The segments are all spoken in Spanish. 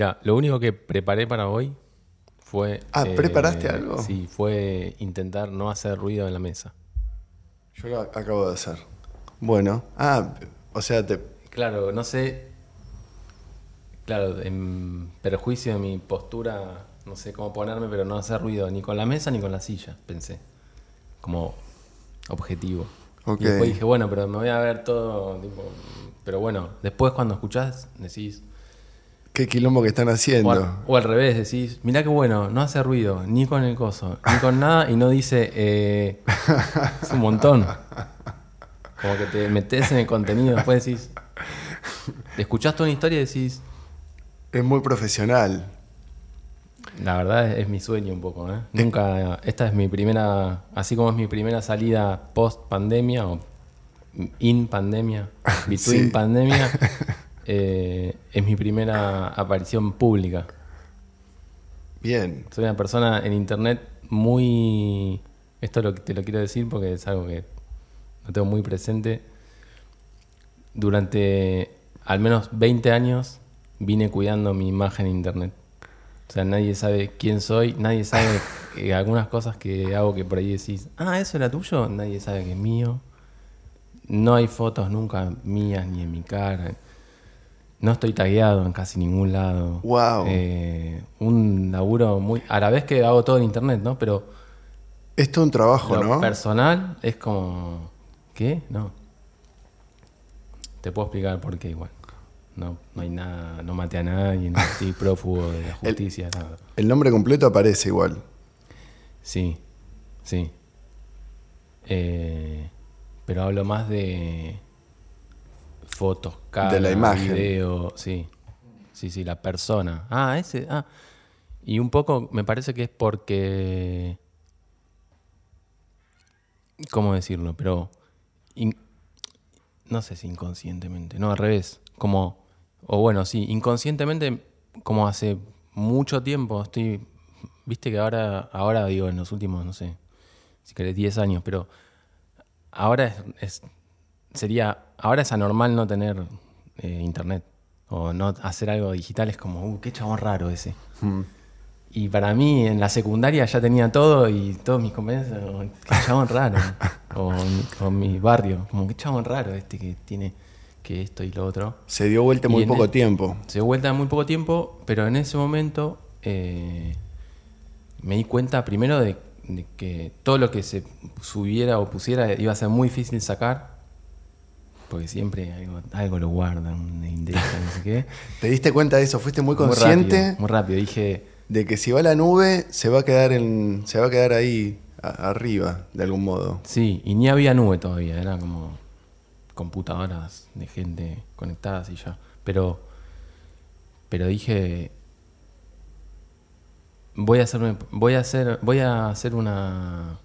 Mira, lo único que preparé para hoy fue. Ah, eh, ¿preparaste algo? Sí, fue intentar no hacer ruido en la mesa. Yo lo acabo de hacer. Bueno. Ah, o sea, te. Claro, no sé. Claro, en perjuicio de mi postura, no sé cómo ponerme, pero no hacer ruido ni con la mesa ni con la silla, pensé. Como objetivo. Ok. Y después dije, bueno, pero me voy a ver todo. tipo, pero bueno, después cuando escuchás, decís. ¿Qué quilombo que están haciendo? O al, o al revés, decís, mirá qué bueno, no hace ruido, ni con el coso, ni con nada, y no dice, eh, es un montón. Como que te metes en el contenido, después decís, escuchás toda una historia y decís, Es muy profesional. la verdad es, es mi sueño un poco, ¿eh? Nunca, esta es mi primera, así como es mi primera salida post pandemia o in pandemia, between Sí. pandemia, eh, es mi primera aparición pública. Bien. Soy una persona en internet muy. Esto lo, te lo quiero decir porque es algo que no tengo muy presente. Durante al menos 20 años vine cuidando mi imagen en internet. O sea, nadie sabe quién soy, nadie sabe algunas cosas que hago que por ahí decís, ah, eso era tuyo, nadie sabe que es mío. No hay fotos nunca mías ni en mi cara. No estoy tagueado en casi ningún lado. Wow. Eh, un laburo muy. A la vez que hago todo en internet, ¿no? Pero Esto es un trabajo, lo ¿no? personal es como. ¿Qué? No. Te puedo explicar por qué igual. No, no hay nada, no maté a nadie, no soy prófugo de la justicia, nada. El nombre completo aparece igual. Sí, sí. Eh, pero hablo más de fotos, cara, De la imagen. video, sí. Sí, sí, la persona. Ah, ese, ah. Y un poco me parece que es porque ¿cómo decirlo? Pero in- no sé si inconscientemente, no, al revés, como o bueno, sí, inconscientemente como hace mucho tiempo estoy viste que ahora ahora digo en los últimos, no sé, si querés 10 años, pero ahora es, es- sería ahora es anormal no tener eh, internet o no hacer algo digital es como, uh, qué chabón raro ese. Mm. Y para mí en la secundaria ya tenía todo y todos mis compañeros, oh, qué chabón raro. o, mi, o mi barrio, como qué chabón raro este que tiene que esto y lo otro. Se dio vuelta Y muy poco el- tiempo. Se dio vuelta muy poco tiempo, pero en ese momento eh, me di cuenta primero de, de que todo lo que se subiera o pusiera iba a ser muy difícil sacar. Porque siempre algo, algo lo guardan, indexo, no sé qué. ¿Te diste cuenta de eso? ¿Fuiste muy Muy consciente rápido, muy rápido. Dije, de que si va a la nube se va a quedar en se va a quedar ahí a- arriba de algún modo? Sí, y ni había nube todavía, era como computadoras de gente conectadas y ya. Pero, pero dije, voy a hacerme, voy a hacer, voy a hacer una,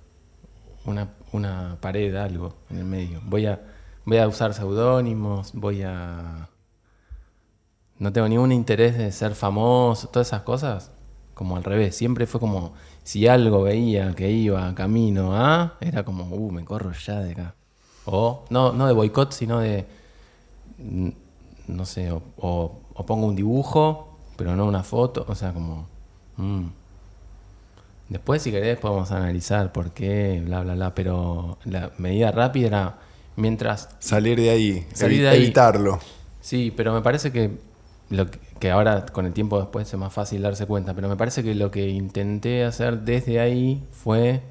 una, una pared, algo en el medio. Voy a, voy a usar seudónimos, voy a, no tengo ningún interés de ser famoso, todas esas cosas. Como al revés, siempre fue como si algo veía que iba camino a, era como, uh, me corro ya de acá. O, no, no de boicot, sino de, no sé, o pongo un dibujo, pero no una foto, o sea, como... mm. Después, si querés, podemos analizar por qué, bla, bla, bla, pero la medida rápida era mientras Salir de ahí, Salir evi- de ahí. evitarlo. Sí, pero me parece que lo que, que ahora con el tiempo después es más fácil darse cuenta, pero me parece que lo que intenté hacer desde ahí fue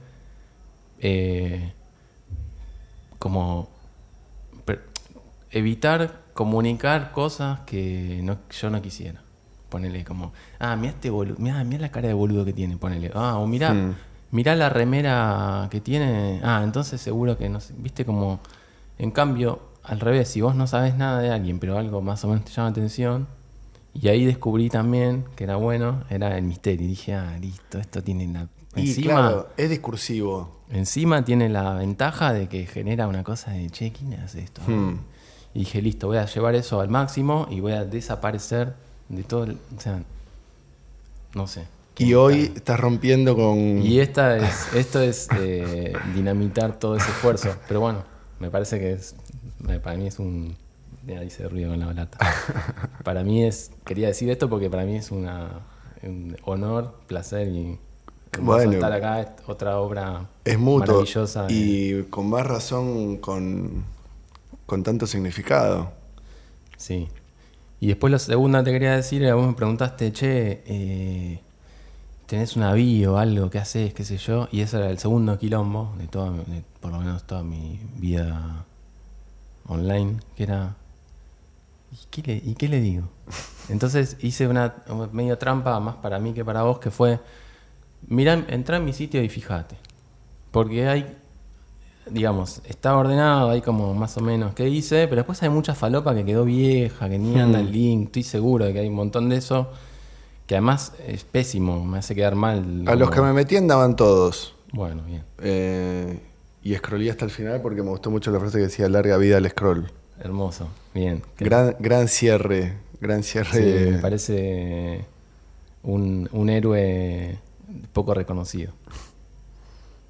eh, como per- evitar comunicar cosas que no, yo no quisiera. Ponele como, ah, mira este boludo, mira, la cara de boludo que tiene, ponele. Ah, o mira, Mm. mirá la remera que tiene. Ah, entonces seguro que no sé. Viste como. En cambio, al revés, si vos no sabes nada de alguien, pero algo más o menos te llama atención. Y ahí descubrí también que era bueno, era el misterio. Y dije, ah, listo, esto tiene la. Y Encima, claro, es discursivo. encima tiene la ventaja de que genera una cosa de che, ¿quién hace esto? Hmm. Y dije, listo, voy a llevar eso al máximo y voy a desaparecer de todo. el- o sea, no sé. Y hoy estás rompiendo con Y esta es, esto es eh, dinamitar todo ese esfuerzo. Pero bueno, me parece que es, para mí es un Mira, dice ruido con la balata. para mí es, quería decir esto porque para mí es una, un honor, placer y Bueno. estar acá. Es otra obra Es mutuo. maravillosa. de- Y con más razón, con, con tanto significado. Sí. Y después lo segunda te quería decir, vos me preguntaste, che, eh, ¿tenés una bio o algo? ¿Qué haces? ¿Qué sé yo? Y ese era el segundo quilombo de toda, de por lo menos toda mi vida online, que era... ¿Y qué le, y qué le digo? Entonces hice una medio trampa más para mí que para vos, que fue, mirá, entra en mi sitio y fíjate. Porque hay digamos, está ordenado, hay como más o menos qué hice, pero después hay mucha falopa que quedó vieja, que ni anda el link, estoy seguro de que hay un montón de eso, que además es pésimo, me hace quedar mal. A los que me metí andaban todos. Bueno, bien, Eh, y scrollé hasta el final porque me gustó mucho la frase que decía larga vida al scroll. hermoso, bien. Gran, gran cierre. Gran cierre. sí, me parece un, un héroe poco reconocido,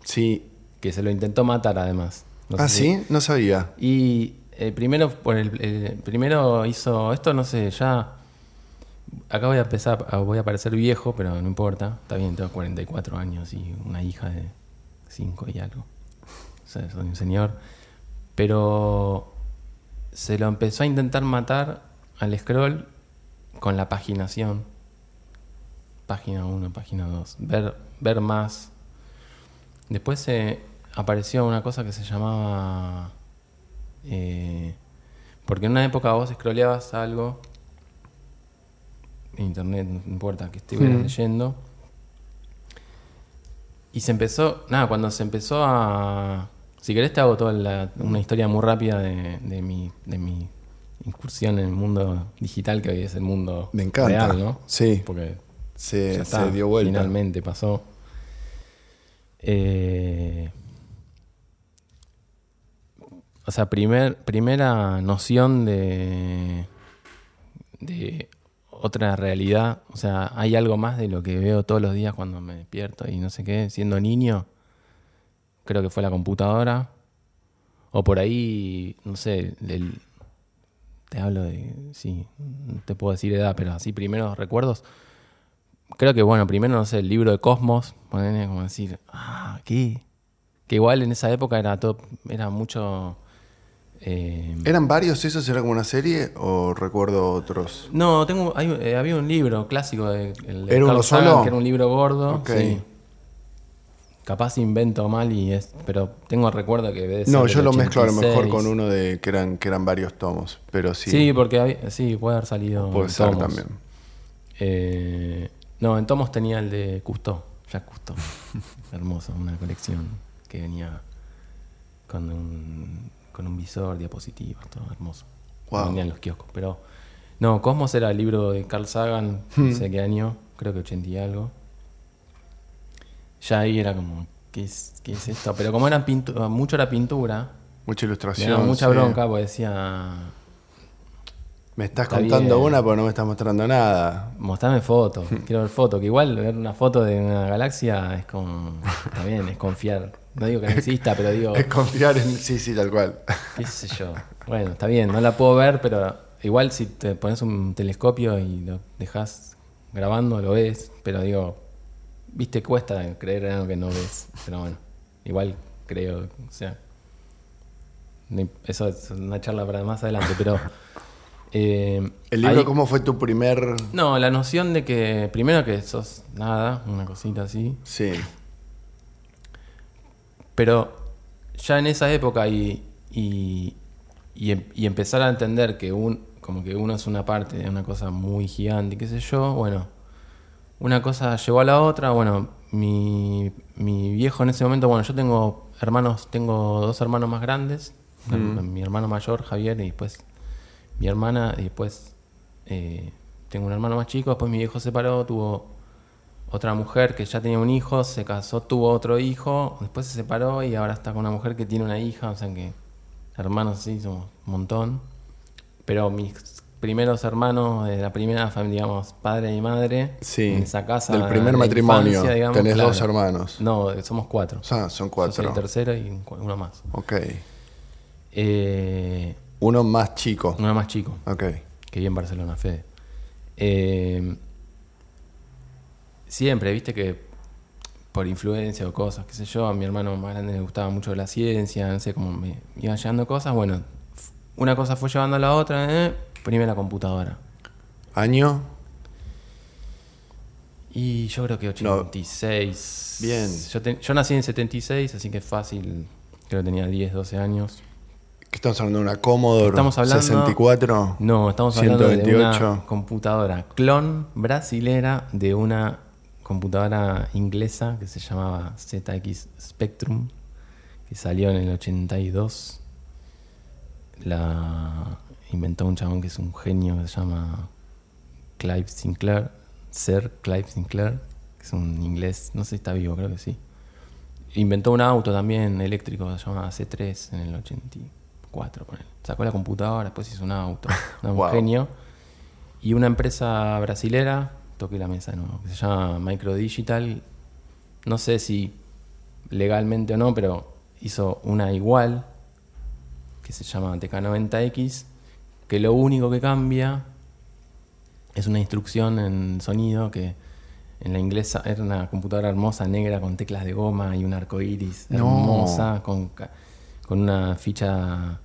Sí. que se lo intentó matar además. No ah, si- sí, no sabía. Y eh, primero por el, el- primero hizo esto, no sé, ya acá voy a empezar, a- voy a parecer viejo, pero no importa. Está bien, tengo 44 años y una hija de 5 y algo. O sea, soy un señor. Pero se lo empezó a intentar matar al scroll con la paginación. Página 1, página 2. Ver, ver más. Después eh, apareció una cosa que se llamaba. eh, porque en una época vos scrolleabas algo. Internet, no importa, que estuvieras Mm. leyendo. Y se empezó. Nada, cuando se empezó a. Si querés, te hago toda la- una historia muy rápida de, de mi, de mi incursión en el mundo digital, que hoy es el mundo Me encanta. real, ¿no? Sí. Porque Se, está, se dio vuelta. Finalmente pasó. Eh, o sea, primer, primera noción de, de otra realidad. O sea, hay algo más de lo que veo todos los días cuando me despierto y no sé qué. Siendo niño, creo que fue la computadora. O por ahí, no sé, te hablo de, sí, no te puedo decir edad, pero así primeros recuerdos. Creo que, bueno, primero, no sé, el libro de Cosmos, ponerle como decir, ah, ¿qué? Que igual en esa época era todo, era mucho... eh, ¿Eran varios esos? ¿Era como una serie o recuerdo otros? no, tengo, hay- eh, había un libro clásico de, el de ¿Era uno Carl Sagan, solo? que era un libro gordo. Sí. Capaz invento mal y es, pero tengo recuerdo que debe No, yo lo mezclo a lo mejor 86. con uno de que eran, que eran varios tomos, pero sí. Sí, porque había- sí, puede haber salido. puede en ser tomos. también. Eh, no, en Tomos tenía el de Cousteau, Jacques Cousteau. Hermoso, una colección que venía con un, con un visor, diapositivas, todo hermoso. Wow. Vendían en los kioscos. Pero no, Cosmos era el libro de Carl Sagan, Hmm. no sé qué año, creo que 80 y algo. Ya ahí era como, ¿qué es, qué es esto? Pero como era pintura, mucho era pintura, Mucha ilustración. mucha sí. bronca porque decía, Me estás Está contando bien. una, pero no me estás mostrando nada. Mostrame fotos, quiero ver fotos. Que igual ver una foto de una galaxia es como. Está bien, es confiar. No digo que no exista, pero digo, Es confiar en. Sí, sí, tal cual. qué sé yo. Bueno, está bien, no la puedo ver, pero igual si te pones un telescopio y lo dejas grabando, lo ves. Pero digo, viste, cuesta creer en algo que no ves. Pero bueno, igual creo, o sea. Eso es una charla para más adelante, pero. eh, El libro, ahí- ¿cómo fue tu primer.? no, la noción de que primero que sos nada, una cosita así, Sí. Pero ya en esa época y, y, y em- y empezar a entender que un, como que uno es una parte de una cosa muy gigante, qué sé yo, bueno, una cosa llevó a la otra, bueno, mi, mi viejo en ese momento, bueno, yo tengo hermanos, tengo dos hermanos más grandes, mi hermano mayor, Javier, y después mi hermana, y después eh, tengo un hermano más chico, después mi viejo se separó, tuvo otra mujer que ya tenía un hijo, se casó, tuvo otro hijo, después se separó y ahora está con una mujer que tiene una hija, o sea que hermanos sí, somos un montón. Pero mis primeros hermanos de la primera familia, digamos, padre y madre, Sí. en esa casa. Del primer de matrimonio. infancia, digamos, Tenés claro. dos hermanos. No, somos cuatro. Sea, son Yo soy cuatro. el tercero y uno más. Ok. Eh, Uno más chico. Uno más chico, Ok. que vive en Barcelona, Fede. Eh, siempre, viste que por influencia o cosas, qué sé yo, a mi hermano más grande le gustaba mucho la ciencia, no sé, cómo me iban llegando cosas. Bueno, una cosa fue llevando a la otra, eh, primera computadora. ¿Año? Y yo creo que 86. Bien. Yo, te- yo nací en 76, así que es fácil. Creo que tenía 10, 12 años. ¿Qué estamos hablando? ¿Una Commodore Estamos hablando- 64? No, estamos hablando de 128. una computadora clon brasilera de una computadora inglesa que se llamaba ZX Spectrum, que salió en el 82. La inventó un chabón que es un genio que se llama Clive Sinclair, Sir Clive Sinclair, que es un inglés, no sé si está vivo, creo que sí. Inventó un auto también eléctrico que se llamaba C3 en el 84. ponele. Sacó la computadora, después hizo un auto. Un Wow. genio. Y una empresa brasilera, toqué la mesa de nuevo, que se llama Microdigital. No sé si legalmente o no, pero hizo una igual, que se llama TK90X, que lo único que cambia es una instrucción en sonido que en la inglesa era una computadora hermosa, negra, con teclas de goma y un arco iris No. hermosa, con, con una ficha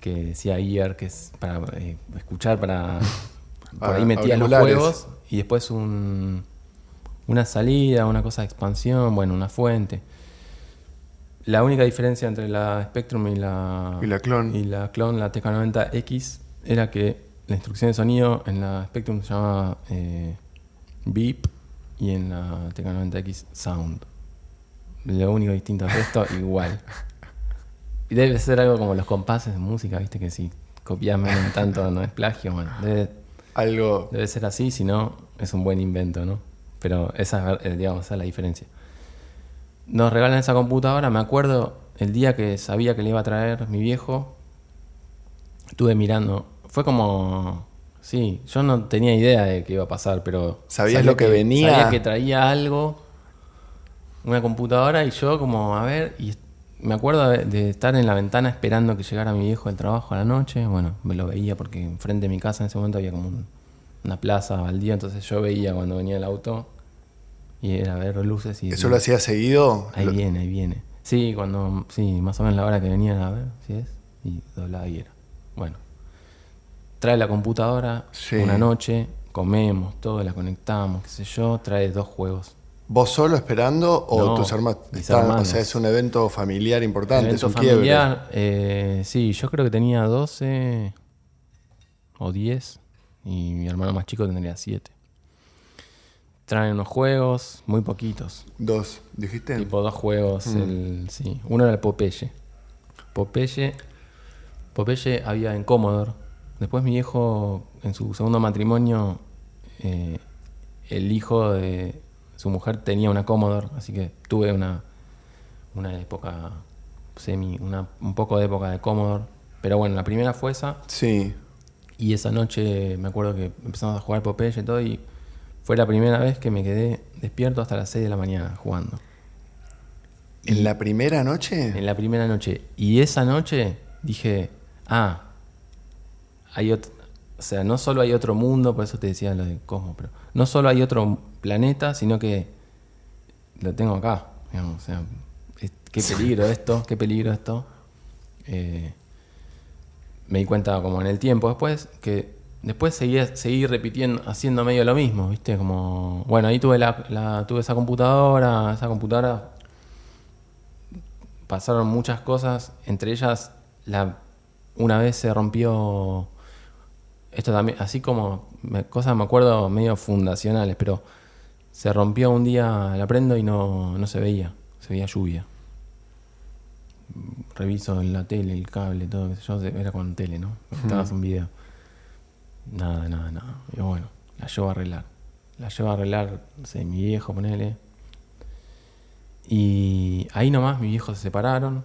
que decía ear, que es para eh, escuchar, para... Por ahí Ah, metía los juegos y después un, una salida, una cosa de expansión, bueno, una fuente. La única diferencia entre la Spectrum y la, Y la clon. y la la TK90X, era que la instrucción de sonido en la Spectrum se llamaba eh, Beep y en la TK90X Sound. Lo único distinto al resto, igual. Y debe ser algo como los compases de música, viste que si copias menos tanto no es plagio, bueno, debe, Algo. debe ser así, si no es un buen invento, ¿no? Pero esa es, eh, digamos, esa es la diferencia. Nos regalan esa computadora, me acuerdo el día que sabía que le iba a traer mi viejo, estuve mirando, fue como, sí, yo no tenía idea de qué iba a pasar, pero... ¿Sabías sabía lo que venía? Sabía que traía algo, una computadora, y yo como, a ver, y me acuerdo de, de estar en la ventana esperando que llegara mi viejo del trabajo a la noche, bueno, me lo veía porque enfrente de mi casa en ese momento había como un- una plaza baldía, entonces yo veía cuando venía el auto y era ver luces y... ¿Eso lo hacía seguido? Ahí Lo- viene, ahí viene. Sí, cuando, sí, más o menos la hora que venía a ver, si es, y doblaba y era. Bueno, trae la computadora Sí. una noche, comemos, todo, la conectamos, qué sé yo, trae dos juegos. ¿Vos solo esperando o No, tus hermanos? O sea, es un evento familiar importante, Evento es un familiar, eh, sí, yo creo que tenía 12 o 10 y mi hermano más chico tendría 7. Traen unos juegos, muy poquitos. Dos, ¿dijiste? Tipo dos juegos, Mm. el, sí. Uno era el Popeye. Popeye, Popeye había en Commodore. Después mi viejo, en su segundo matrimonio, eh, el hijo de su mujer tenía una Commodore, así que tuve una, una época semi, una, un poco de época de Commodore. Pero bueno, la primera fue esa. Sí. Y esa noche me acuerdo que empezamos a jugar Popeye y todo, y fue la primera vez que me quedé despierto hasta las 6 de la mañana jugando. ¿En la primera noche? En la primera noche. Y esa noche dije, ah, hay otro, o sea, no solo hay otro mundo, por eso te decía lo de Cosmo, pero no solo hay otro planeta, sino que lo tengo acá. digamos, o sea, es- qué peligro esto, qué peligro esto. Eh, me di cuenta como en el tiempo después que después seguía, seguí repitiendo, haciendo medio lo mismo, ¿viste? Como, bueno, ahí tuve, la, la- tuve esa computadora, esa computadora pasaron muchas cosas, entre ellas la una vez se rompió esto también, así como me- cosas me acuerdo medio fundacionales, pero se rompió un día la prendo y no, no se veía, se veía lluvia. Reviso en la tele, el cable, todo, yo, era con tele, ¿no? Estabas un video. Nada, nada, nada. Y bueno, la llevo a arreglar. La llevo a arreglar, no sé, mi viejo, ponele. Y ahí nomás mis viejos se separaron.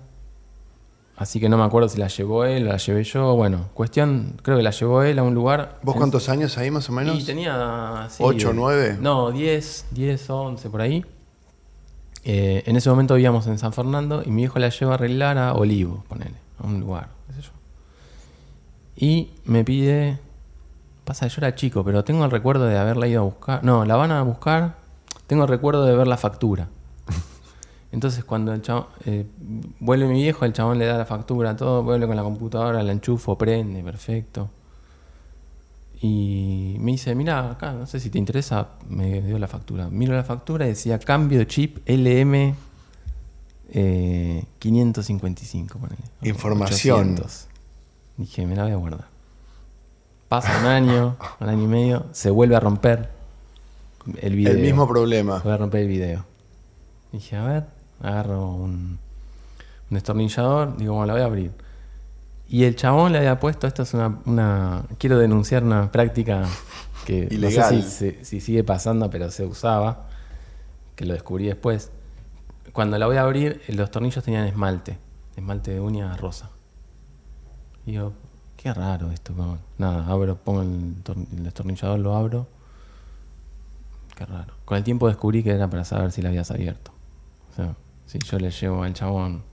Así que no me acuerdo si la llevó él o la llevé yo. Bueno, cuestión, creo que la llevó él a un lugar. ¿Vos en- cuántos años ahí más o menos? Y tenía. sí, ¿Ocho, de- nueve? No, 10, 10, 11 por ahí. Eh, en ese momento vivíamos en San Fernando y mi hijo la lleva a arreglar a Olivo, ponele, a un lugar, qué sé yo. Y me pide. Pasa, yo era chico, pero tengo el recuerdo de haberla ido a buscar. No, la van a buscar. Tengo el recuerdo de ver la factura. Entonces, cuando el chabón. eh, vuelve mi viejo, el chabón le da la factura, todo. Vuelve con la computadora, la enchufo, prende, perfecto. Y me dice: Mira, acá, no sé si te interesa. Me dio la factura. Miro la factura y decía: Cambio chip LM. eh, 555, ponele. Información. 800. Dije, me la voy a guardar. Pasa un año, un año y medio, se vuelve a romper el video. El mismo problema. Voy a romper el video. Dije, a ver, agarro un, un destornillador, digo, bueno, la voy a abrir. Y el chabón le había puesto, esto es una, una- quiero denunciar una práctica que Ilegal. no sé si, si sigue pasando, pero se usaba, que lo descubrí después. Cuando la voy a abrir, los tornillos tenían esmalte, esmalte de uña rosa. Y digo, qué raro esto. Nada, abro, pongo el, el destornillador, lo abro. Qué raro. Con el tiempo descubrí que era para saber si la habías abierto. O sea, si yo le llevo al chabón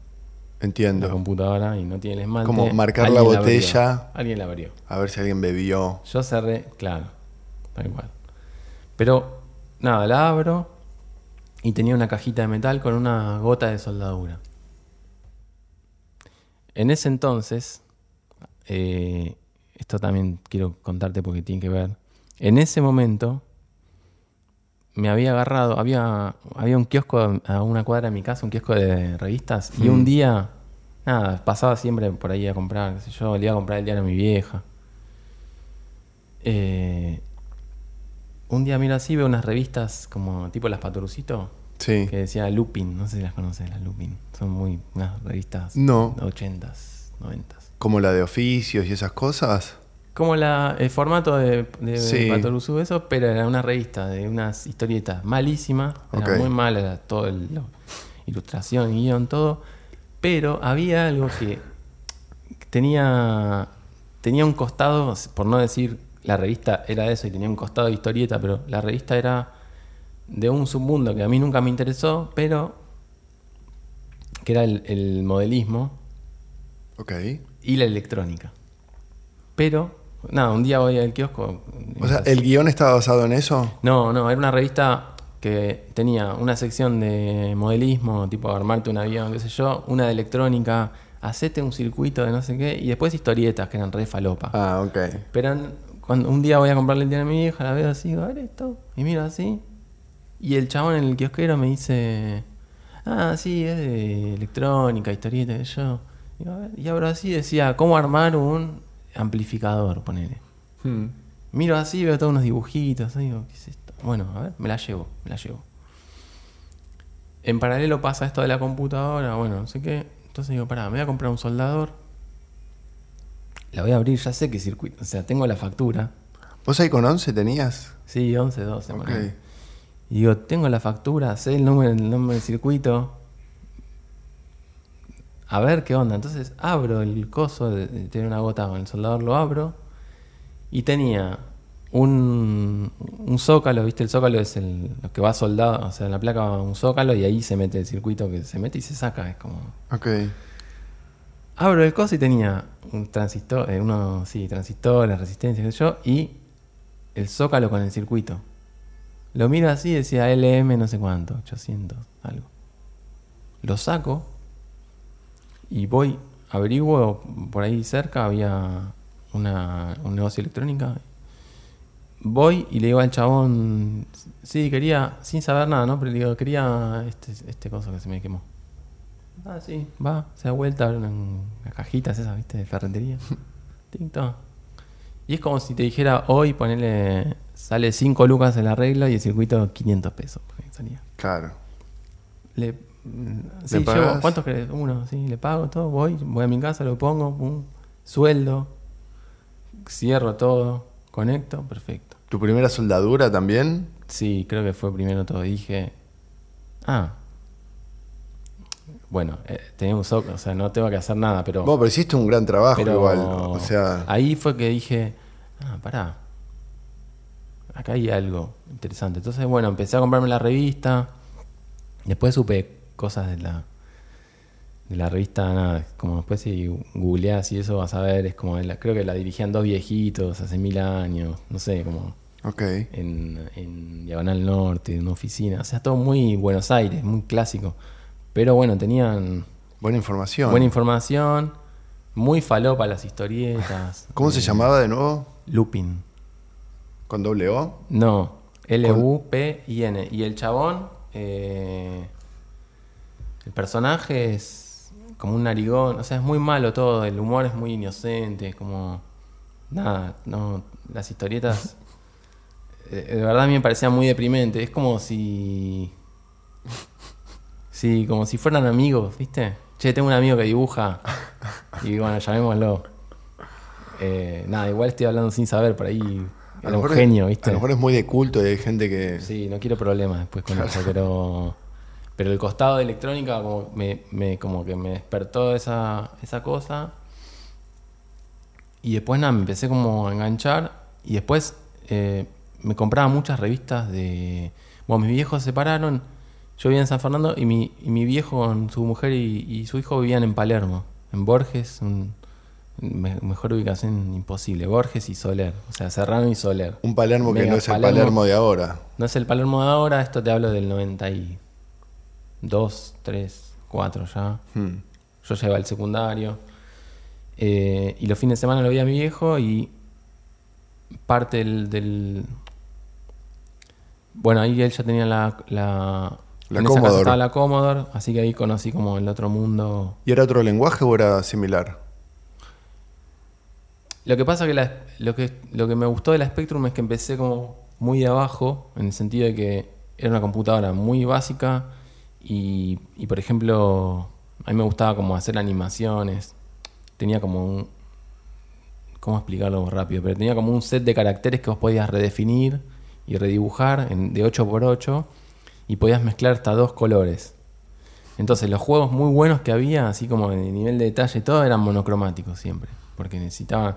la Entiendo. computadora y no tiene el esmalte. Como marcar alguien la abrió. botella. alguien la abrió. A ver si alguien bebió. Yo cerré, claro, tal cual. Pero, nada, la abro y tenía una cajita de metal con una gota de soldadura. En ese entonces, eh, esto también quiero contarte porque tiene que ver. En ese momento me había agarrado, había, había un kiosco a una cuadra de mi casa, un kiosco de revistas, y un día, nada, pasaba siempre por ahí a comprar, qué sé yo, le iba a comprar el diario a mi vieja. Eh, un día miro así, veo unas revistas como tipo las Patorucito, Sí. que decía Lupin, no sé si las conoces, las Lupin. Son muy, unas revistas No. 80s, 90s. Como la de oficios y esas cosas. Como la, el formato de, de Sí. Patoruzú, eso, pero era una revista de unas historietas malísimas, era muy mala, era todo el, lo- ilustración, guion, todo. Pero había algo que tenía, tenía un costado, por no decir la revista era eso y tenía un costado de historieta, pero la revista era de un submundo que a mí nunca me interesó, pero que era el, el modelismo Ok. y la electrónica. Pero, nada, un día voy al kiosco. O sea, ¿el guion estaba basado en eso? No, no, era una revista que tenía una sección de modelismo, tipo armarte un avión, qué sé yo, una de electrónica, hacete un circuito de no sé qué, y después historietas que eran re falopa. Ah, ok. Pero cuando un día voy a comprarle el día a mi hija, la veo así, digo, a ver esto, y miro así, y el chabón en el kiosquero me dice, ah, sí, es de electrónica, historieta, qué sé yo. Digo, a ver, y abro así, decía, ¿cómo armar un amplificador? Ponele. Hmm. Miro así, veo todos unos dibujitos, digo, ¿qué es esto? Bueno, a ver, me la llevo, me la llevo. En paralelo pasa esto de la computadora, bueno, no sé qué. Entonces digo, pará, me voy a comprar un soldador. La voy a abrir, ya sé qué circuito, o sea, tengo la factura. ¿Vos ahí con 11 tenías? Sí, 11, 12. Ok. ponele. Y digo, tengo la factura, sé el número, el nombre del circuito. A ver qué onda. Entonces abro el coso, de, de- tiene una gota con el soldador, lo abro. Y tenía un, un zócalo, ¿viste? El zócalo es el, lo que va soldado, o sea, en la placa va un zócalo y ahí se mete el circuito que se mete y se saca. Es como. Ok. Abro el coso y tenía un transistor, eh, uno, sí, transistores, resistencia, qué sé yo, y el zócalo con el circuito. Lo miro así y decía LM no sé cuánto, 800, algo. Lo saco y voy, averiguo, por ahí cerca había una, un negocio electrónica. Voy y le digo al chabón, sí, quería, sin saber nada, ¿no? Pero le digo, quería este, este coso que se me quemó. Ah, sí, va, se da vuelta, abre una, una cajitas esas, ¿viste? De ferretería. Tic, toma. Y es como si te dijera, hoy ponele, sale 5 lucas el arreglo y el circuito 500 pesos. salía. Claro. Le, sí, ¿Le llevo-? ¿cuántos querés? Uno, sí, le pago todo, voy, voy a mi casa, lo pongo, pum, sueldo, cierro todo, conecto, perfecto. ¿Tu primera soldadura también? Sí, creo que fue primero todo. Dije, ah, bueno, eh, tenía un soco, o sea, no tengo que hacer nada, pero... Vos, pero hiciste un gran trabajo pero igual. O sea, ahí fue que dije, ah, pará, acá hay algo interesante. Entonces, bueno, empecé a comprarme la revista, después supe cosas de la de la revista, nada, como después si googleás y eso vas a ver, es como, la- creo que la dirigían dos viejitos hace mil años, no sé, como Ok. en, en Diagonal Norte, en una oficina, o sea, todo muy Buenos Aires, muy clásico. Pero bueno, tenían Buena información. buena información, muy falopa las historietas. ¿Cómo se Eh, llamaba de nuevo? Lupin. ¿Con doble O? No, L-U-P-I-N. Y el chabón, eh, el personaje es como un narigón, o sea, es muy malo todo, el humor es muy inocente, como... Nada, no, las historietas... eh, de verdad a mí me parecía muy deprimente, es como si... Sí, como si fueran amigos, ¿viste? Che, tengo un amigo que dibuja y bueno, llamémoslo. Eh, nada, igual estoy hablando sin saber, por ahí A era un genio, ¿viste? A lo mejor es muy de culto y hay gente que. Sí, no quiero problemas después con eso, pero pero el costado de electrónica como me, me- como que me despertó esa, esa cosa y después nada, me empecé como a enganchar y después eh, me compraba muchas revistas de... Bueno, mis viejos se separaron, yo vivía en San Fernando y mi, y mi viejo con su mujer y, y su hijo vivían en Palermo, en Borges, un- me- mejor ubicación imposible, Borges y Soler, o sea, Serrano y Soler. Un Palermo que no es el Palermo. De ahora. No es el Palermo de ahora, esto te hablo del 92, 3, 4 ya. Hmm. Yo ya iba al secundario. Eh, y los fines de semana lo veía a mi viejo y parte del, del- Bueno, ahí él ya tenía la... La, La en esa casa Commodore. estaba la Commodore, así que ahí conocí como el otro mundo. ¿Y era otro lenguaje o era similar? Lo que pasa que, la- lo que lo que me gustó de la Spectrum es que empecé como muy de abajo, en el sentido de que era una computadora muy básica y, por ejemplo, a mí me gustaba como hacer animaciones. Tenía como un... ¿Cómo explicarlo rápido? Pero tenía como un set de caracteres que vos podías redefinir y redibujar de 8x8 y podías mezclar hasta dos colores. Entonces los juegos muy buenos que había, así como en nivel de detalle todo, eran monocromáticos siempre. Porque necesitaban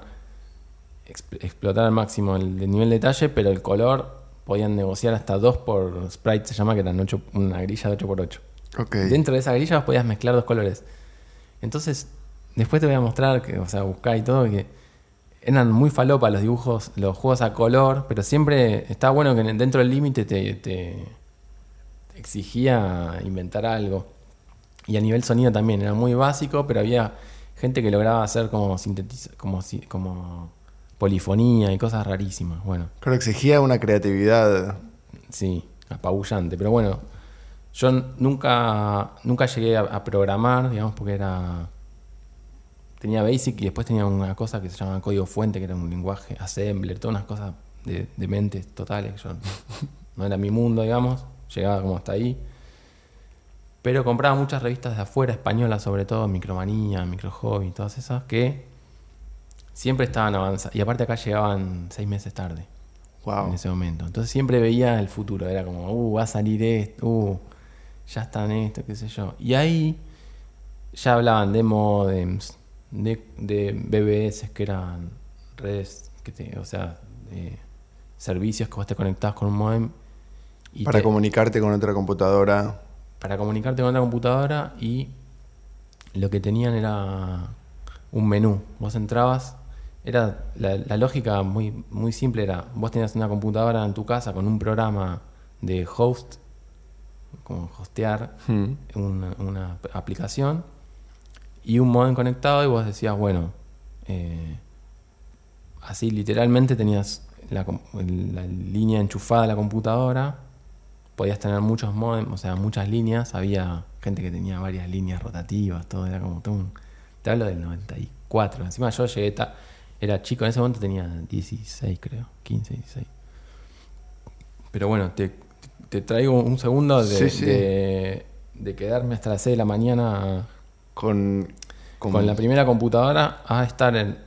exp- explotar al máximo el, el nivel de detalle, pero el color podían negociar hasta 2 por sprite, se llama, que eran ocho- una grilla de 8x8. Ok. Dentro de esa grilla vos podías mezclar dos colores. Entonces, después te voy a mostrar, que, o sea, buscar y todo, que eran muy falopa los dibujos, los juegos a color, pero siempre estaba bueno que dentro del límite te, te- exigía inventar algo. Y a nivel sonido también, era muy básico, pero había gente que lograba hacer como sintetiza, como, como polifonía y cosas rarísimas. Bueno, Creo que exigía una creatividad. Sí, apabullante. Pero bueno, yo nunca, nunca llegué a, a programar, digamos, porque era. Tenía Basic y después tenía una cosa que se llama código fuente, que era un lenguaje assembler, todas unas cosas de, de mentes totales. Yo, no era mi mundo, digamos. Llegaba como hasta ahí. Pero compraba muchas revistas de afuera, españolas sobre todo, Micromanía, Microhobby, todas esas, que siempre estaban avanzadas. Y aparte acá llegaban seis meses tarde Wow. en ese momento. Entonces siempre veía el futuro, era como, uh, va a salir esto, uh, ya está en esto, qué sé yo. Y ahí ya hablaban de modems, de, de BBS, que eran redes, que te, o sea, de servicios que vos te conectabas con un modem. Y Para te- comunicarte con otra computadora. para comunicarte con otra computadora y lo que tenían era un menú. Vos entrabas, era la, la lógica muy, muy simple era, vos tenías una computadora en tu casa con un programa de host, como hostear Hmm. una, una aplicación y un modem conectado y vos decías, bueno, eh, así literalmente tenías la línea enchufada a la computadora, podías tener muchos modems, o sea, muchas líneas, había gente que tenía varias líneas rotativas, todo era como todo un... Te hablo del 94, encima yo llegué, ta- era chico, en ese momento tenía 16 creo, 15, 16. Pero bueno, te, te traigo un segundo de, Sí, sí. de- de quedarme hasta las 6 de la mañana Con, con, con la primera computadora a estar en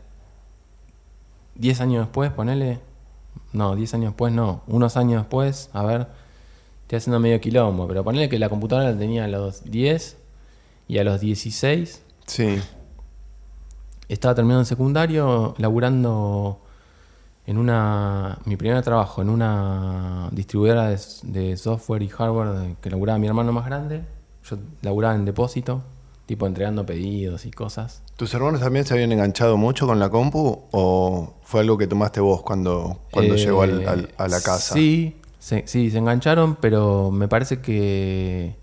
10 años después, ponele. No, 10 años después no. Unos años después, a ver, estoy haciendo medio quilombo, pero ponele que la computadora la tenía a los 10 y a los 16 Sí. Estaba terminando el secundario, laburando en una. Mi primer trabajo, en una distribuidora de, de software y hardware que laburaba mi hermano más grande. Yo laburaba en depósito tipo entregando pedidos y cosas. ¿Tus hermanos también se habían enganchado mucho con la compu o fue algo que tomaste vos cuando, cuando Eh, llegó al- al- a la casa? Sí, se, sí, se engancharon, pero me parece que,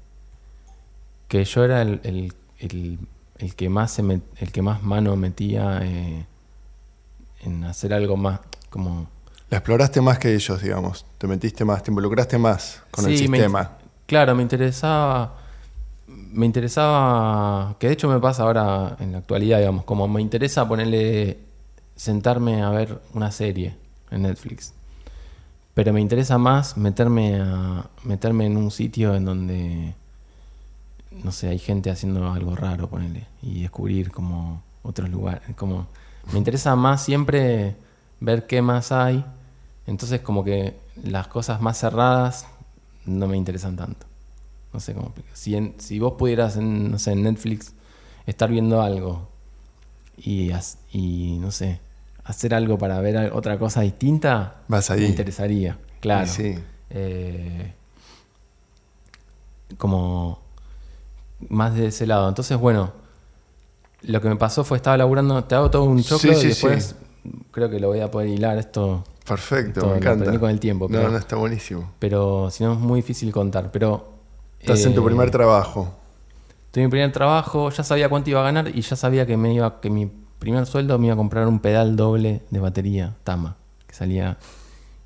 que yo era el, el- el- el que más se met- el que más mano metía eh, en hacer algo más como La exploraste más que ellos, digamos. Te metiste más, te involucraste más con el Sí, me- sistema. claro, me interesaba. Me interesaba. Que de hecho me pasa ahora en la actualidad, digamos. Como me interesa ponerle. sentarme a ver una serie en Netflix. Pero me interesa más meterme a. meterme en un sitio en donde. No sé, hay gente haciendo algo raro, ponerle. Y descubrir como otros lugares. Como. Me interesa más siempre ver qué más hay. Entonces como que las cosas más cerradas no me interesan tanto. No sé cómo explicar. Si, en- si vos pudieras en, no sé, en Netflix estar viendo algo y, y no sé, hacer algo para ver otra cosa distinta, Vas ahí. me interesaría. Claro. Sí. Eh, como más de ese lado. Entonces, bueno, lo que me pasó fue estaba laburando, te hago todo un choclo Sí, sí, y después creo que lo voy a poder hilar esto Perfecto, me encanta. con el tiempo, No, pero- no, está buenísimo. pero si no es muy difícil contar. Pero Estás en tu eh, primer trabajo. Tuve mi primer trabajo, ya sabía cuánto iba a ganar y ya sabía que me iba, que mi primer sueldo me iba a comprar un pedal doble de batería Tama, que salía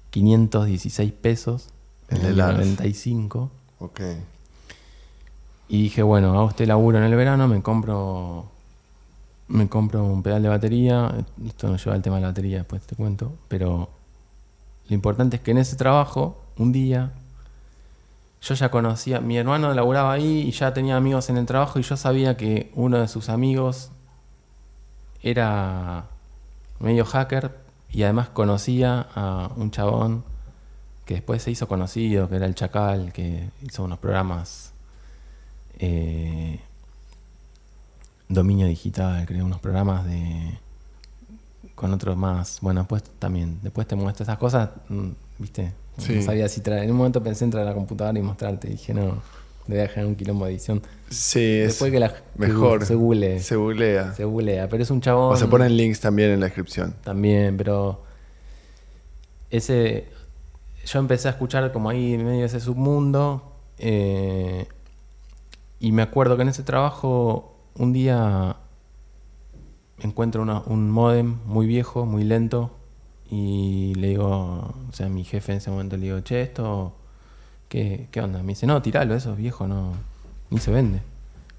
516 pesos en de el Lars. 95. Ok. Y dije, bueno, hago este laburo en el verano, me compro me compro un pedal de batería. Esto nos lleva al tema de la batería, después te cuento. Pero lo importante es que en ese trabajo, un día, yo ya conocía, mi hermano laburaba ahí y ya tenía amigos en el trabajo y yo sabía que uno de sus amigos era medio hacker y además conocía a un chabón que después se hizo conocido, que era el Chacal, que hizo unos programas eh, dominio digital, creo, unos programas de con otros más. Bueno, pues también, después te muestro esas cosas, mm, ¿viste? Sí. No sabía si traer. En un momento pensé entrar a la computadora y mostrarte, dije, no, le voy a dejar un quilombo de edición. Sí, es Después que la mejor. se google, Se googlea. se googlea, pero es un chabón O se ponen links también en la descripción. también, pero ese yo empecé a escuchar como ahí en medio de ese submundo eh, y me acuerdo que en ese trabajo un día encuentro una- un modem muy viejo, muy lento y le digo, o sea, a mi jefe en ese momento le digo, che, esto, ¿qué, qué onda? Me dice, no, tiralo, eso es viejo, no, ni se vende.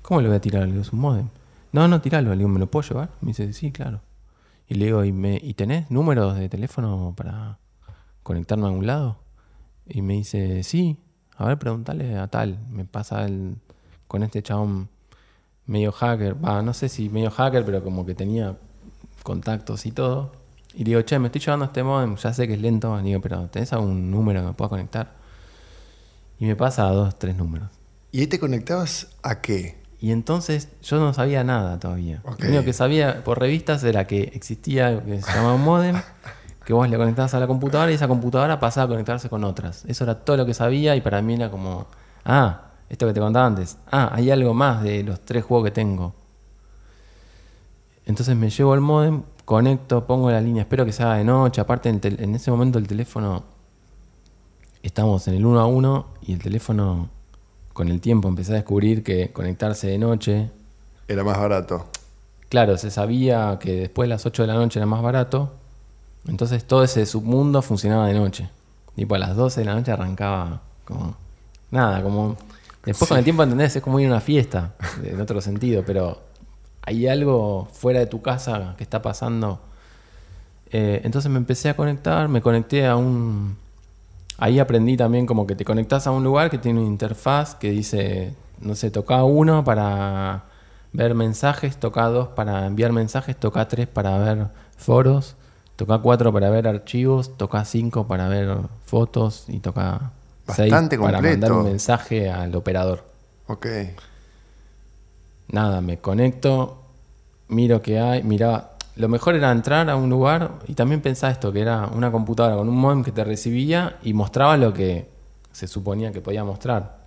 ¿Cómo le voy a tirar? Le digo, es un modem. No, no, tiralo. Le digo, ¿me lo puedo llevar? Me dice, sí, claro. Y le digo, ¿y, me, ¿y tenés números de teléfono para conectarme a algún lado? Y me dice, sí, a ver, preguntale a tal. Me pasa el, con este chabón medio hacker, va, no sé si medio hacker, pero como que tenía contactos y todo. Y digo, che, me estoy llevando este modem, ya sé que es lento. Le digo, pero ¿tenés algún número que me pueda conectar? Y me pasa a dos, tres números. ¿Y ahí te conectabas a qué? Y entonces yo no sabía nada todavía. Lo único que sabía por revistas era que existía algo que se llamaba un modem, que vos le conectabas a la computadora y esa computadora pasaba a conectarse con otras. Eso era todo lo que sabía y para mí era como, ah, esto que te contaba antes, ah, hay algo más de los tres juegos que tengo. Entonces me llevo el modem, conecto, pongo la línea, espero que sea de noche. Aparte, en, ese momento el teléfono, estamos en el 1 a 1 y el teléfono, con el tiempo empecé a descubrir que conectarse de noche, Era más barato. claro, se sabía que después de las 8 de la noche era más barato. Entonces todo ese submundo funcionaba de noche. Tipo a las 12 de la noche arrancaba como... Nada, como... Después con el tiempo entendés, es como ir a una fiesta, en otro sentido, pero hay algo fuera de tu casa que está pasando. Eh, entonces me empecé a conectar, me conecté a un... Ahí aprendí también como que te conectás a un lugar que tiene una interfaz que dice, no sé, toca uno para ver mensajes, toca dos para enviar mensajes, toca tres para ver foros, toca cuatro para ver archivos, toca cinco para ver fotos y toca Bastante para completo. mandar un mensaje al operador. Ok. Nada, me conecto, miro qué hay, miraba. Lo mejor era entrar a un lugar y también pensaba esto, que era una computadora con un modem que te recibía y mostraba lo que se suponía que podía mostrar.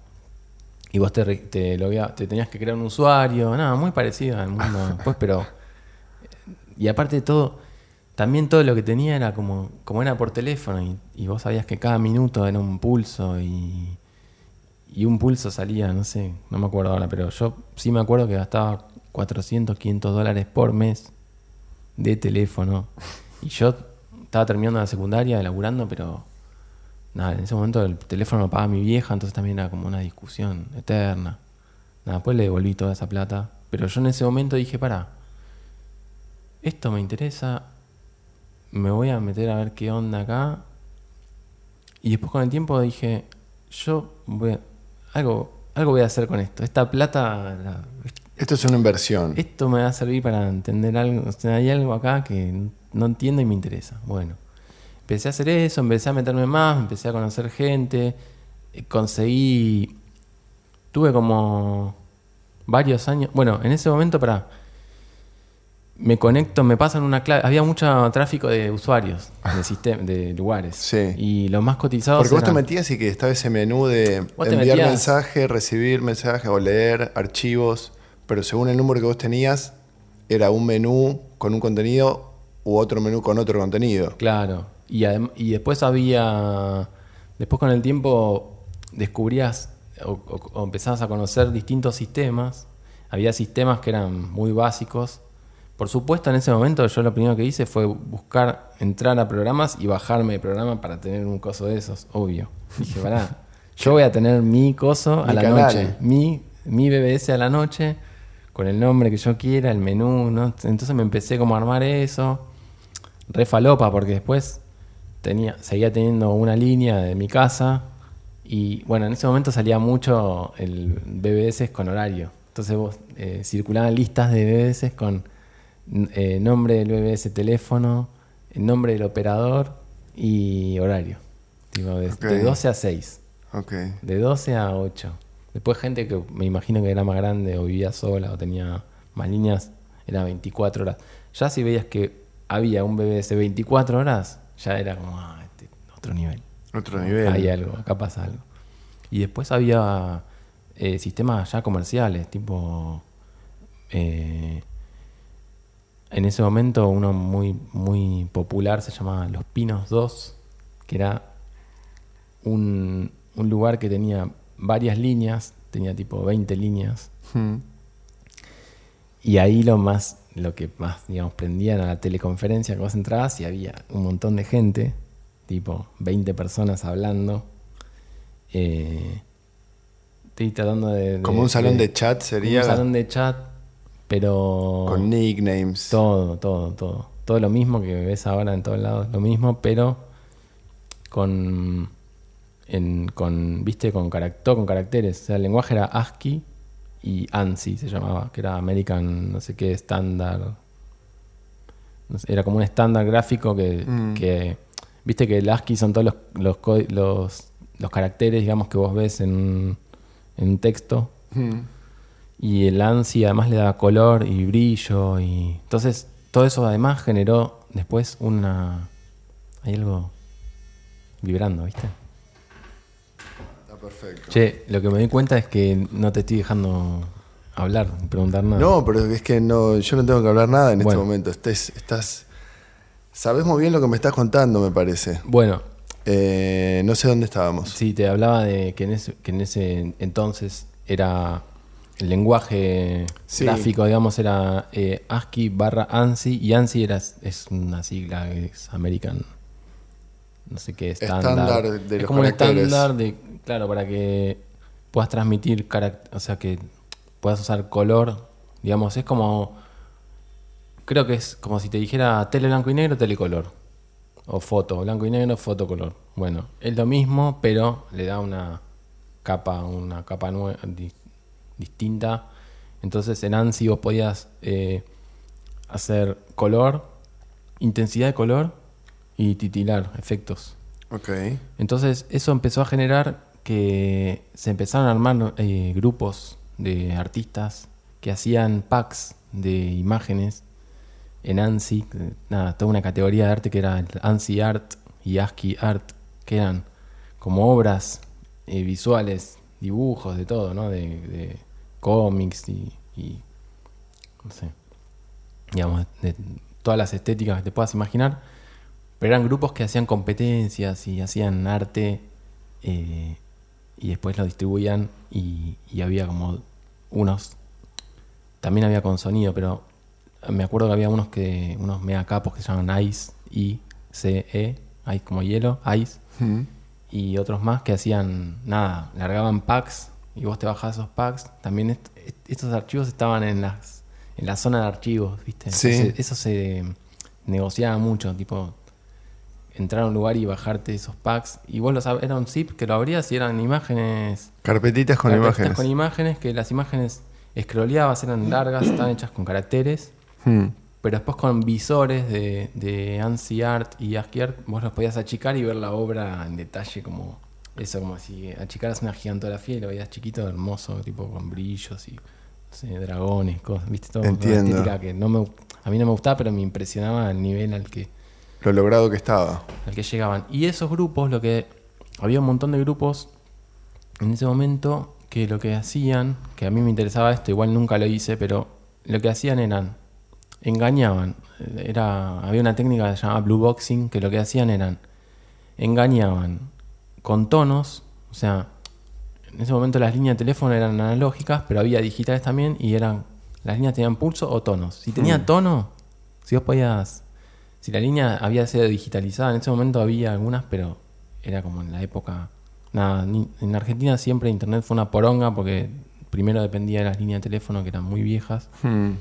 Y vos te, te, loguea- te tenías que crear un usuario, nada, muy parecido al mundo. Pues, pero. Y aparte de todo, también todo lo que tenía era como, como era por teléfono. Y, vos sabías que cada minuto era un pulso y. Y un pulso salía, no sé, no me acuerdo ahora, pero yo sí me acuerdo que gastaba 400, 500 dólares por mes de teléfono. Y yo estaba terminando la secundaria, laburando, pero nada, en ese momento el teléfono lo pagaba mi vieja, entonces también era como una discusión eterna. Nada, después le devolví toda esa plata. Pero yo en ese momento dije, para, esto me interesa, me voy a meter a ver qué onda acá. Y después con el tiempo dije, yo voy a- algo, algo voy a hacer con esto. Esta plata, la- Esto es una inversión. esto me va a servir para entender algo. O sea, hay algo acá que no entiendo y me interesa. Bueno, empecé a hacer eso, empecé a meterme más, empecé a conocer gente. eh, Conseguí. Tuve como varios años. Bueno, en ese momento, para. Me conecto, me pasan una clave. Había mucho tráfico de usuarios, de, sistem- de lugares. Sí. Y los más cotizados. Porque vos te metías y que estaba ese menú de enviar mensaje, recibir mensaje o leer archivos, pero según el número que vos tenías, era un menú con un contenido u otro menú con otro contenido. Claro. Y, y después había. Después con el tiempo descubrías o, o- o empezabas a conocer distintos sistemas. Había sistemas que eran muy básicos. Por supuesto, en ese momento yo lo primero que hice fue buscar, entrar a programas y bajarme de programa para tener un coso de esos, obvio. Dije, pará, yo voy a tener mi coso a la canal. noche, mi, mi BBS a la noche, con el nombre que yo quiera, el menú, ¿no? Entonces me empecé como a armar eso re falopa porque después tenía, seguía teniendo una línea de mi casa y bueno, en ese momento salía mucho el BBS con horario. Entonces vos eh, circulaban listas de BBS con eh, nombre del BBS teléfono, el nombre del operador y horario. Tipo, de, Ok. de 12 a 6, Ok. de 12 a 8. Después gente que me imagino que era más grande o vivía sola o tenía más líneas, era 24 horas. Ya si veías que había un BBS 24 horas, ya era como, ah, este, otro nivel. Otro nivel. Hay algo, acá pasa algo. Y después había eh, sistemas ya comerciales, tipo. eh, en ese momento uno muy, muy popular se llamaba Los Pinos 2, que era un, un lugar que tenía varias líneas, tenía tipo 20 líneas. Hmm. Y ahí lo más, lo que más, digamos, prendían a la teleconferencia que vos entrabas y había un montón de gente, tipo 20 personas hablando. Eh, estoy tratando de, de- Como un salón de chat como sería. un salón de chat, pero Con nicknames. todo, todo, todo. Todo lo mismo que ves ahora en todos lados, lo mismo, pero con, en, con viste, con, todo con caracteres. O sea, el lenguaje era ASCII y ANSI se llamaba, que era American, no sé qué, estándar. No sé, era como un estándar gráfico que, Mm. que- viste que el ASCII son todos los, los, los, los caracteres, digamos, que vos ves en, un- en un texto. Hmm. Y el ANSI además le daba color y brillo. y Entonces, todo eso además generó después una. Hay algo vibrando, ¿viste? Está perfecto. Che, lo que me di cuenta es que no te estoy dejando hablar, preguntar nada. No, pero es que no, yo no tengo que hablar nada en Bueno. este momento. Estás, estás. Sabes muy bien lo que me estás contando, me parece. Bueno, Eh, no sé dónde estábamos. sí, te hablaba de que en ese, que en ese entonces era. El lenguaje Sí. gráfico, digamos, era eh, ASCII barra ANSI. Y ANSI era, es una sigla que es American. No sé qué estándar. Estándar de es los como un estándar de. Claro, para que puedas transmitir. O sea, que puedas usar color. Digamos, es como. Creo que es como si te dijera tele blanco y negro, telecolor. O foto, blanco y negro, foto color. Bueno, es lo mismo, pero le da una capa, una capa nue- di- distinta. Entonces en ANSI vos podías eh, hacer color, intensidad de color y titilar, efectos. Ok. Entonces eso empezó a generar que se empezaron a armar eh, grupos de artistas que hacían packs de imágenes en ANSI, nada, toda una categoría de arte que era el ANSI Art y ASCII Art, que eran como obras eh, visuales dibujos, de todo, ¿no? De, cómics y, no sé, digamos, de todas las estéticas que te puedas imaginar. Pero eran grupos que hacían competencias y hacían arte eh, y después lo distribuían y, y había como unos, también había con sonido, pero me acuerdo que había unos que unos mega capos que se llaman Ice, I, C, E, Ice como hielo, Ice, Mm. Y otros más que hacían nada, largaban packs y vos te bajabas esos packs. También est- est- estos archivos estaban en las en la zona de archivos, ¿viste? Sí. Entonces, eso se negociaba mucho, tipo entrar a un lugar y bajarte esos packs. Y vos lo sabés, era un zip que lo abrías y eran imágenes Carpetitas con carpetitas imágenes. con imágenes, que las imágenes scrolleabas, eran largas, estaban hechas con caracteres, Mm. Pero después con visores de, de ANSI Art y ASCII Art, vos los podías achicar y ver la obra en detalle, como eso, como si achicaras una gigantografía y lo veías chiquito, hermoso, tipo con brillos y no sé, dragones, cosas, viste, todo Entiendo. que no me, a mí no me gustaba, pero me impresionaba el nivel al que Lo logrado que estaba. al que llegaban. Y esos grupos, lo que. Había un montón de grupos en ese momento que lo que hacían, que a mí me interesaba esto, igual nunca lo hice, pero lo que hacían eran. Engañaban. Era, había una técnica que se llamaba blue boxing, que lo que hacían eran. engañaban con tonos, o sea, en ese momento las líneas de teléfono eran analógicas, pero había digitales también y eran. las líneas tenían pulso o tonos. Si tenía Mm. tono, si vos podías si la línea había sido digitalizada, en ese momento había algunas, pero era como en la época. Nada, ni- en Argentina siempre internet fue una poronga porque primero dependía de las líneas de teléfono que eran muy viejas Mm.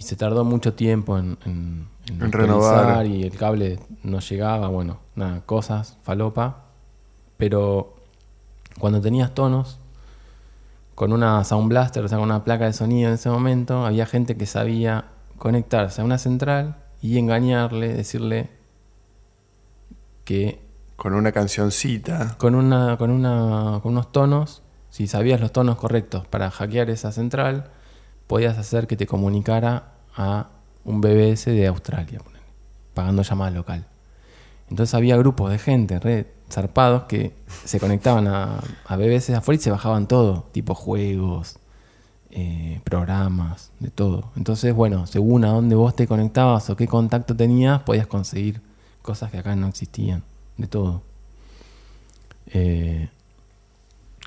Y se tardó mucho tiempo en, en, En renovar. y el cable no llegaba, bueno, nada, cosas, falopa. Pero cuando tenías tonos, con una Sound Blaster, o sea, con una placa de sonido en ese momento, había gente que sabía conectarse a una central y engañarle, decirle que Con una cancioncita. con, una, con, una, con unos tonos, si sabías los tonos correctos para hackear esa central, podías hacer que te comunicara a un BBS de Australia, pagando llamada local. Entonces había grupos de gente re zarpados que se conectaban a, a BBS de afuera y se bajaban todo, tipo juegos, eh, programas, de todo. Entonces, bueno, según a dónde vos te conectabas o qué contacto tenías, podías conseguir cosas que acá no existían, de todo. Eh,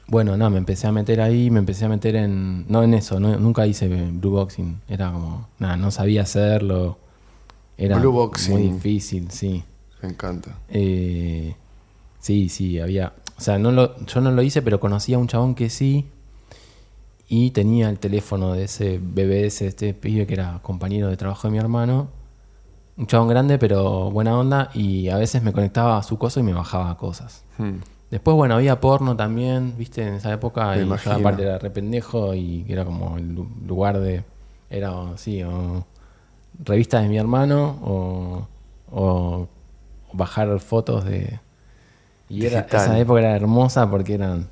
bueno, no, me empecé a meter ahí, me empecé a meter en... No en eso, no- nunca hice blue boxing, era como... Nada, no sabía hacerlo. Era Blue boxing. muy difícil, sí. Me encanta. Eh, sí, sí, había. O sea, no lo, yo no lo hice, pero conocía a un chabón que sí. Y tenía el teléfono de ese BBS, este pibe que era compañero de trabajo de mi hermano. Un chabón grande, pero buena onda. Y a veces me conectaba a su cosa y me bajaba cosas. Mm. Después, bueno, había porno también, viste, en esa época. Me y imagino. aparte era re pendejo y era como el lu- lugar de. Era, sí, o revistas de mi hermano o, o bajar fotos de. Y era, esa época era hermosa porque eran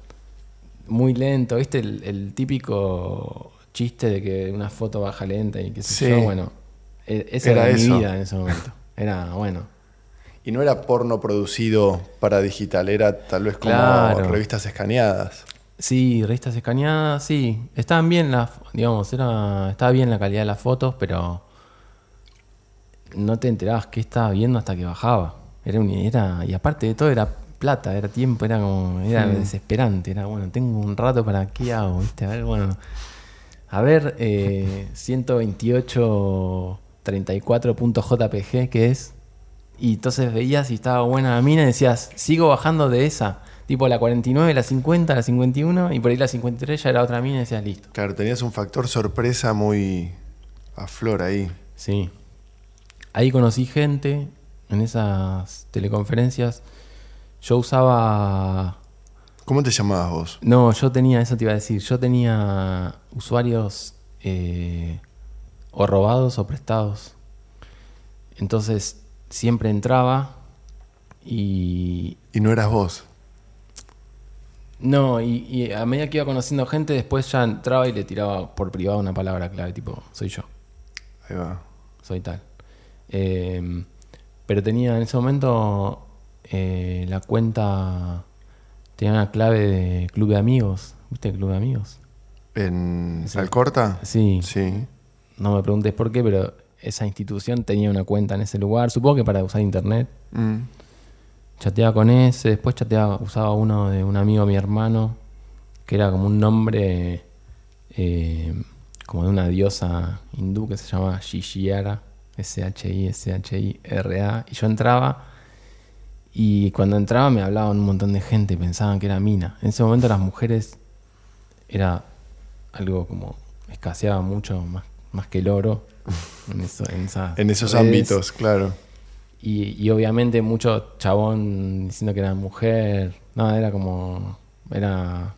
muy lento, viste, el, el típico chiste de que una foto baja lenta y qué sé Sí. yo, bueno. e- Esa Era era, mi eso. vida en ese momento. Era, bueno. Y no era porno producido para digital, era tal vez como Claro. revistas escaneadas. Sí, revistas escaneadas, sí. Estaban bien las, digamos, era, estaba bien la calidad de las fotos, pero no te enterabas qué estaba viendo hasta que bajaba. Era, un- era y aparte de todo era plata, era tiempo, era como, era Hmm. desesperante, era bueno, tengo un rato para qué hago, viste, a ver, bueno, a ver, eh, 128.34.jpg, que es, y entonces veías si estaba buena la mina y decías, sigo bajando de esa. Tipo la 49, la 50, la 51 y por ahí la 53 ya era otra mina y decías listo. Claro, tenías un factor sorpresa muy a flor ahí. Sí. Ahí conocí gente en esas teleconferencias. Yo usaba... ¿Cómo te llamabas vos? No, yo tenía, eso te iba a decir, yo tenía usuarios eh, o robados o prestados. Entonces siempre entraba y, Y no eras vos. No, y, y a medida que iba conociendo gente, después ya entraba y le tiraba por privado una palabra clave, tipo, soy yo, Ahí va. soy tal. Eh, pero tenía en ese momento eh, la cuenta, tenía una clave de club de amigos. ¿Viste el club de amigos? ¿En. Alcorta? Sí. Sí. No me preguntes por qué, pero esa institución tenía una cuenta en ese lugar. Supongo que para usar internet. Mm. Chateaba con ese, después chateaba, usaba uno de un amigo de mi hermano, que era como un nombre eh, como de una diosa hindú que se llama Shishiara, S-H-I-S-H-I-R-A. Y yo entraba y cuando entraba me hablaban un montón de gente, pensaban que era mina. En ese momento las mujeres era algo como escaseaba mucho más, más que el oro en, eso- en esas En esos redes. ámbitos, claro. Y, y obviamente mucho chabón diciendo que era mujer. No, era como. Era.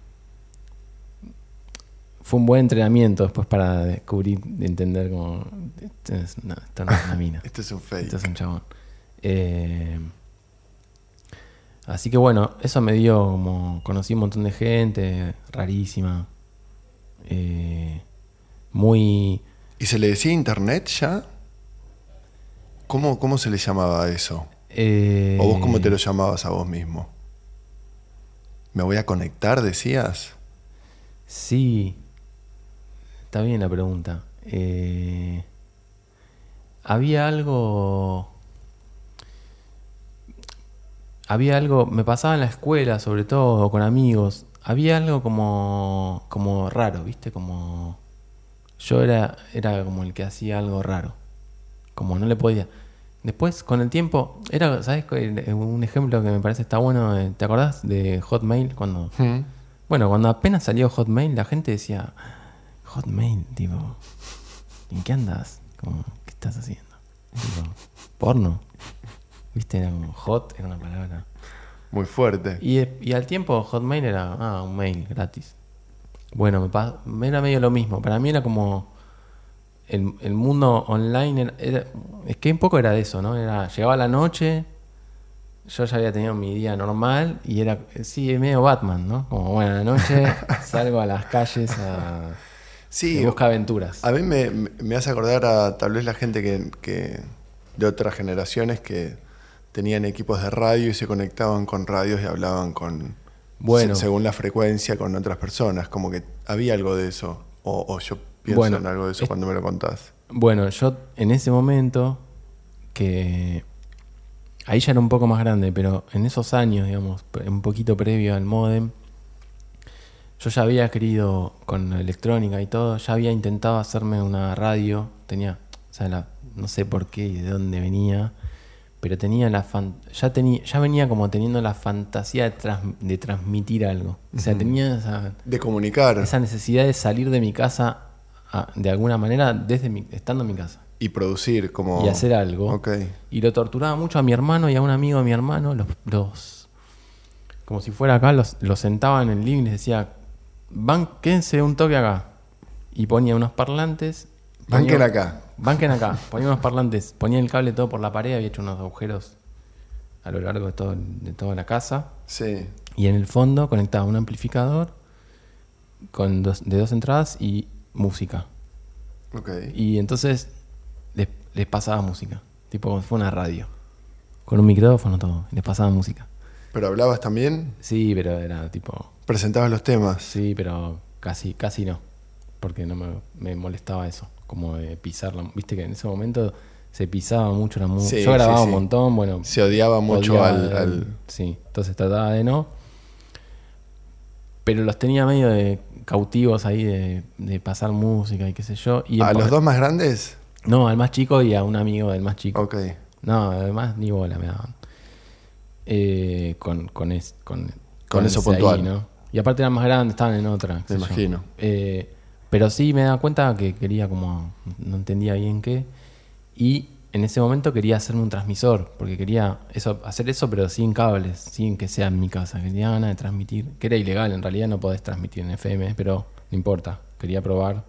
Fue un buen entrenamiento después para descubrir, de entender como. Esto, es- no, esto no es una mina. Este es un fake. Esto es un chabón. Eh, así que bueno, eso me dio como. Conocí un montón de gente rarísima. eh, muy. ¿Y se le decía internet ya? ¿Cómo, cómo se le llamaba eso? eh, ¿O vos cómo te lo llamabas a vos mismo? ¿Me voy a conectar, decías? Sí, está bien la pregunta. Eh, había algo... Había algo, me pasaba en la escuela sobre todo, con amigos, había algo como, como raro, ¿viste? Como... Yo era, era como el que hacía algo raro, como no le podía... Después, con el tiempo, era, ¿sabes? qué? Un ejemplo que me parece está bueno, eh, ¿te acordás de Hotmail cuando... Mm. Bueno, cuando apenas salió Hotmail, la gente decía, Hotmail, tipo, ¿en qué andas? Como, ¿qué estás haciendo? Tipo, porno. ¿Viste? Era como hot, era una palabra. Muy fuerte. Y, y al tiempo Hotmail era, ah, un mail gratis. Bueno, me era medio lo mismo. Para mí era como el, el mundo online. Era, era- es que un poco era de eso, ¿no? Era, llegaba la noche, yo ya había tenido mi día normal y era, sí, medio Batman, ¿no? Como, bueno, a la noche salgo a las calles a, Sí, busca aventuras. a mí me, me- me hace acordar a tal vez la gente que, que- de otras generaciones que tenían equipos de radio y se conectaban con radios y hablaban con, Bueno. se- según la frecuencia con otras personas. Como que había algo de eso. O, o yo pienso Bueno, en algo de eso es- cuando me lo contás. Bueno, yo en ese momento, que ahí ya era un poco más grande, pero en esos años, digamos, un poquito previo al modem, yo ya había querido, con la electrónica y todo, ya había intentado hacerme una radio, tenía, o sea, la- no sé por qué y de dónde venía, pero tenía la fan- ya tenía, ya venía como teniendo la fantasía de, trans- de transmitir algo. O sea, tenía esa, De comunicar esa necesidad de salir de mi casa a- de alguna manera desde mi, estando en mi casa y producir como... y hacer algo. Ok. Y lo torturaba mucho a mi hermano y a un amigo de mi hermano, los, los- como si fuera acá, los, los sentaba en el living y les decía, Van, quédense un toque acá. Y ponía unos parlantes. Banquen acá. Banquen acá. Ponía unos parlantes, ponía el cable todo por la pared, había hecho unos agujeros a lo largo de, todo, de toda la casa. Sí. Y en el fondo conectaba un amplificador con dos, de dos entradas y música. Ok. Y entonces les, les pasaba música. Tipo como si fuera una radio. Con un micrófono, todo. Les pasaba música. ¿Pero hablabas también? Sí, pero era tipo. ¿Presentabas los temas? Sí, pero casi, casi no. Porque no me, me molestaba eso. Como de pisar la. Viste que en ese momento se pisaba mucho la música. Sí, Yo grababa sí, un montón, bueno. Se odiaba mucho odiaba al, Sí, entonces trataba de no. Pero los tenía medio de cautivos ahí de, de pasar música y qué sé yo. Y ¿A los dos más grandes? No, al más chico y a un amigo del más chico. Ok. No, además ni bola me daban. Eh, con, con, es- con, Con eso ahí, puntual. ¿no? Y aparte eran más grandes, estaban en otra. Me imagino. Eh, pero sí me daba cuenta que quería como, no entendía bien qué. Y en ese momento quería hacerme un transmisor, porque quería eso, hacer eso pero sin cables, sin que sea en mi casa. Quería ganas de transmitir, que era ilegal, en realidad no podés transmitir en FM, pero no importa, quería probar.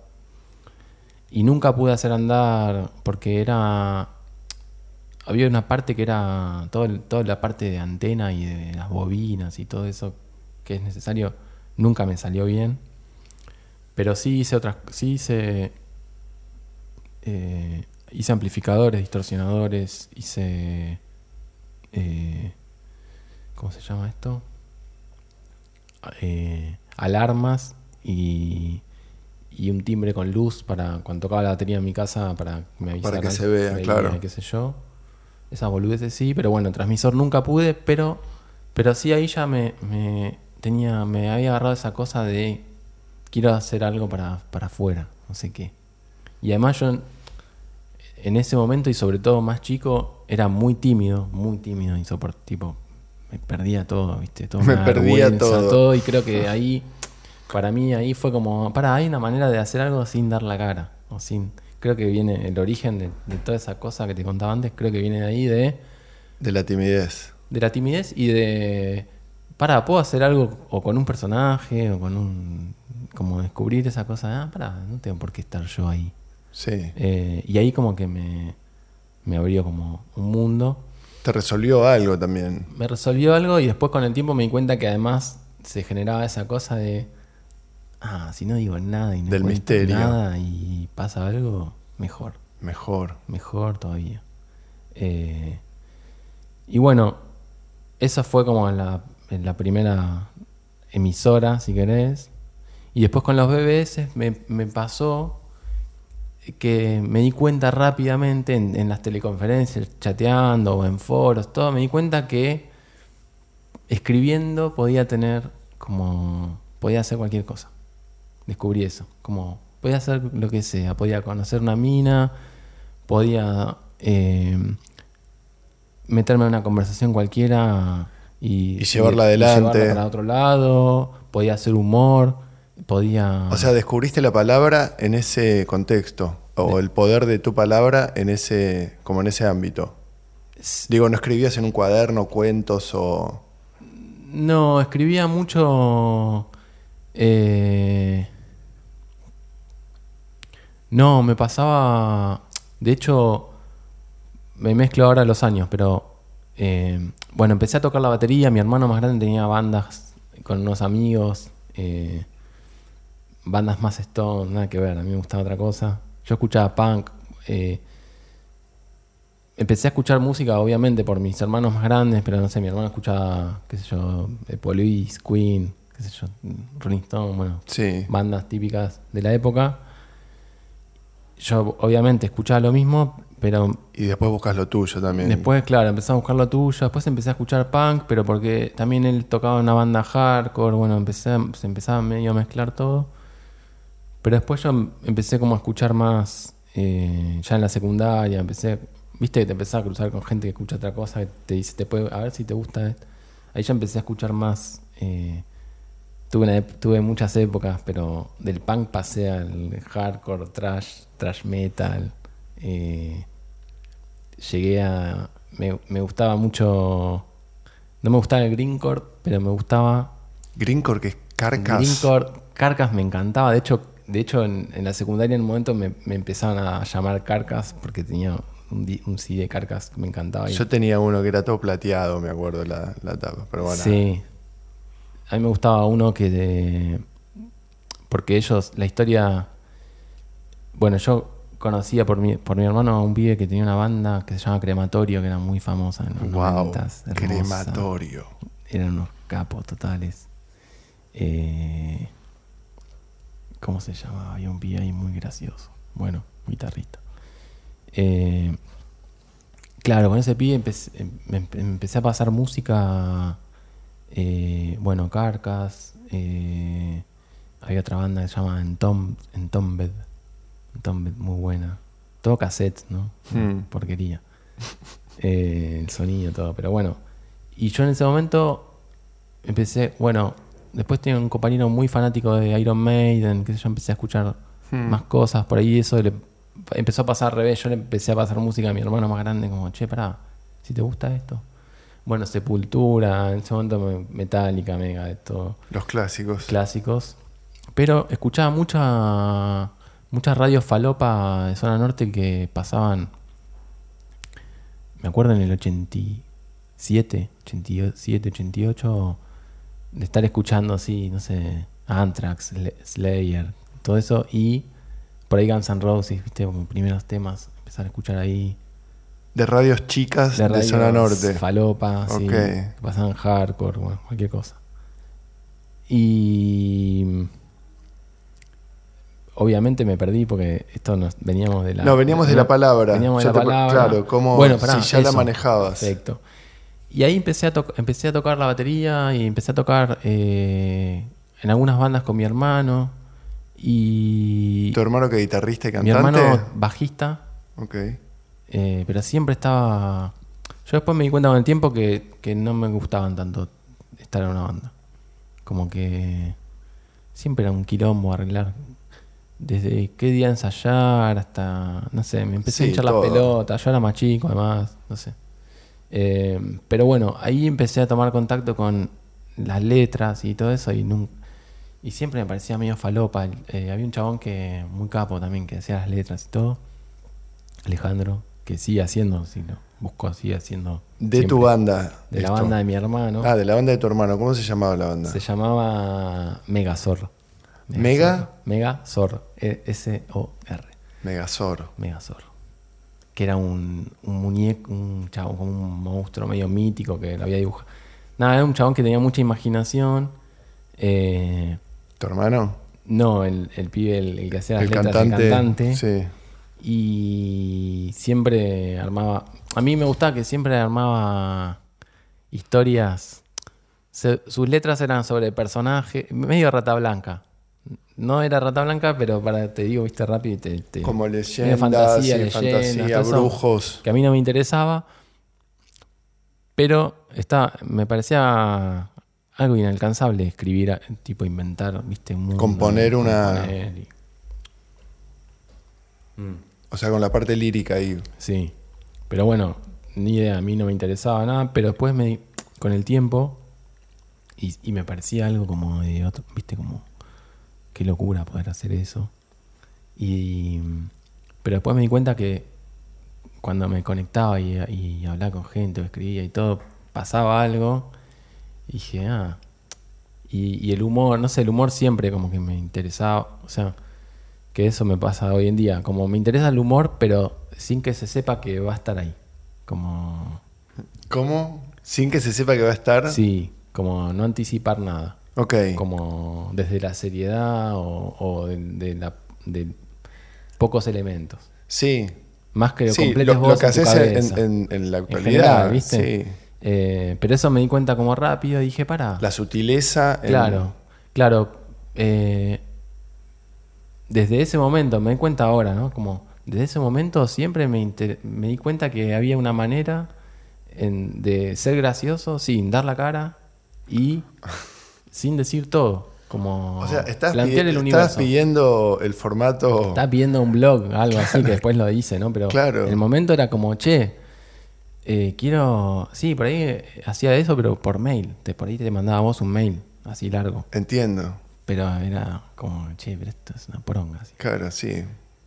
Y nunca pude hacer andar porque era había una parte que era todo toda la parte de antena y de las bobinas y todo eso que es necesario nunca me salió bien pero sí hice otras sí hice eh, hice amplificadores distorsionadores hice eh, cómo se llama esto eh, alarmas y, y un timbre con luz para cuando tocaba la batería en mi casa para que me avisaran. que se vea, claro. qué sé yo. Esas boludeces sí, pero bueno, transmisor nunca pude, pero, pero sí ahí ya me, me tenía, me había agarrado esa cosa de quiero hacer algo para, para afuera, no sé qué. Y además yo en ese momento y sobre todo más chico era muy tímido, muy tímido, insoportable, tipo me perdía todo, ¿viste? Todo Me perdía todo. y creo que ahí para mí ahí fue como, para, hay una manera de hacer algo sin dar la cara, o sin creo que viene el origen de, de toda esa cosa que te contaba antes, creo que viene de ahí de De la timidez. de la timidez y de para puedo hacer algo o con un personaje o con un como descubrir esa cosa de, ah para no tengo por qué estar yo ahí Sí. Eh, y ahí como que me, me abrió como un mundo Te resolvió algo también. me resolvió algo y después con el tiempo me di cuenta que además se generaba esa cosa de ah si no digo nada y no Del misterio. nada y pasa algo mejor Mejor. mejor todavía. Eh, y bueno, esa fue como la, la primera emisora, si querés. Y después con los BBS me, me pasó que me di cuenta rápidamente en, en las teleconferencias, chateando o en foros, todo, me di cuenta que escribiendo podía tener como, podía hacer cualquier cosa. Descubrí eso, como podía hacer lo que sea, podía conocer una mina, podía eh, meterme en una conversación cualquiera y, Y llevarla adelante. llevarla para otro lado, podía hacer humor, podía... O sea, descubriste la palabra en ese contexto. O el poder de tu palabra en ese, como en ese ámbito. Digo, no escribías en un cuaderno cuentos o. No, escribía mucho. eh, no, me pasaba. De hecho, me mezclo ahora los años, pero. eh, bueno, empecé a tocar la batería. Mi hermano más grande tenía bandas con unos amigos. eh, bandas más stone, nada que ver. A mí me gustaba otra cosa. Yo escuchaba punk. eh, empecé a escuchar música, obviamente, por mis hermanos más grandes, pero no sé, mi hermano escuchaba, qué sé yo, The Police, Queen, qué sé yo, Rolling Stone, bueno, Sí. bandas típicas de la época. Yo, obviamente, escuchaba lo mismo, pero Y después buscas lo tuyo también. después, claro, empecé a buscar lo tuyo, después empecé a escuchar punk, pero porque también él tocaba una banda hardcore, bueno, empecé, se empezaba medio a mezclar todo. Pero después yo em- empecé como a escuchar más, eh, ya en la secundaria, empecé, viste que te empezás a cruzar con gente que escucha otra cosa, que te dice, te puede, a ver si te gusta esto. Ahí ya empecé a escuchar más, eh, tuve, una tuve muchas épocas, pero del punk pasé al hardcore, trash, trash metal. eh, llegué a. Me, me gustaba mucho. No me gustaba el greencore, pero me gustaba. Greencore, que es carcas. Greencore, Carcas me encantaba. De hecho, de hecho en, en la secundaria en un momento me, me empezaban a llamar Carcas porque tenía un, un CD de Carcas que me encantaba. Yo tenía uno que era todo plateado, me acuerdo la, la tapa. Pero bueno. Sí. A mí me gustaba uno que de. Porque ellos, la historia. Bueno, yo conocía por mi, por mi hermano a un pibe que tenía una banda que se llama Crematorio, que era muy famosa en los Wow. 90s, hermosa. Crematorio. Eran unos capos totales. Eh, ¿Cómo se llamaba? Había un pibe ahí muy gracioso. Bueno, guitarrista. Eh, claro, con ese pibe empecé, em- empe- empecé a pasar música. eh, bueno, Carcas. eh, había otra banda que se llama Entom- Entombed. Entombed, muy buena. Todo cassette, ¿no? Hmm. Porquería. Eh, el sonido, todo. Pero bueno. Y yo en ese momento empecé, bueno, después tenía un compañero muy fanático de Iron Maiden, que yo empecé a escuchar Hmm. más cosas por ahí, eso le empezó a pasar al revés, yo le empecé a pasar música a mi hermano más grande, como, che, pará, si te gusta esto. Bueno, Sepultura, en ese momento me- Metallica, Mega, de todo, Los clásicos. clásicos. Pero escuchaba mucha, mucha radio falopa de zona norte que pasaban, me acuerdo en el 87, 87, 88, de estar escuchando así, no sé, Anthrax, Slayer, todo eso, y por ahí Guns N' Roses, viste, como primeros temas, empezar a escuchar ahí. De radios chicas de, radios zona norte. Falopa, sí, que pasaban hardcore, bueno, cualquier cosa. Y obviamente me perdí porque esto nos veníamos de la No, veníamos de la palabra. veníamos de Yo la te- palabra claro, como Bueno, pará, si ya la manejabas. perfecto y ahí empecé a empecé a tocar la batería y empecé a tocar eh, en algunas bandas con mi hermano y ¿Tu hermano que guitarrista y mi cantante? hermano bajista Ok. eh, pero siempre estaba yo después me di cuenta con el tiempo que, que no me gustaban tanto estar en una banda como que siempre era un quilombo arreglar desde qué día ensayar hasta, no sé, me empecé Sí, a hinchar todo. la pelota, yo era más chico además, no sé. Eh, pero bueno, ahí empecé a tomar contacto con las letras y todo eso y nunca... Y siempre me parecía medio falopa. Eh, había un chabón que, muy capo también, que hacía las letras y todo. Alejandro, que sigue haciendo, busco, sigue haciendo. De siempre. tu banda. De la banda de mi hermano. Ah, de la banda de tu hermano. ¿Cómo se llamaba la banda? Se llamaba Megazor. ¿Mega? Megazor. E- S-O-R. Megazor. Megazor. Que era un, un muñeco, un chabón, como un monstruo medio mítico que lo había dibujado. Nada, era un chabón que tenía mucha imaginación. Eh, ¿Tu hermano? no, el, el pibe, el, el que hacía las El letras, cantante. el cantante. Sí. Y siempre armaba. A mí me gustaba que siempre armaba historias. Se- sus letras eran sobre personajes. Medio rata blanca. No era rata blanca, pero para te digo, viste rápido y te. te- Como leyendas, fantasía, leyendas, fantasía, eso, brujos. Que a mí no me interesaba. Pero está, me parecía algo inalcanzable escribir, tipo inventar, viste, un mundo, Componer una- componer y- O sea, con la parte lírica ahí. Sí, pero bueno, ni idea, a mí no me interesaba nada, pero después me, con el tiempo, y, y me parecía algo como de otro, viste, como, qué locura poder hacer eso. Y, pero después me di cuenta que cuando me conectaba y, y hablaba con gente o escribía y todo, pasaba algo, y dije, ah, y, y el humor, no sé, el humor siempre como que me interesaba, o sea, que eso me pasa hoy en día. Como me interesa el humor, pero sin que se sepa que va a estar ahí. Como. ¿Cómo? Sin que se sepa que va a estar. Sí, como no anticipar nada. Ok. Como desde la seriedad o, o de, de la, de pocos elementos. Sí. Más que Sí, lo, vos lo que en haces en, cabeza. en- en la actualidad. general, ¿viste? Sí. Eh, pero eso me di cuenta como rápido y dije, para. La sutileza. Claro, claro. eh, desde ese momento, me di cuenta ahora, ¿no? Como desde ese momento siempre me, inter- me di cuenta que había una manera de ser gracioso sin dar la cara y sin decir todo. Como O sea, estás, plantear el estás universo. pidiendo el formato. Estaba pidiendo un blog, algo así, que después lo hice, ¿no? Pero Claro. el momento era como, che, eh, quiero. Sí, por ahí eh, hacía eso, pero por mail. Te, por ahí te mandaba vos un mail, así largo. Entiendo. Pero era como, che, pero esto es una poronga. así. Claro, sí.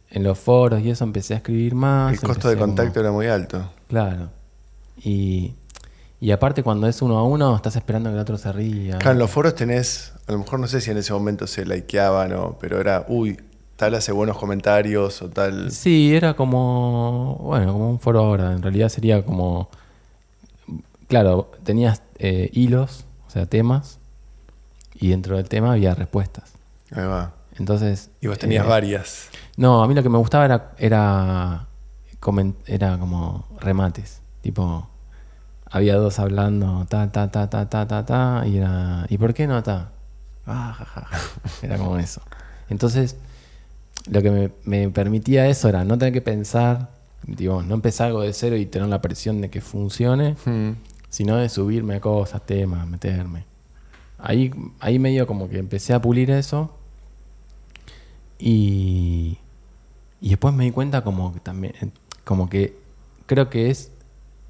En los foros y eso empecé a escribir más. El costo de como- contacto era muy alto. Claro. Y, y aparte, cuando es uno a uno, estás esperando que el otro se ría. Claro, en los foros tenés, a lo mejor no sé si en ese momento se likeaban o, pero era, uy, tal hace buenos comentarios o tal. Sí, era como, bueno, como un foro ahora. En realidad sería como, claro, tenías eh, hilos, o sea, temas, y dentro del tema había respuestas. Ahí va. Entonces... Y vos tenías eh, varias. No, a mí lo que me gustaba era, era, era como remates. Tipo, había dos hablando, ta, ta, ta, ta, ta, ta, ta, y era, ¿y por qué no ta? Ah, ja, ja, ja. Era como eso. Entonces, lo que me, me permitía eso era no tener que pensar, digo, no empezar algo de cero y tener la presión de que funcione, Mm. sino de subirme a cosas, temas, meterme. Ahí, ahí medio como que empecé a pulir eso. Y, y después me di cuenta como que también, como que creo que es,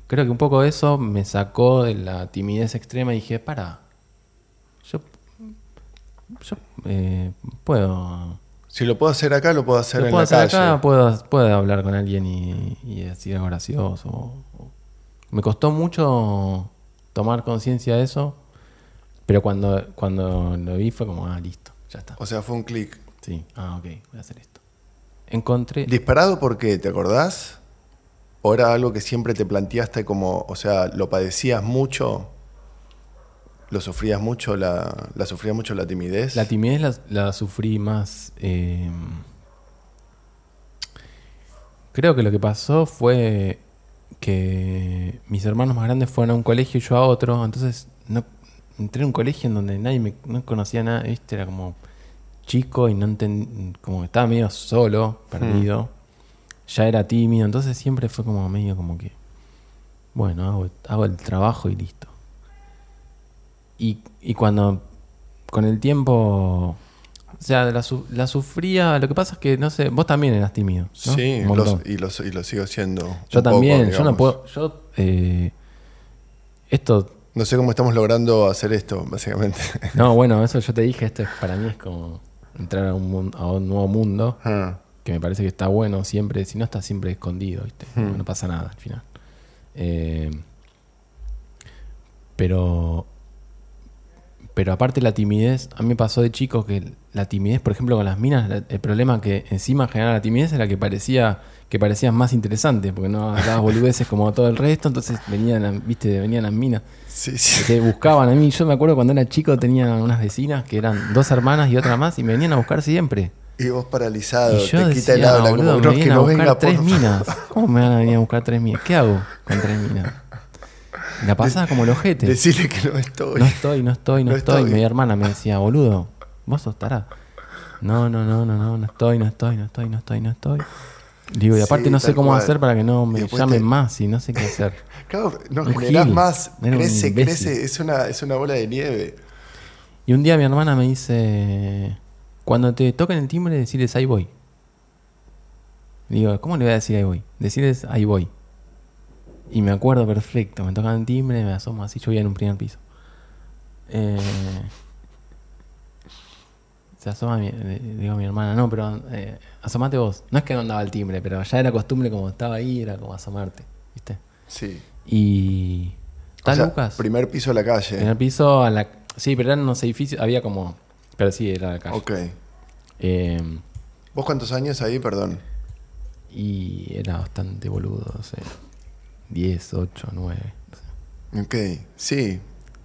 creo que un poco eso me sacó de la timidez extrema y dije, para, yo, yo eh, puedo, Si lo puedo hacer acá, lo puedo hacer lo en puedo la hacer calle. acá, puedo, puedo hablar con alguien y, y decir algo gracioso. o- o- Me costó mucho tomar conciencia de eso, pero cuando, cuando lo vi fue como, ah, listo, ya está. O sea, fue un clic. Sí, ah, ok, voy a hacer esto. Encontré. ¿Disparado por qué? ¿Te acordás? ¿O era algo que siempre te planteaste como, o sea, lo padecías mucho? ¿Lo sufrías mucho la, la sufrías mucho la timidez? La timidez la, la sufrí más. eh, creo que lo que pasó fue que mis hermanos más grandes fueron a un colegio y yo a otro. Entonces no, entré en un colegio en donde nadie me no conocía nada. ¿viste? Era como chico y no enten- como estaba medio solo, perdido. Ya era tímido. Entonces siempre fue como medio como que. Bueno, hago, hago el trabajo y listo. Y, y cuando con el tiempo. O sea, la, su- la sufría. Lo que pasa es que, no sé, vos también eras tímido. ¿no? Sí, los- y, lo, y lo sigo siendo. yo poco, también. yo no puedo. Yo. eh, esto. No sé cómo estamos logrando hacer esto, básicamente. No, bueno, eso yo te dije. Esto es, para mí es como entrar a un, mun- a un nuevo mundo. Ah, Que me parece que está bueno siempre. Si no, está siempre escondido, ¿viste? Hmm. No pasa nada al final. Eh, pero. Pero aparte la timidez, a mí me pasó de chico que la timidez, por ejemplo, con las minas, la- el problema que encima generaba la timidez era que parecía que parecías más interesante, porque no hablabas boludeces como todo el resto, entonces venían, viste, venían las minas sí, que te buscaban a mí. Yo me acuerdo cuando era chico tenía unas vecinas que eran dos hermanas y otra más y me venían a buscar siempre. Y vos paralizado, Y yo te decía, quita el habla, boludo, como me que no buscar venga tres por minas. ¿Cómo me van a venir a buscar tres minas? ¿Qué hago con tres minas? La pasaba como el ojete. Decirle que no estoy. No estoy, no estoy, no, No estoy. estoy. Mi hermana me decía, boludo, vos sos tará. No, no, no, no, no, no estoy, no estoy, no estoy, no estoy, no estoy. Digo, y aparte Sí, no sé cómo cual. hacer para que no me llamen te- más y no sé qué hacer. Claro, no Un generás gil. más, crece, crece, es una, es una bola de nieve. Y un día mi hermana me dice, cuando te toquen el timbre, decirles ahí voy. Digo, ¿cómo le voy a decir ahí voy? Decirles ahí voy. Y me acuerdo perfecto, me tocan el timbre, me asomo así, yo vivía en un primer piso. Eh, se asoma, mi, digo a mi hermana, no, pero eh, asomate vos. No es que no andaba el timbre, pero ya era costumbre como estaba ahí, era como asomarte, ¿viste? Sí. Y... O ¿Está sea, Lucas? Primer piso de la calle. El piso, a la... sí, pero eran unos edificios, había como... Pero sí, era la calle. Ok. Eh, ¿Vos cuántos años ahí, perdón? y era bastante boludo, no sé. 10, 8, 9. no sé. Ok, sí.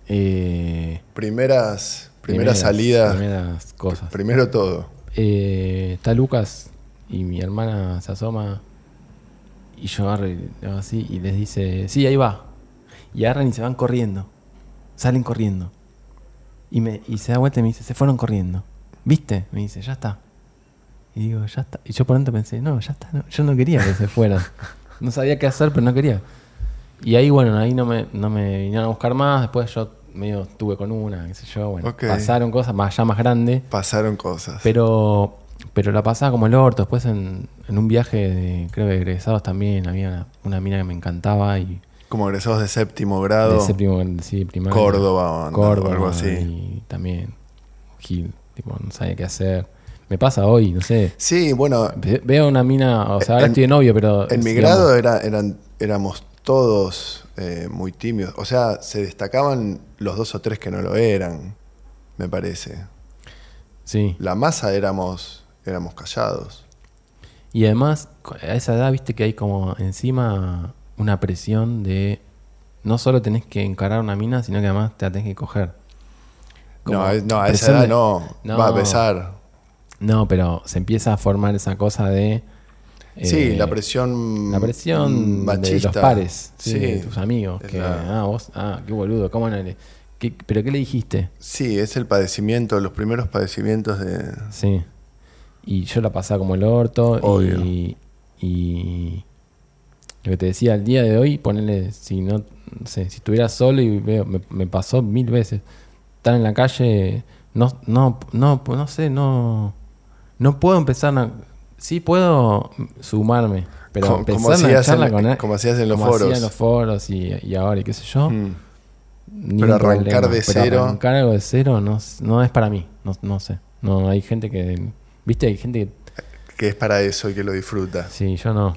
Eh, Primeras, primeras, salidas. Primeras cosas. Primero todo. Eh, está Lucas y mi hermana se asoma y yo agarro así y les dice, sí, ahí va. Y agarran y se van corriendo. Salen corriendo. Y, me, y se da vuelta y me dice, se fueron corriendo. ¿Viste? Me dice, ya está. Y digo, ya está. Y yo por dentro pensé, no, ya está. no, yo no quería que se fueran. No sabía qué hacer, pero no quería. Y ahí, bueno, ahí no me, no me vinieron a buscar más. Después yo medio estuve con una, qué sé yo. Bueno, pasaron cosas más, ya más grandes. Pasaron cosas. Pero, pero la pasaba como el orto. Después en, en un viaje, de, creo que de egresados también, había una, una mina que me encantaba y Como egresados de séptimo grado. de séptimo, sí. Córdoba, Córdoba, algo así. Y también Gil, tipo, no sabía qué hacer. Me pasa hoy, no sé. Sí, bueno, Ve- Veo una mina, o sea, ahora En- estoy de novio, pero... en mi grado era, eran, éramos todos eh, muy tímidos. O sea, se destacaban los dos o tres que no lo eran, me parece. Sí. La masa éramos, éramos callados. Y además, a esa edad, viste que hay como encima una presión de... No solo tenés que encarar una mina, sino que además te la tenés que coger. Como No, no, a esa edad de- no. No. Va a pesar. No, pero se empieza a formar esa cosa de... sí, eh, la presión. La presión machista. de los pares, sí, Sí. de tus amigos. Que, la- ah, vos, ah, qué boludo, ¿cómo no le...? ¿Qué- ¿Pero qué le dijiste? Sí, es el padecimiento, los primeros padecimientos de. Sí. Y yo la pasaba como el orto. Obvio. Y, y lo que te decía, el día de hoy, ponerle, si no, no sé, si estuviera solo y veo, me, me pasó mil veces. Estar en la calle, no, no, no, no sé, no, no puedo empezar a, sí puedo sumarme, pero Como- como empezar una hacías charla en- con a- como hacías en los como hacía foros. en los foros y, y ahora y qué sé yo. Mm. Pero arrancar de Pero cero- arrancar algo de cero no, no es para mí. No, no sé. No, hay gente que. ¿Viste? Hay gente que. Que es para eso y que lo disfruta. Sí, yo no.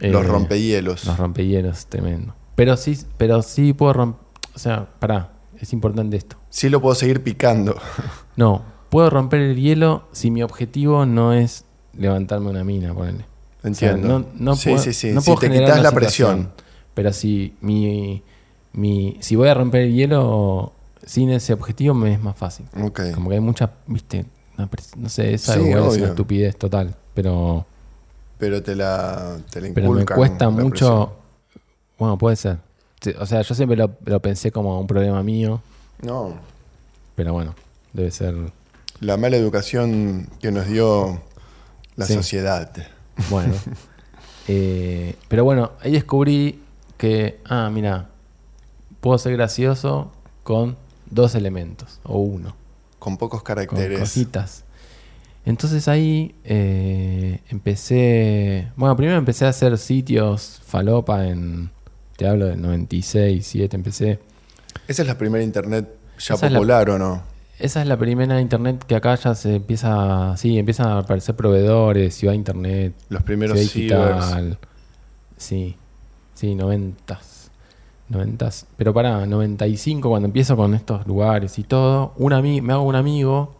Los Eh, rompehielos. Los rompehielos, tremendo. Pero sí, pero sí puedo romper. O sea, pará, es importante esto. Sí lo puedo seguir picando. No, puedo romper el hielo si mi objetivo no es levantarme una mina, ponele. O sea, Entiendo. no, no sí, puedo, sí, sí. no si puedo te generar quitas una la presión. Pero si mi, mi. Si voy a romper el hielo, sin ese objetivo me es más fácil. Ok. Como que hay mucha, viste, no sé, es Sí, algo, es una estupidez total, pero, Pero te la, te la pero me cuesta mucho, bueno, puede ser. O sea, yo siempre lo, lo pensé como un problema mío. No, pero bueno, debe ser, la mala educación que nos dio la Sí. sociedad. bueno. Eh, pero bueno, ahí descubrí que, ah, mira, puedo ser gracioso con dos elementos, o uno. Con pocos con caracteres. cositas. Entonces ahí eh, empecé, bueno, primero empecé a hacer sitios falopa en, te hablo del 96, 7, empecé. Esa es la primera internet ya Esa es la- popular, ¿o no? Esa es la primera internet que acá ya se empieza, sí, empiezan a aparecer proveedores, ciudad internet, Los primeros digital. Sí, sí, noventas. Noventas. Pero para 95, cuando empiezo con estos lugares y todo, un ami- me hago un amigo,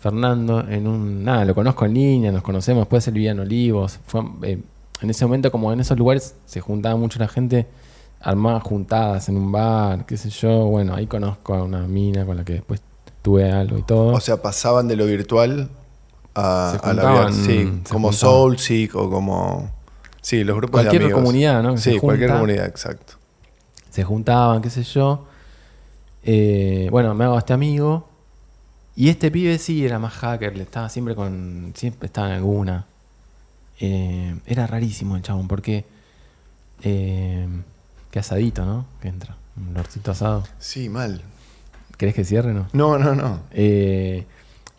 Fernando, en un. Nada, lo conozco en línea, nos conocemos, después él vivía en Olivos. Fue, eh, en ese momento, como en esos lugares se juntaba mucho la gente, armaba juntadas en un bar, qué sé yo. Bueno, ahí conozco a una mina con la que después tuve algo y todo. O sea, pasaban de lo virtual a, a la vida. Sí, como. Soulseek o como. Sí, los grupos Cualquier de amigos. comunidad, ¿no? que Sí, cualquier comunidad, exacto. se juntaban, qué sé yo. Eh, bueno, me hago este amigo. Y este pibe sí era más hacker, le estaba siempre con. Siempre estaba en alguna. Eh, era rarísimo el chabón, porque. Eh, qué asadito, ¿no? Que entra. Un lorcito asado. Sí, mal. ¿Querés que cierre, no? No, no, no. Eh,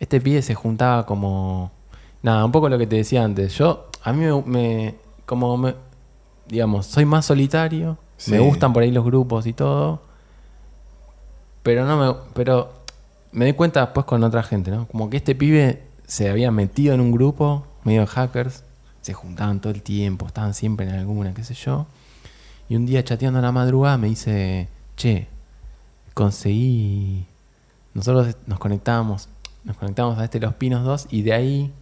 este pibe se juntaba como. Nada, un poco lo que te decía antes. Yo, a mí me. me- como me. Digamos, soy más solitario. Me gustan por ahí los grupos y todo. Pero no me. Pero me di cuenta después con otra gente, ¿no? Como que este pibe se había metido en un grupo, medio de hackers. Se juntaban todo el tiempo, estaban siempre en alguna, qué sé yo. Y un día chateando a la madrugada me dice, che, conseguí. Nosotros nos conectamos, nos conectamos a este Los Pinos 2 y de ahí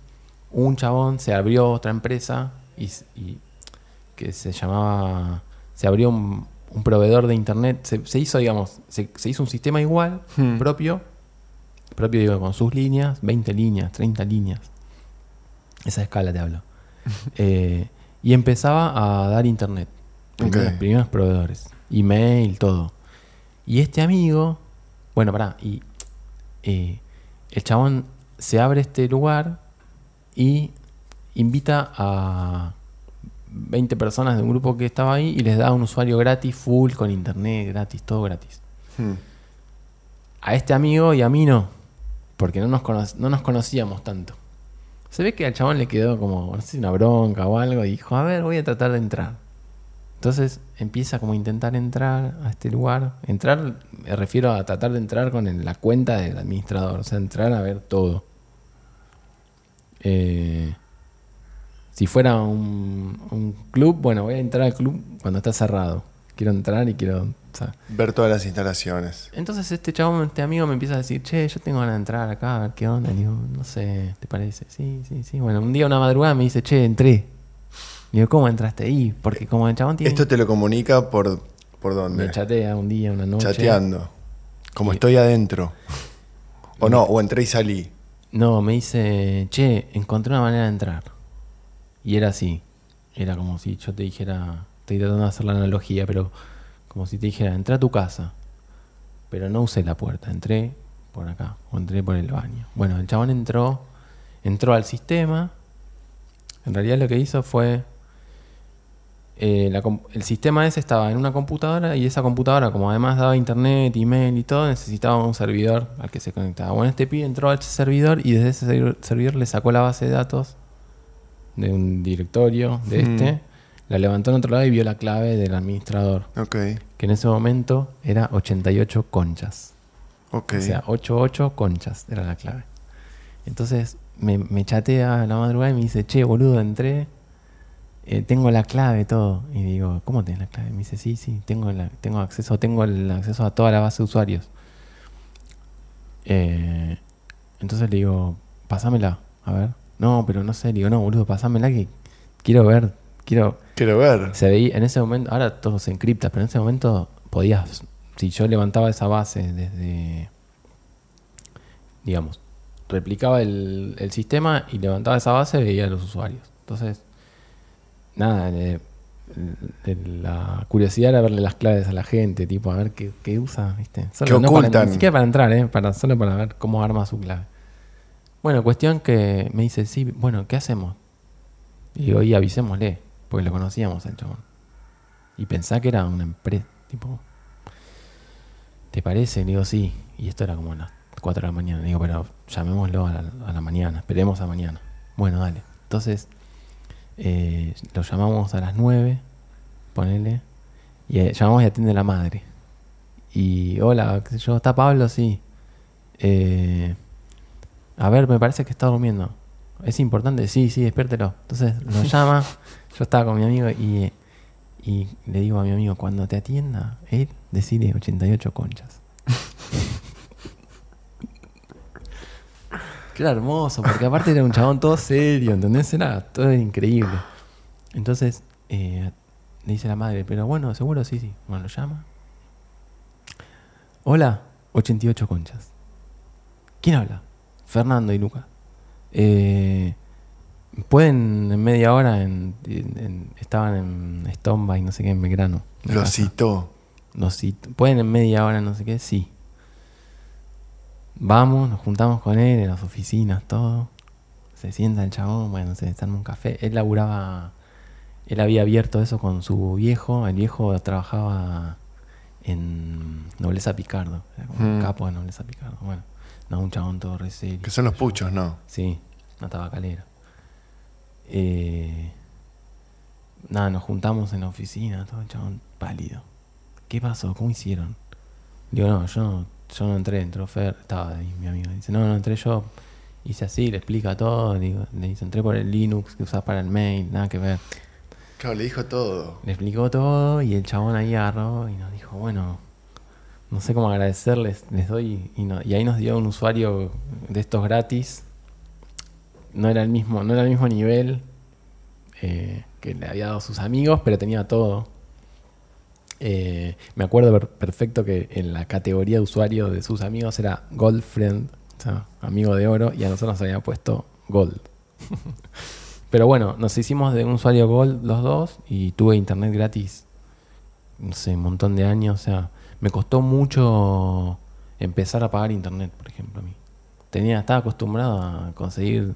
un chabón se abrió otra empresa y, que se llamaba. Se abrió un, un proveedor de internet. Se, se hizo, digamos, se, se hizo un sistema igual, Hmm. propio. Propio, digo, con sus líneas, 20 líneas, 30 líneas. Esa escala te hablo. Eh, y empezaba a dar internet. Ok. Los primeros proveedores. Email, todo. Y este amigo, bueno, pará, y eh, el chabón se abre este lugar y invita a 20 personas de un grupo que estaba ahí y les da un usuario gratis, full, con internet, gratis, todo gratis. Hmm. A este amigo y a mí no, porque no nos, cono- no nos conocíamos tanto. Se ve que al chabón le quedó como, no sé, una bronca o algo y dijo, a ver, voy a tratar de entrar. Entonces empieza como a intentar entrar a este lugar. Entrar, me refiero a tratar de entrar con la cuenta del administrador, o sea, entrar a ver todo. Eh, si fuera un club, bueno, voy a entrar al club cuando está cerrado. Quiero entrar y quiero... Ver todas las instalaciones. entonces este chabón, este amigo me empieza a decir, che, yo tengo ganas de entrar acá, a ver qué onda. Le digo, no sé, ¿te parece? Sí, sí, sí. Bueno, un día una madrugada me dice, che, entré. Le digo, ¿cómo entraste ahí? Porque como el chabón tiene... Esto te lo comunica por, por Me dónde? chatea un día, una noche. Chateando. Como Y- estoy adentro. O no, o entré y salí. No, me dice, che, encontré una manera de entrar. Y era así. Era como si yo te dijera, estoy tratando de hacer la analogía, pero como si te dijera, entré a tu casa. Pero no usé la puerta, entré por acá, o entré por el baño. Bueno, el chabón entró, entró al sistema. En realidad lo que hizo fue, eh, la el sistema ese estaba en una computadora y esa computadora, como además daba internet, email y todo, necesitaba un servidor al que se conectaba. Bueno, este pibe entró a ese servidor y desde ese servi- servidor le sacó la base de datos de un directorio de Hmm. este, la levantó en otro lado y vio la clave del administrador, Ok, que en ese momento era 88 conchas. ok. O sea, 88 conchas era la clave. Entonces me, me chatea a la madrugada y me dice, che, boludo, entré, eh, tengo la clave, todo. Y digo, ¿cómo tenés la clave? Me dice, sí, sí, tengo, la, tengo acceso, tengo el acceso a toda la base de usuarios. Eh, entonces le digo, pasámela, a ver. No, pero no sé, le digo, no, boludo, pasámela que quiero ver, quiero... Quiero ver. Se veía en ese momento, ahora todo se encripta, pero en ese momento podías si yo levantaba esa base desde, digamos, replicaba el, el sistema y levantaba esa base, veía a los usuarios. Entonces, nada, le- la curiosidad era verle las claves a la gente, tipo, a ver qué, qué usa, ¿viste? Solo, ¿Qué no para- ocultan? ni siquiera para entrar, ¿eh? Para, solo para ver cómo arma su clave. Bueno, cuestión que me dice, sí, bueno, ¿qué hacemos? Y digo, y avisémosle, porque lo conocíamos al chabón. Y pensá que era una empresa, tipo, ¿te parece? Le digo, sí. Y esto era como a las 4 de la mañana. Le digo, pero llamémoslo a la, a la mañana, esperemos a mañana. Bueno, dale. Entonces, eh, lo llamamos a las 9, ponele, y eh, llamamos y atiende la madre. Y, hola, yo, ¿está Pablo? Sí. Eh, a ver, me parece que está durmiendo. ¿Es importante? Sí, sí, despiértelo. Entonces lo llama, yo estaba con mi amigo y, y le digo a mi amigo, cuando te atienda, él, decide 88 conchas. Que era hermoso, porque aparte era un chabón todo serio, ¿entendés? Era todo increíble. Entonces, eh, le dice la madre, pero bueno, seguro sí, sí. Bueno, lo llama. Hola, 88 conchas. ¿Quién habla? Fernando y Lucas. Eh, Pueden en media hora, en, en- en- estaban en Stomba y no sé qué, en Belgrano. Lo casa. citó. ¿Pueden en media hora, no sé qué? Sí. Vamos, nos juntamos con él en las oficinas, todo. Se sienta el chabón, bueno, se están en un café. Él laburaba, él había abierto eso con su viejo. El viejo trabajaba en Nobleza Picardo, era como un Mm. capo de Nobleza Picardo. Bueno, no, un chabón todo re serio. Que son los puchos, ¿no? Sí, una tabacalera. Eh, nada, nos juntamos en la oficina, todo el chabón pálido. ¿Qué pasó? ¿Cómo hicieron? Digo, no, yo no, yo no entré, entró Fer, estaba ahí mi amigo. Dice, no, no entré yo. Hice así, le explica todo. Digo, le dice, entré por el Linux que usás para el mail, nada que ver. Claro, le dijo todo. Le explicó todo y el chabón ahí agarró y nos dijo, bueno, no sé cómo agradecerles, les doy. Y, no- y ahí nos dio un usuario de estos gratis. No era el mismo, no era el mismo nivel eh, que le había dado sus amigos, pero tenía todo. Eh, me acuerdo per- perfecto que en la categoría de usuario de sus amigos era Gold Friend, o sea, amigo de oro, y a nosotros nos había puesto Gold. Pero bueno, nos hicimos de un usuario Gold los dos y tuve internet gratis, no sé, un montón de años. O sea, me costó mucho empezar a pagar internet, por ejemplo, a mí. Tenía, estaba acostumbrado a conseguir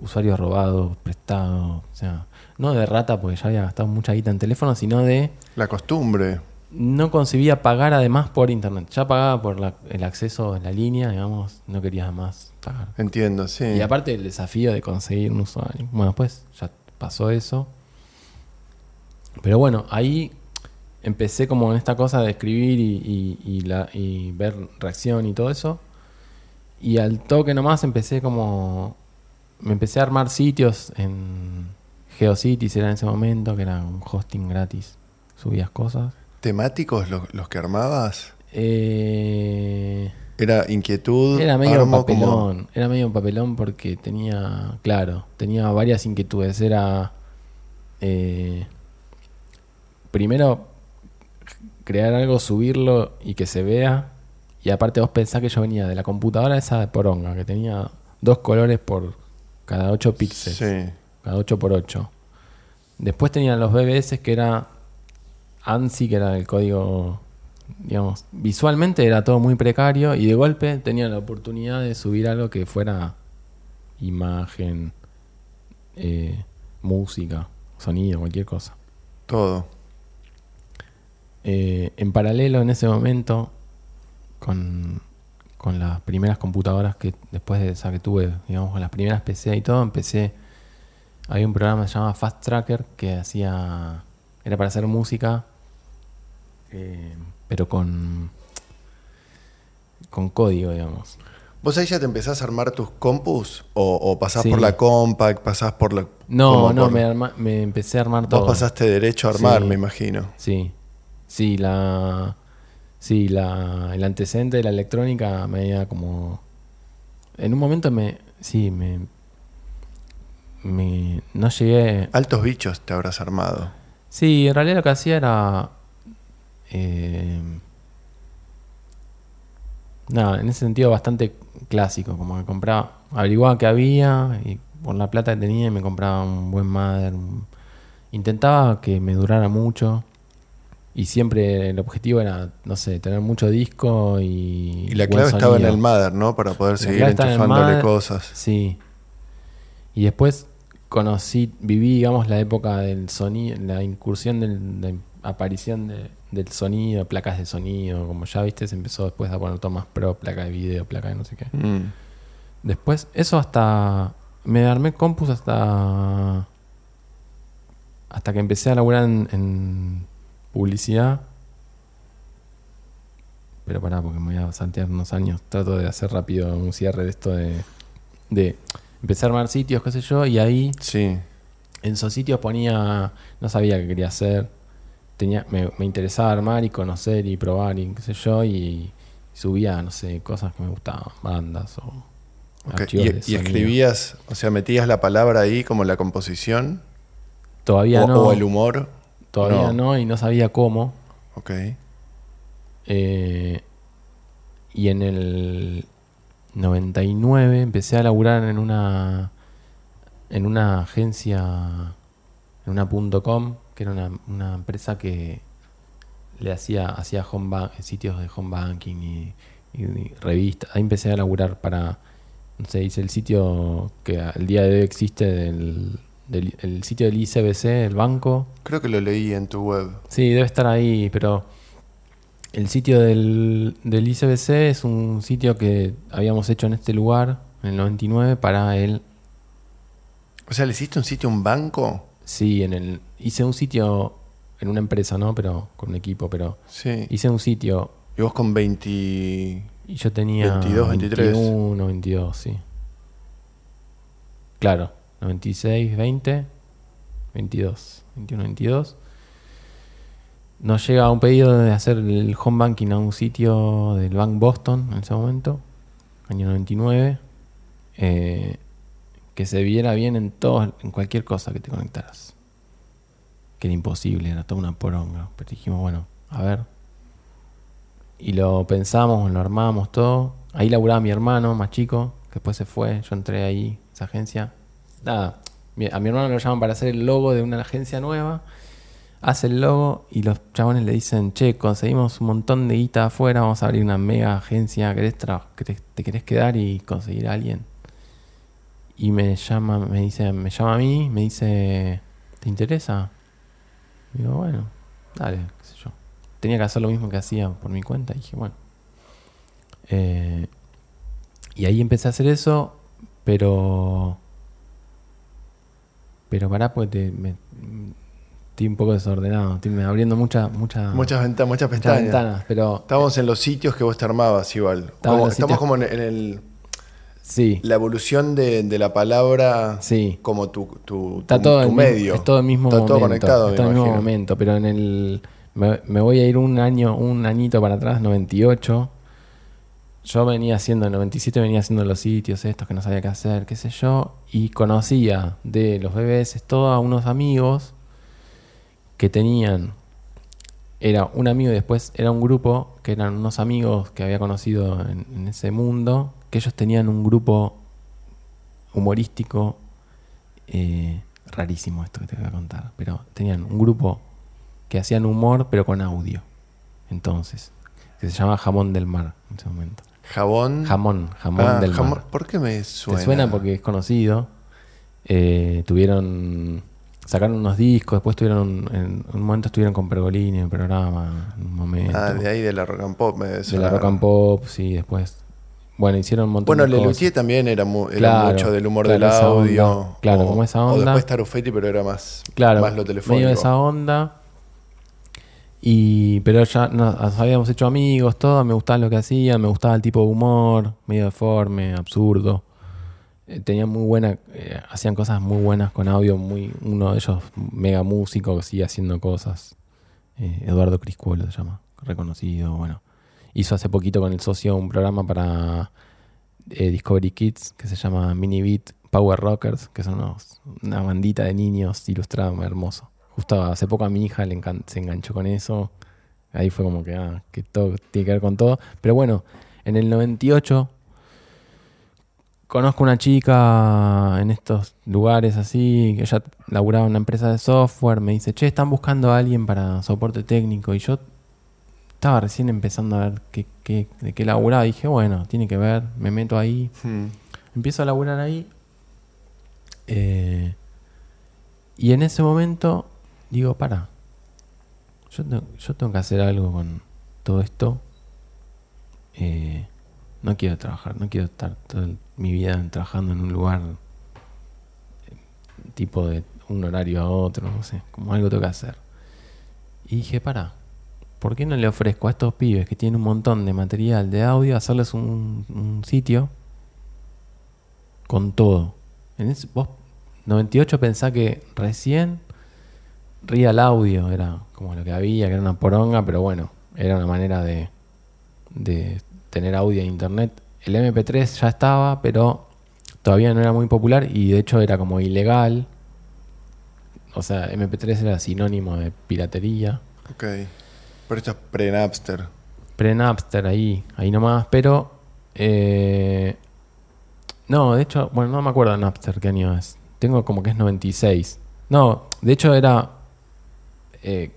usuarios robados, prestados, o sea, no de rata porque ya había gastado mucha guita en teléfono, sino de La costumbre. no concebía pagar además por internet. Ya pagaba por la- el acceso a la línea, digamos, no quería más pagar. Entiendo, sí. Y aparte el desafío de conseguir un usuario. Bueno, después ya pasó eso. Pero bueno, ahí empecé como en esta cosa de escribir y, y- y la- y ver reacción y todo eso. Y al toque nomás empecé como... Me empecé a armar sitios en GeoCities, era en ese momento, que era un hosting gratis. Subías cosas. ¿Temáticos los, los que armabas? Eh, Era inquietud. Era medio un armo como- papelón. Era medio un papelón porque tenía, claro, tenía varias inquietudes. Era eh, primero crear algo, subirlo y que se vea. Y aparte vos pensás que yo venía de la computadora esa de poronga, que tenía dos colores por cada 8 píxeles. Sí. Cada 8 por 8. Después tenían los BBS que era ANSI, que era el código, digamos, visualmente era todo muy precario y de golpe tenían la oportunidad de subir algo que fuera imagen, eh, música, sonido, cualquier cosa. Todo. Eh, en paralelo en ese momento, con, con las primeras computadoras que después de esa que tuve, digamos, con las primeras PC y todo, empecé. Había un programa que se llamaba Fast Tracker que hacía. Era para hacer música, eh, pero con. con código, digamos. ¿Vos ahí ya te empezás a armar tus compus? ¿O, o pasás Sí. por la compact? ¿Pasás por la.? No, no, por- me, arma- me empecé a armar Vos todo. pasaste derecho a armar, Sí. me imagino. Sí, sí, la, sí, la, el antecedente de la electrónica me había como, en un momento me, sí, me, me, no llegué, Altos bichos te habrás armado. sí, en realidad lo que hacía era, eh, nada, en ese sentido bastante clásico, como que compraba, averiguaba qué había y por la plata que tenía me compraba un buen un- Intentaba que me durara mucho y siempre el objetivo era, no sé, tener mucho disco y... Y la clave estaba en el Mother, ¿no? Para poder La seguir estaba en enchufándole Mother. cosas. Sí. Y después conocí, viví, digamos, la época del sonido, la incursión del, de aparición de- del sonido, placas de sonido, como ya viste, se empezó después a poner todo más pro, placa de video, placa de no sé qué. Mm. Después, eso hasta. Me armé compus hasta. Hasta que empecé a laburar en, en publicidad. Pero pará, porque me voy a saltear unos años. Trato de hacer rápido un cierre de esto de. de empezar a armar sitios, qué sé yo, y ahí Sí. en esos sitios ponía. No sabía qué quería hacer. Tenía, me, me interesaba armar y conocer y probar y qué sé yo, y subía, no sé, cosas que me gustaban, bandas o. Ok. archivos Y, escribías, o sea, metías la palabra ahí como la composición Todavía o, no. o el humor. Todavía no. y no sabía cómo. Ok. Eh, y en el 99 empecé a laburar en una en una agencia en una .com que era una, una empresa que le hacía hacía home sitios de home banking y, y- y revistas ahí empecé a laburar para no sé hice el sitio que al día de hoy existe del, del- el sitio del ICBC el banco Creo que lo leí en tu web. Sí, debe estar ahí, pero el sitio del, del ICBC es un sitio que habíamos hecho en este lugar, en el 99, para él. O sea, ¿le hiciste un sitio, un banco? Sí, en el, hice un sitio en una empresa, ¿no? Pero con un equipo, pero Sí. hice un sitio Y vos con 20... y yo tenía 22, 23. 21, 22, sí. Claro, 96, 20, 22, 21, 22. Nos llega un pedido de hacer el home banking a un sitio del Bank Boston en ese momento, año 99, eh, que se viera bien en todo, en cualquier cosa que te conectaras. Que era imposible, era toda una poronga. Pero dijimos, bueno, a ver. Y lo pensamos, lo armamos todo. Ahí laburaba mi hermano más chico, que después se fue. Yo entré ahí, esa agencia. Nada, a mi hermano lo llaman para hacer el logo de una agencia nueva. Hace el logo y los chabones le dicen, che, conseguimos un montón de guita afuera, vamos a abrir una mega agencia, ¿querés te, querés quedar y conseguir a alguien? Y me llama, me dice, me llama a mí, me dice, ¿te interesa? Digo, bueno, dale, qué sé yo. Tenía que hacer lo mismo que hacía por mi cuenta y dije, bueno. Eh, y ahí empecé a hacer eso, pero... Pero pará, porque te- me- estoy un poco desordenado. Estoy abriendo muchas muchas Muchas, venta- muchas muchas pestañas. ventanas, pero Estábamos en los sitios que vos te armabas igual. Como- estamos como en, en el, sí, la evolución de, de la palabra sí. como tu, tu, Está tu- todo medio. mismo, es todo el mismo Está momento. todo conectado, es todo el mismo momento, pero en el me, me voy a ir un año, un añito para atrás, 98. Yo venía haciendo, en 97 venía haciendo los sitios estos que no sabía qué hacer, qué sé yo, y conocía de los BBS todo a unos amigos que tenían era un amigo y después era un grupo que eran unos amigos que había conocido en, ese mundo, que ellos tenían un grupo humorístico eh, rarísimo esto que te voy a contar, pero tenían un grupo que hacían humor pero con audio. Entonces, que se llama Jamón del Mar en ese momento. Jabón. Jamón, jamón Ah, del jamón. mar. ¿Por qué me suena? Te suena porque es conocido. Eh, tuvieron. Sacaron unos discos, después tuvieron. un- en un momento estuvieron con Pergolini en el programa. En un momento. Ah, de ahí de la rock and pop me de la rock and pop, sí, después. Bueno, hicieron un montón Bueno, de cosas. Lelutier también era, mu- era Claro, mucho del humor claro, del audio. onda. Claro, o, como esa O onda. después Tarufetti, pero era más, Claro, más lo telefónico. medio de esa onda. Y, pero ya nos habíamos hecho amigos, todo, me gustaba lo que hacían, me gustaba el tipo de humor, medio deforme, absurdo. Eh, tenían muy buena, eh, hacían cosas muy buenas con audio, muy, uno de ellos mega músico que sigue haciendo cosas. Eh, Eduardo Criscuelo se llama, reconocido, bueno. Hizo hace poquito con el socio un programa para eh, Discovery Kids que se llama Mini Beat Power Rockers, que son unos- una bandita de niños ilustrada hermoso. Justo hace poco a mi hija le se enganchó con eso. Ahí fue como que, ah, que todo tiene que ver con todo. Pero bueno, En el 98 conozco una chica en estos lugares así, que ella laburaba en una empresa de software, me dice, che, están buscando a alguien para soporte técnico. Y yo estaba recién empezando a ver qué, qué- de qué laburaba. dije, bueno, tiene que ver, me meto ahí. Hmm. Empiezo a laburar ahí. eh, y en ese momento digo, para, yo, tengo- yo tengo que hacer algo con todo esto. Eh, no quiero trabajar, no quiero estar toda mi vida trabajando en un lugar eh, tipo de un horario a otro, no sé, como algo tengo que hacer. Y dije, para, ¿por qué no le ofrezco a estos pibes que tienen un montón de material de audio hacerles un, un sitio con todo? En ese, vos, 98 pensá que recién Real Audio era como lo que había, que era una poronga, pero bueno, era una manera de, de tener audio en internet. El MP3 ya estaba, pero todavía no era muy popular y de hecho era como ilegal. O sea, MP3 era sinónimo de piratería. Ok. Pero esto es pre-Napster. Pre-Napster ahí, ahí nomás, pero... eh, no, de hecho, bueno, no me acuerdo de Napster qué año es. Tengo como que es 96. No, de hecho era eh,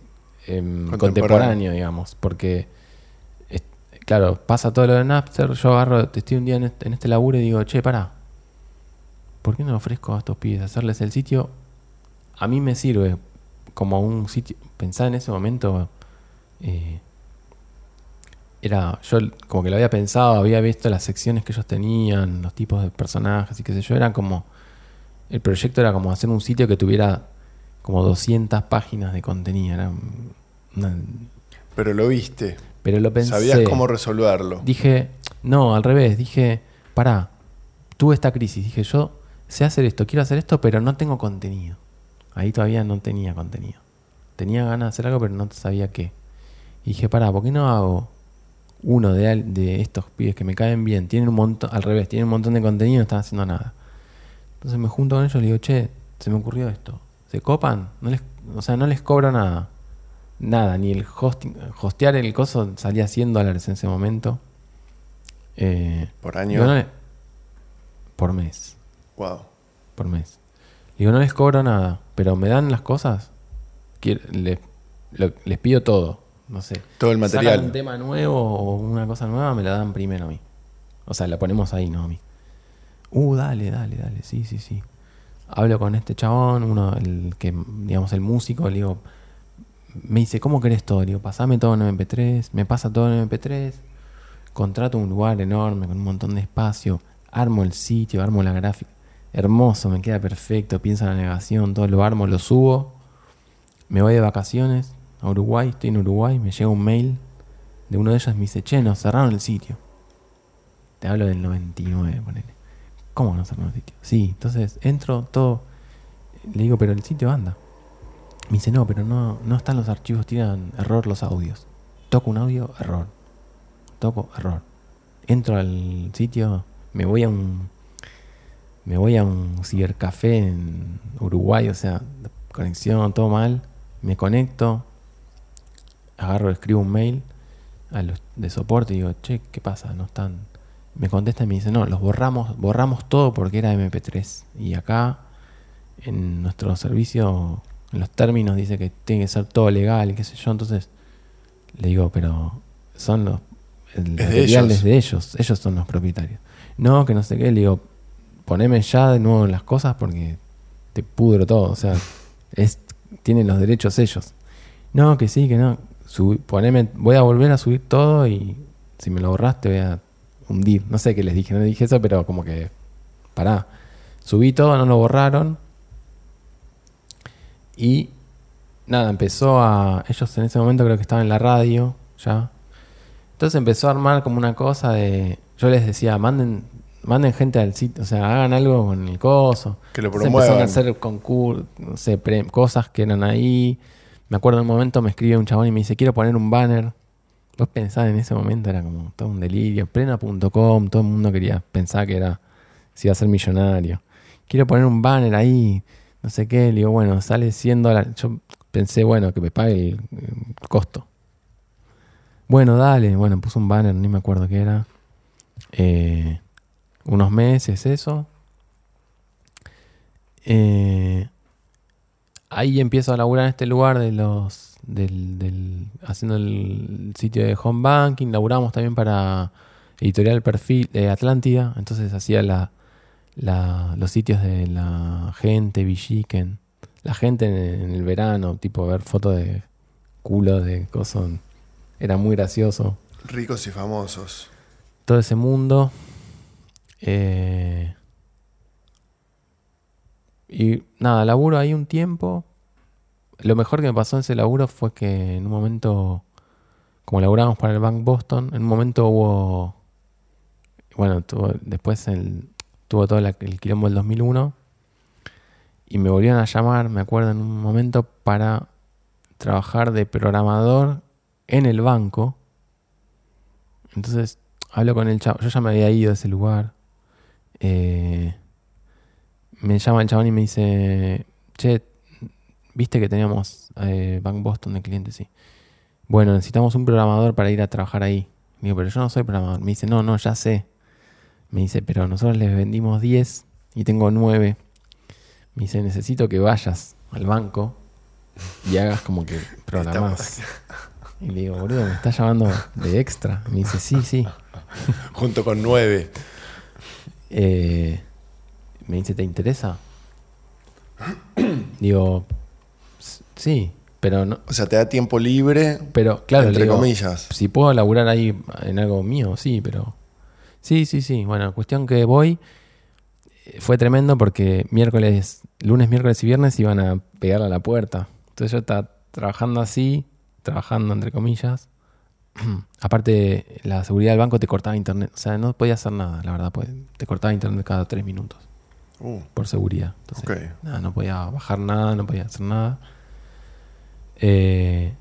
em, Contemporáneo. contemporáneo, digamos, porque, es- claro, pasa todo lo de Napster, yo agarro, estoy un día en este, en este laburo y digo, che, pará, ¿por qué no ofrezco a estos pibes hacerles el sitio? A mí me sirve como un sitio, pensá en ese momento, eh, era, yo como que lo había pensado, había visto las secciones que ellos tenían, los tipos de personajes y qué sé yo, eran como, el proyecto era como hacer un sitio que tuviera como 200 páginas de contenido, era una- Pero lo viste. pero lo pensé. Sabías cómo resolverlo. Dije, no, al revés, dije, pará, tuve esta crisis, dije, yo sé hacer esto, quiero hacer esto, pero no tengo contenido. Ahí todavía no tenía contenido. Tenía ganas de hacer algo, pero no sabía qué. Y dije, pará, ¿por qué no hago uno de, de estos pibes que me caen bien? Tienen un montón, al revés, tienen un montón de contenido y no están haciendo nada. Entonces me junto con ellos y le digo, che, se me ocurrió esto. ¿Se copan? No les, o sea, no les cobro nada. Nada, ni el hosting, hostear el coso salía 100 dólares en ese momento. Eh, Por año. digo, no le- por mes, Wow. por mes. Digo, no les cobro nada, pero me dan las cosas. Quiero- le- lo- les pido todo. No sé. Todo el Sacan material. un tema nuevo o una cosa nueva, me la dan primero a mí. O sea, la ponemos ahí, no a mí. Uh, dale, dale, dale, sí, sí, sí. Hablo con este chabón, uno, el que, digamos, el músico, le digo, me dice, ¿cómo querés todo? Le digo, pasame todo en MP3, me pasa todo en MP3, contrato un lugar enorme con un montón de espacio, armo el sitio, armo la gráfica, hermoso, me queda perfecto, piensa en la navegación, todo lo armo, lo subo, me voy de vacaciones a Uruguay, estoy en Uruguay, me llega un mail de uno de ellos, me dice, che, nos cerraron el sitio. Te hablo del 99, ponele. ¿Cómo no cerraron el sitio? Sí, entonces entro, todo. Le digo, pero el sitio anda. Me dice, no, pero no, no están los archivos, tiran error los audios. Toco un audio, error. Toco, error. Entro al sitio, me voy a un. Me voy a un cibercafé en Uruguay, o sea, conexión, todo mal. Me conecto, agarro, escribo un mail de soporte y digo, che, ¿qué pasa? No están. Me contesta y me dice, no, los borramos, borramos todo porque era MP3. Y acá, en nuestro servicio, en los términos dice que tiene que ser todo legal qué sé yo. Entonces, le digo, pero son los. El Es de ellos. de ellos, ellos son los propietarios. No, que no sé qué, le digo, poneme ya de nuevo las cosas porque te pudro todo. O sea, es, tienen los derechos ellos. No, que sí, que no. Poneme, voy a volver a subir todo y si me lo borraste voy a hundir. No sé qué les dije, no les dije eso, pero como que, pará. Subí todo, no lo borraron. Y nada, empezó a... Ellos en ese momento creo que estaban en la radio ya. Entonces empezó a armar como una cosa de... Yo les decía, manden, manden gente al sitio, o sea, hagan algo con el coso. Que lo Entonces empezaron a promuevan. hacer concursos, no sé, cosas que eran ahí. Me acuerdo en un momento me escribe un chabón y me dice, quiero poner un banner. Vos pensás en ese momento, era como todo un delirio. Plena.com, todo el mundo quería pensar que era, si iba a ser millonario. Quiero poner un banner ahí, no sé qué. Le digo, bueno, sale 100 dólares. Yo pensé, bueno, que me pague el, costo. Bueno, dale. Bueno, puso un banner, ni me acuerdo qué era. eh, unos meses eso. Eh, ahí empiezo a laburar en este lugar de los del, del- haciendo el sitio de home banking, laburamos también para editorial perfil de Atlántida, entonces hacía la, la- los sitios de la gente, Villiquen, la gente en, en el verano, tipo ver fotos de culo de cosas, era muy gracioso Ricos y famosos. todo ese mundo. Eh, y nada, laburo ahí un tiempo. Lo mejor que me pasó en ese laburo fue que en un momento, como laburábamos para el Bank Boston, en un momento hubo, bueno, tuvo, después el- tuvo todo el quilombo del 2001 y me volvieron a llamar, me acuerdo, en un momento para trabajar de programador en el banco. Entonces hablo con el chavo. Yo ya me había ido de ese lugar. Eh, me llama el chabón y me dice: Che, viste que teníamos eh, Bank Boston de clientes, sí. Bueno, necesitamos un programador para ir a trabajar ahí. Digo, pero yo no soy programador. Me dice: No, no, ya sé. Me dice: Pero nosotros les vendimos 10 y tengo 9. Me dice: Necesito que vayas al banco y hagas como que programás. Y le digo, boludo, me estás llamando de extra. Me dice, sí, sí. Junto con nueve. Eh, me dice, ¿te interesa? Digo, "S- sí, pero no. O sea, te da tiempo libre, Pero claro, entre digo, comillas. si puedo laburar ahí en algo mío, sí, pero. Sí, sí, sí. Bueno, cuestión que voy. eh, Fue tremendo porque miércoles, lunes, miércoles y viernes iban a pegar a la puerta. Entonces yo estaba trabajando así, trabajando entre comillas. Aparte, la seguridad del banco te cortaba internet. O sea, no podía hacer nada, la verdad. pues, te cortaba internet cada tres minutos Uh, por seguridad. Entonces, nada, no podía bajar nada, no podía hacer nada. Eh,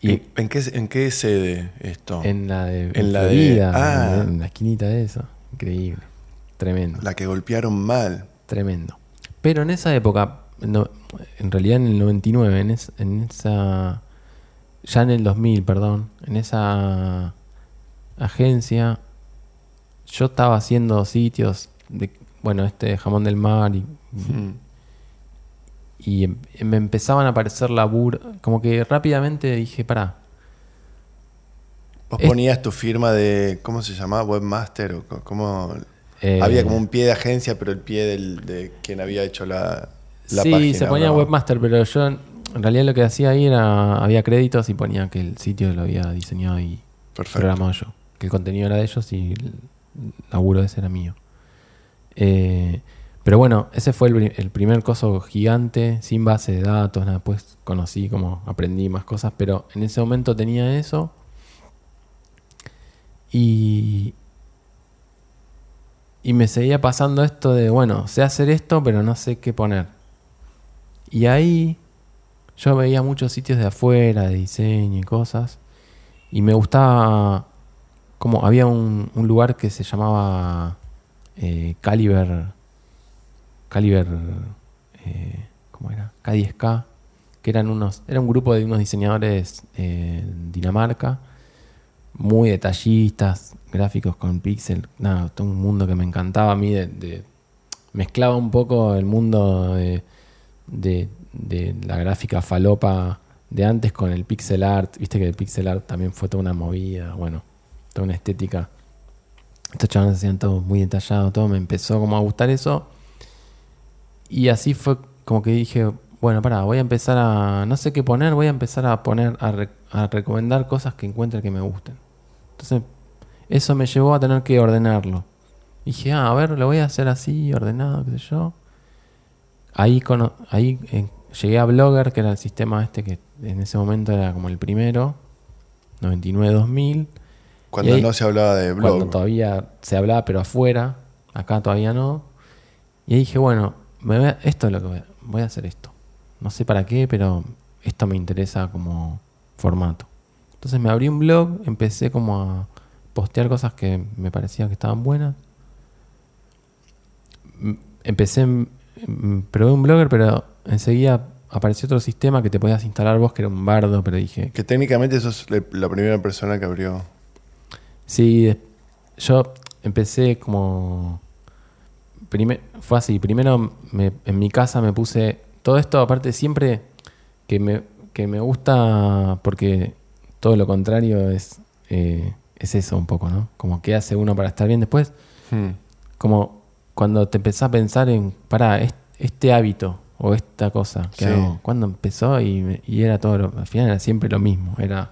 y ¿En, en qué, ¿En qué sede esto? en la de, En la de- ah. en la esquinita de eso. Increíble. Tremendo. La que golpearon mal. Tremendo. Pero en esa época, no- en realidad en el 99, en, es- en esa. Ya en el 2000, perdón, en esa agencia, yo estaba haciendo sitios de. Bueno, este jamón del mar y, Mm. Y em- me empezaban a aparecer laburo. Como que rápidamente dije, pará, Vos Es- ponías tu firma de, ¿cómo se llamaba? Webmaster o cómo... eh, había como un pie de agencia, pero el pie del, de quien había hecho la, la sí, página. se ponía ¿no? webmaster, pero yo en en realidad lo que hacía ahí era, había créditos y ponía que el sitio lo había diseñado y Perfecto. programado yo. Que el contenido era de ellos y el laburo ese era mío. Eh, pero bueno, ese fue el, pri- el primer coso gigante, sin base de datos, nada, después conocí como aprendí más cosas, pero en ese momento tenía eso. Y, y me seguía pasando esto de, bueno, sé hacer esto, pero no sé qué poner. Y ahí yo veía muchos sitios de afuera, de diseño y cosas. Y me gustaba, como había un, un lugar que se llamaba eh, Caliber, Caliber, eh, ¿cómo era? K10K, que eran unos, era un grupo de unos diseñadores eh, en Dinamarca, muy detallistas, gráficos con pixel, nada, todo un mundo que me encantaba a mí, de- mezclaba un poco el mundo de, de- de la gráfica falopa de antes con el pixel art, viste que el pixel art también fue toda una movida, bueno, toda una estética. Estos chavales hacían todo muy detallado, todo me empezó como a gustar eso. Y así fue como que dije, bueno, pará, voy a empezar a, no sé qué poner, voy a empezar a poner, a, re- a recomendar cosas que encuentre que me gusten. Entonces, eso me llevó a tener que ordenarlo. Dije, ah, a ver, lo voy a hacer así, ordenado, qué sé yo. Ahí, cono- ahí eh, llegué a Blogger, que era el sistema este que en ese momento era como el primero, 99-2000. Cuando Y ahí- no se hablaba de blog. Cuando todavía se hablaba, pero afuera, acá todavía no. Y ahí dije, bueno, me voy a- esto es lo que voy a, voy a hacer esto. No sé para qué, pero esto me interesa como formato. Entonces me abrí un blog, empecé como a postear cosas que me parecían que estaban buenas. Empecé, probé un blogger, pero enseguida apareció otro sistema que te podías instalar vos, que era un bardo, pero dije, Que técnicamente sos la primera persona que abrió. Sí, yo empecé como... prime- fue así, primero me- en mi casa me puse... Todo esto aparte siempre que me, que me gusta porque todo lo contrario es, eh, es eso un poco, ¿no? Como qué hace uno para estar bien después. Hmm. Como cuando te empezás a pensar en, para este hábito o esta cosa que Sí. hago, empezó y, me- y era todo, lo- al final era siempre lo mismo, era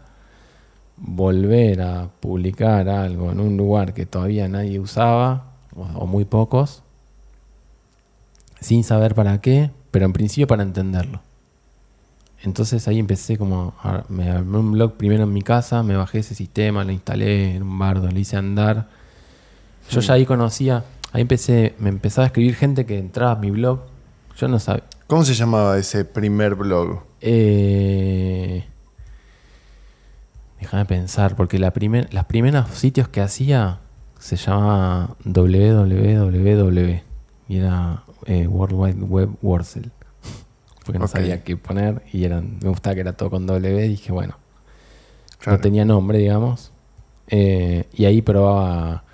volver a publicar algo en un lugar que todavía nadie usaba o, o muy pocos, sin saber para qué, pero en principio para entenderlo. Entonces ahí empecé como, a- me armé un blog primero en mi casa, me bajé ese sistema, lo instalé en un bardo, lo hice andar. Yo ya ahí conocía, ahí empecé, me empezaba a escribir gente que entraba a mi blog. Yo no sabía. ¿Cómo se llamaba ese primer blog? Eh, déjame pensar, porque la primer, las primeros sitios que hacía se llamaba www y era eh, World Wide Web Wurzel. Porque no sabía qué poner y eran, me gustaba que era todo con W y dije, bueno, Claro. no tenía nombre, digamos. Eh, y ahí probaba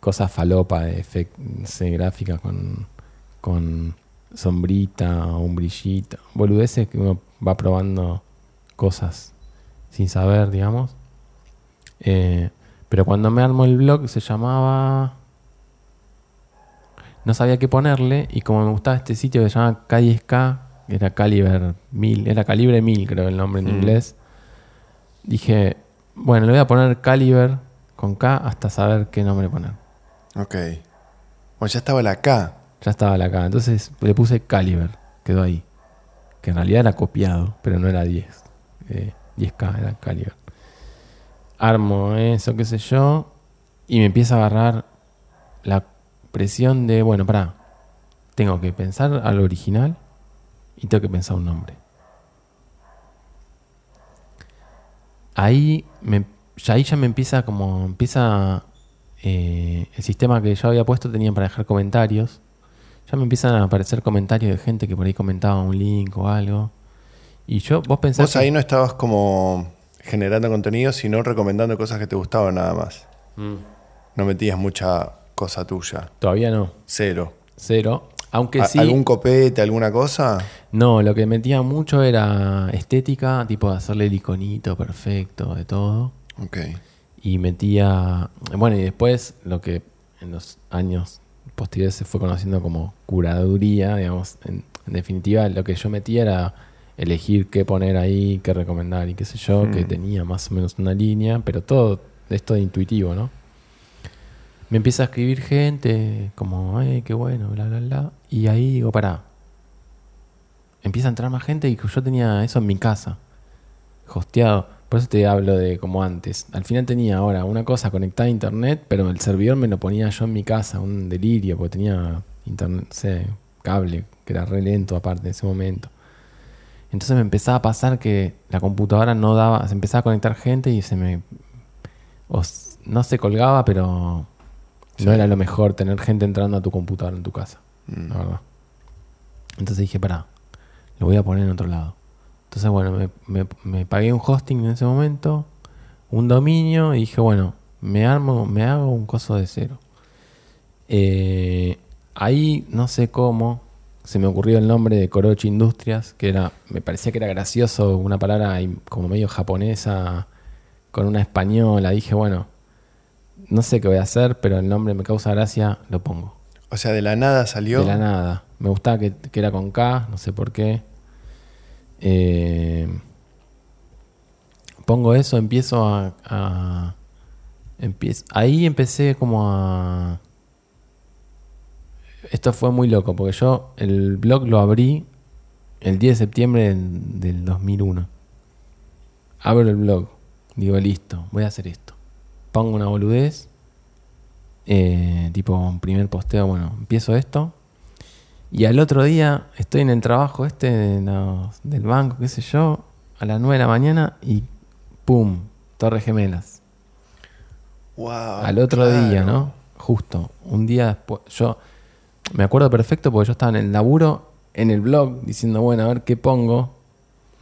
cosas falopa de efectos gráficas con, con sombrita o un brillito. Boludeces que uno va probando cosas sin saber, digamos. Eh, pero cuando me armó el blog se llamaba... No sabía qué ponerle y como me gustaba este sitio que se llama K10K, que era Caliber 1000, era Calibre 1000 creo el nombre en Mm. inglés, dije, bueno, le voy a poner Caliber con K hasta saber qué nombre poner. Ok. Bueno, ya estaba la K. Ya estaba la K. Entonces le puse Caliber, quedó ahí. Que en realidad era copiado, pero no era 10. Eh, 10K era Caliber. Armo eso, qué sé yo, y me empieza a agarrar la presión de, bueno, pará, tengo que pensar al original y tengo que pensar un nombre. Ahí, me, ya, ahí ya me empieza como, empieza eh, el sistema que yo había puesto tenía para dejar comentarios. Ya me empiezan a aparecer comentarios de gente que por ahí comentaba un link o algo. Y yo, vos pensás. Vos ahí no estabas como generando contenido, sino recomendando cosas que te gustaban nada más. Mm. No metías mucha cosa tuya. Todavía no. Cero. Cero. Aunque ¿A- sí. ¿Algún copete, alguna cosa? No, lo que metía mucho era estética, tipo de hacerle el iconito perfecto de todo. Ok. Y metía. Bueno, y después lo que en los años posteriores se fue conociendo como curaduría, digamos. En, en definitiva, lo que yo metía era elegir qué poner ahí, qué recomendar y qué sé yo, que Mm. tenía más o menos una línea, pero todo esto de intuitivo, ¿no? Me empieza a escribir gente como, eh, qué bueno, bla, bla, bla. Y ahí digo, pará. Empieza a entrar más gente y yo tenía eso en mi casa, hosteado. Por eso te hablo de como antes. Al final tenía ahora una cosa conectada a internet, pero el servidor me lo ponía yo en mi casa, un delirio, porque tenía internet, sé, cable, que era re lento aparte en ese momento. Entonces me empezaba a pasar que la computadora no daba, se empezaba a conectar gente y se me. o s- no se colgaba, pero Sí. no era lo mejor tener gente entrando a tu computadora en tu casa, Mm. la verdad. Entonces dije, pará, lo voy a poner en otro lado. Entonces, bueno, me, me- me pagué un hosting en ese momento, un dominio, y dije, bueno, me armo, me hago un coso de cero. Eh, ahí no sé cómo se me ocurrió el nombre de Korochi Industrias, que era, me parecía que era gracioso, una palabra como medio japonesa con una española. Dije, bueno, no sé qué voy a hacer, pero el nombre me causa gracia, lo pongo. O sea, de la nada salió. De la nada. Me gustaba que, que era con K, no sé por qué. Eh, pongo eso, empiezo a, a- empiezo- ahí empecé como a... Esto fue muy loco, porque yo el blog lo abrí el 10 de septiembre del, del 2001. Abro el blog, digo, listo, voy a hacer esto. Pongo una boludez, eh, tipo un primer posteo, bueno, empiezo esto. Y al otro día estoy en el trabajo este de los- del banco, qué sé yo, a las 9 de la mañana y ¡pum! Torres Gemelas. Wow, al otro claro. día, ¿no? Justo, un día después. Yo me acuerdo perfecto porque yo estaba en el laburo, en el blog, diciendo, bueno, a ver qué pongo.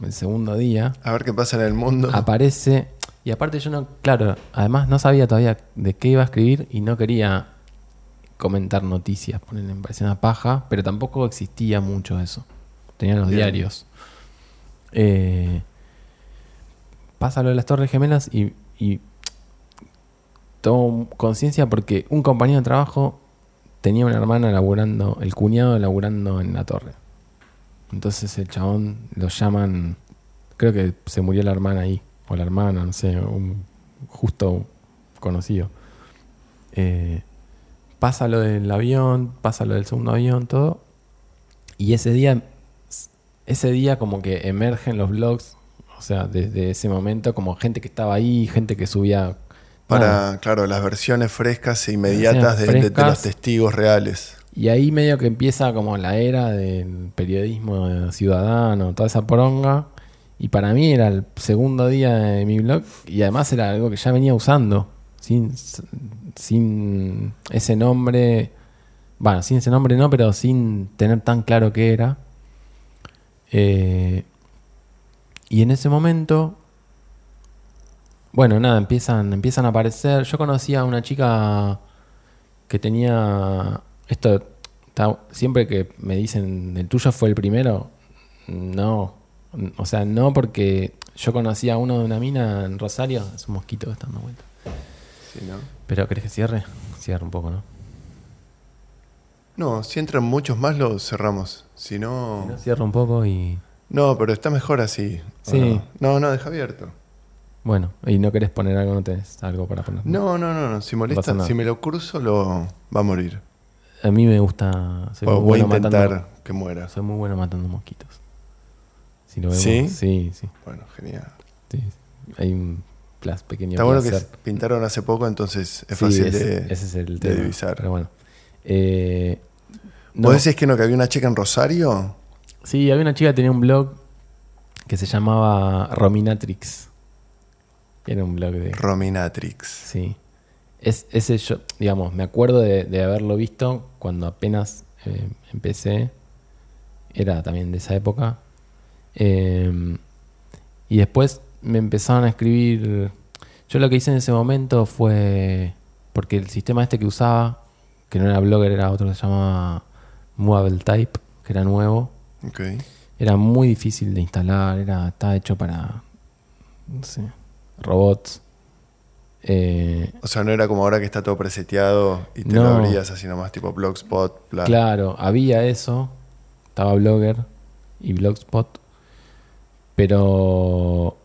El segundo día A ver qué pasa en el mundo. aparece. Y aparte yo no, claro, además no sabía todavía de qué iba a escribir y no quería comentar noticias, ponerle, me parecía una paja, pero tampoco existía mucho eso. Tenían los Bien. diarios. Eh, pasa lo de las Torres Gemelas y, y tomo conciencia porque un compañero de trabajo tenía una hermana laburando, el cuñado laburando en la torre. Entonces el chabón lo llaman, creo que se murió la hermana ahí, o la hermana, no sé, un justo conocido. Eh, pasa lo del avión, pasa lo del segundo avión, todo. Y ese día, ese día como que emergen los blogs, o sea, desde ese momento como gente que estaba ahí, gente que subía... Para, nada. claro, las versiones frescas e inmediatas de, de- de frescas. los testigos reales. Y ahí medio que empieza como la era del periodismo ciudadano, toda esa poronga. Y para mí era el segundo día de mi blog y además era algo que ya venía usando, sin, sin ese nombre, bueno, sin ese nombre no, pero sin tener tan claro qué era. Eh, y en ese momento, bueno, nada, empiezan, empiezan a aparecer. Yo conocía a una chica que tenía esto siempre que me dicen el tuyo fue el primero no o sea no porque yo conocía a uno de una mina en Rosario es un mosquito que está dando vuelta Sí, ¿no? pero querés que cierre cierre un poco no No, si entran muchos más lo cerramos. Si no... cierra un poco y No, pero está mejor así. ¿o Sí. No? no, no, deja abierto. bueno y no querés poner algo no tenés algo para poner No, no, no, no. Si molesta, si me lo cruzo, lo va a morir. a mí me gusta soy O muy voy a intentar matando que muera. soy muy bueno matando mosquitos si lo vemos ¿Sí? sí sí, Bueno, genial. sí. hay un pequeño Está bueno que pintaron hace poco, entonces es Sí, fácil ese, de, ese es el de divisar. Pero bueno. Eh, no, ¿Vos decís que no, que había una chica en Rosario? Sí, había una chica que tenía un blog que se llamaba Rominatrix. Era un blog de. Rominatrix. Sí. Es, ese yo, digamos, me acuerdo de, de haberlo visto cuando apenas eh, empecé. Era también de esa época. Eh, y después me empezaron a escribir. Yo lo que hice en ese momento fue. Porque el sistema este que usaba, que no era Blogger, era otro que se llamaba Movable Type, que era nuevo. Ok. Era muy difícil de instalar, era, estaba hecho para. No sé. Robots. Eh, O sea, no era como ahora que está todo preseteado y te No. lo abrías así nomás, tipo Blogspot, bla. Claro, había eso. Estaba Blogger y Blogspot. Pero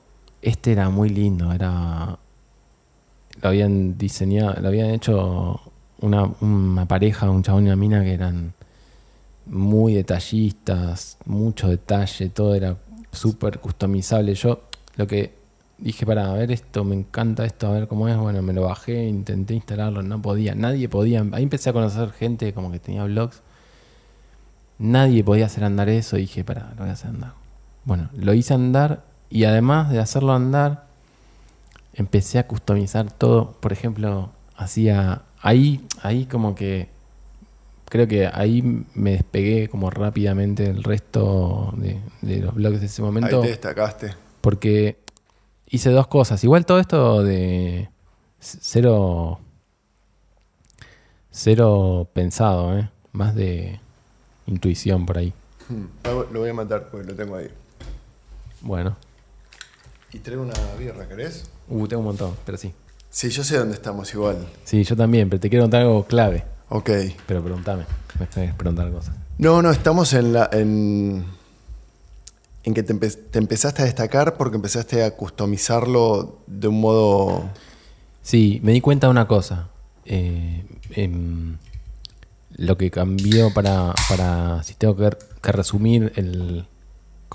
este era muy lindo. Era. Lo habían diseñado. Lo habían hecho una, una pareja, un chabón y una mina que eran muy detallistas, mucho detalle, todo era súper customizable. Yo lo que dije para ver esto, me encanta esto, a ver cómo es, bueno, me lo bajé, intenté instalarlo, no podía, nadie podía. Ahí empecé a conocer gente como que tenía blogs. Nadie podía hacer andar eso dije, para, lo voy a hacer andar. Bueno, lo hice andar y además de hacerlo andar, empecé a customizar todo. Por ejemplo, hacía ahí, ahí como que creo que ahí me despegué como rápidamente del resto de, de los blogs de ese Ahí momento. te destacaste. Porque hice dos cosas. Igual todo esto de cero. Cero pensado, ¿eh? Más de intuición por ahí. Hmm. Lo voy a matar porque lo tengo ahí. Bueno. Y traigo una birra, ¿querés? Uh, tengo un montón, pero sí. Sí, yo sé dónde estamos igual. Sí, yo también, pero te quiero contar algo clave. Ok. Pero preguntame. Me esperes preguntar cosas. No, no, estamos en la. en, en que te, empe- te empezaste a destacar porque empezaste a customizarlo de un modo. Sí, me di cuenta de una cosa. Eh, em, lo que cambió para, para si tengo que, que resumir el...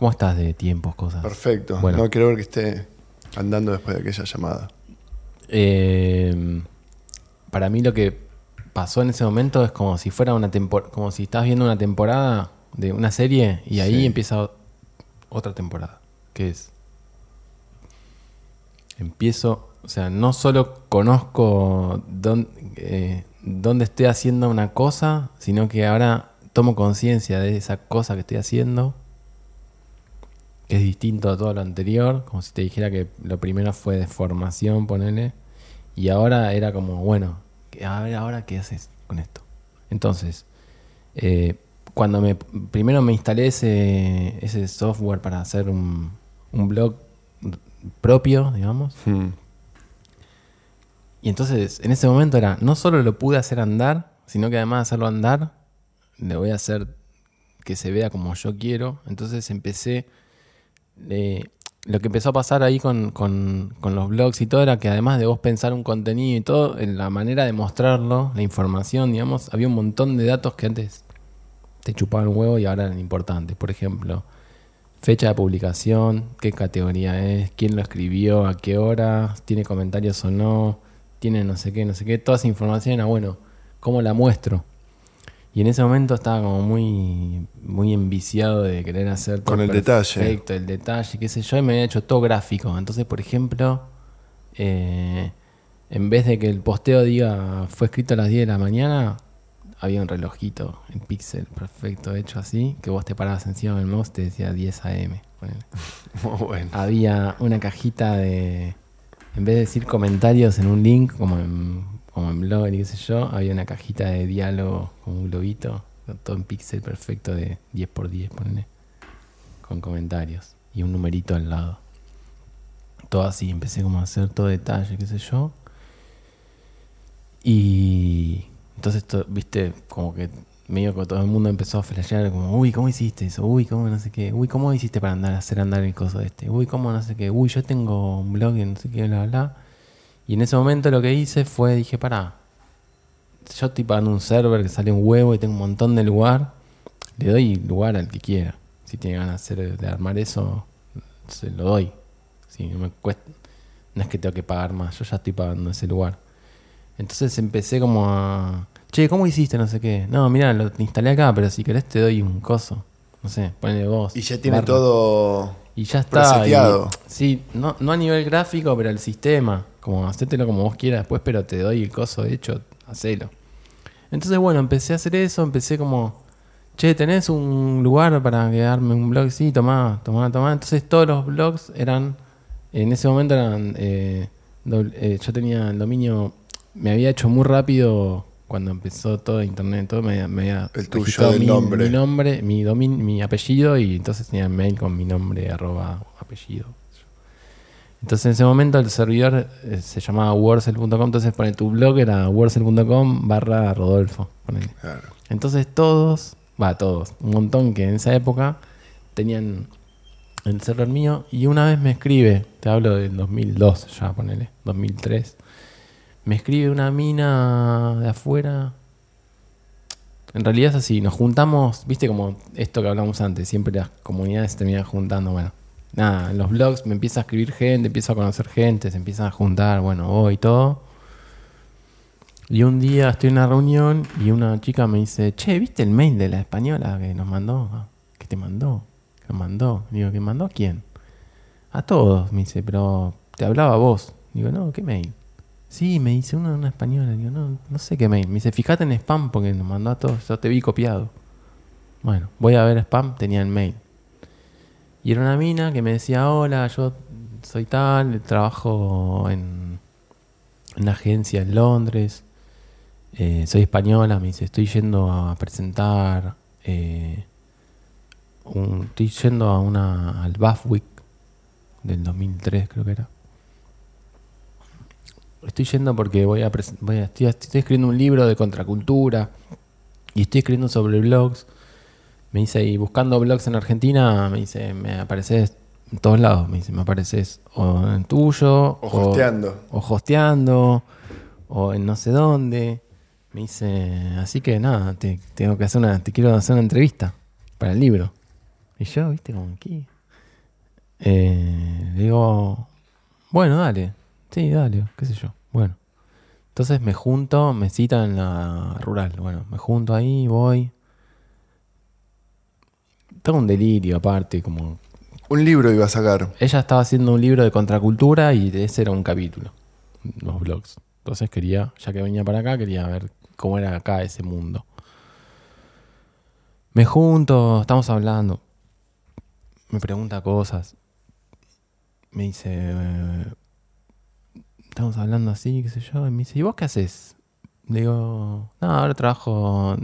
¿Cómo estás de tiempos, cosas? Perfecto. Bueno. No quiero ver que esté andando después de aquella llamada. Eh, para mí lo que pasó en ese momento es como si fuera una temporada, como si estás viendo una temporada de una serie y ahí Sí. empieza otra temporada, que es empiezo, o sea, no solo conozco dónde, eh, dónde estoy haciendo una cosa, sino que ahora tomo conciencia de esa cosa que estoy haciendo, que es distinto a todo lo anterior, como si te dijera que lo primero fue de formación, ponele, y ahora era como, bueno, a ver ahora qué haces con esto. Entonces, eh, cuando me primero me instalé ese, ese software para hacer un, un blog propio, digamos, Hmm. y entonces en ese momento era, no solo lo pude hacer andar, sino que además de hacerlo andar, le voy a hacer que se vea como yo quiero. Entonces empecé, eh, lo que empezó a pasar ahí con, con- los blogs y todo era que además de vos pensar un contenido y todo, en la manera de mostrarlo, la información, digamos, había un montón de datos que antes te chupaban un huevo y ahora eran importantes. Por ejemplo, fecha de publicación, qué categoría es, quién lo escribió, a qué hora, tiene comentarios o no, tiene no sé qué, no sé qué. Toda esa información era, bueno, ¿cómo la muestro? Y en ese momento estaba como muy, muy enviciado de querer hacer todo Con el detalle. perfecto, el detalle, qué sé yo, y me había hecho todo gráfico. Entonces, por ejemplo, eh, en vez de que el posteo diga fue escrito a las 10 de la mañana, había un relojito en píxel perfecto hecho así, que vos te parabas encima del mouse y te decía 10 AM. Muy bueno. Había una cajita de. En vez de decir comentarios en un link, como en, como en Blogger y qué sé yo, había una cajita de diálogo con un globito, todo en píxel perfecto de 10x10, ponele, con comentarios y un numerito al lado. Todo así, empecé como a hacer todo detalle, qué sé yo. Y entonces, to- viste, como que medio que todo el mundo empezó a flashear como, uy, ¿cómo hiciste eso? Uy, ¿cómo no sé qué? Uy, ¿cómo hiciste para andar hacer andar el coso este? Uy, ¿cómo no sé qué? Uy, yo tengo un blog y no sé qué, bla, bla. Y en ese momento lo que hice fue, dije, pará, yo estoy pagando un server que sale un huevo y tengo un montón de lugar, le doy lugar al que quiera. Si tiene ganas de, hacer- de armar eso, se lo doy. Si no me cuesta, no es que tengo que pagar más, yo ya estoy pagando ese lugar. Entonces empecé como a. Che, ¿cómo hiciste? No sé qué. No, mira, lo instalé acá, pero si querés te doy un coso. No sé, ponle vos. Y ya tiene barra. todo. Y ya está. y- sí, no, no a nivel gráfico, pero el sistema. Como hacételo como vos quieras después, pero te doy el coso hecho, hacelo. Entonces, bueno, empecé a hacer eso, empecé como. Che, ¿tenés un lugar para quedarme un blog? Sí, tomá, tomá, tomá. Entonces todos los blogs eran. En ese momento eran. eh, doble- eh, yo tenía el dominio. Me había hecho muy rápido cuando empezó todo internet, todo me, me había El tuyo del mi, nombre. mi nombre, mi domin, mi apellido y entonces tenía mail con mi nombre, arroba, apellido. Entonces en ese momento el servidor eh, se llamaba Worcel.com, entonces pone tu blog era worcel.com barra Rodolfo. ponele. Claro. Entonces todos, va, todos, un montón que en esa época tenían el server mío y una vez me escribe, te hablo del 2002 ya, ponele, 2003, me escribe una mina de afuera. En realidad es así, nos juntamos, viste como esto que hablamos antes, siempre las comunidades se terminan juntando, bueno. Nada, en los blogs me empieza a escribir gente, empiezo a conocer gente, se empiezan a juntar, bueno, voy y todo. Y un día estoy en una reunión y una chica me dice, che, ¿viste el mail de la española que nos mandó? Ah, ¿Qué te mandó? ¿Qué mandó? Digo, ¿qué mandó a quién? A todos, me dice, pero te hablaba vos. Digo, no, ¿qué mail? Sí, me dice una, una española. Digo, no, no sé qué mail. Me dice, fíjate en spam porque nos mandó a todos. Yo te vi copiado. Bueno, voy a ver spam, tenía el mail. Y era una mina que me decía, hola, yo soy tal, trabajo en una agencia en Londres, eh, soy española, me dice, estoy yendo a presentar, eh, un- estoy yendo a una, al BAFWIC del 2003 creo que era. Estoy yendo porque voy a, estoy escribiendo un libro de contracultura y estoy escribiendo sobre blogs. Me dice, y buscando blogs en Argentina, me dice, me apareces en todos lados. Me dice, me apareces o en tuyo, O hosteando. o hosteando, o en no sé dónde. Me dice, así que nada, te, tengo que hacer una, te quiero hacer una entrevista para el libro. Y yo, viste, como aquí. Eh, digo, bueno, dale. Sí, dale, qué sé yo. Bueno. Entonces me junto, me cita en la rural. Bueno, me junto ahí, voy. Tengo un delirio aparte, como Un libro iba a sacar. ella estaba haciendo un libro de contracultura y de ese era un capítulo, los blogs. Entonces quería, ya que venía para acá, quería ver cómo era acá ese mundo. Me junto, estamos hablando. Me pregunta cosas. Me dice, eh, estamos hablando así, qué sé yo. Y me dice, ¿y vos qué haces? Le digo, no, ahora trabajo,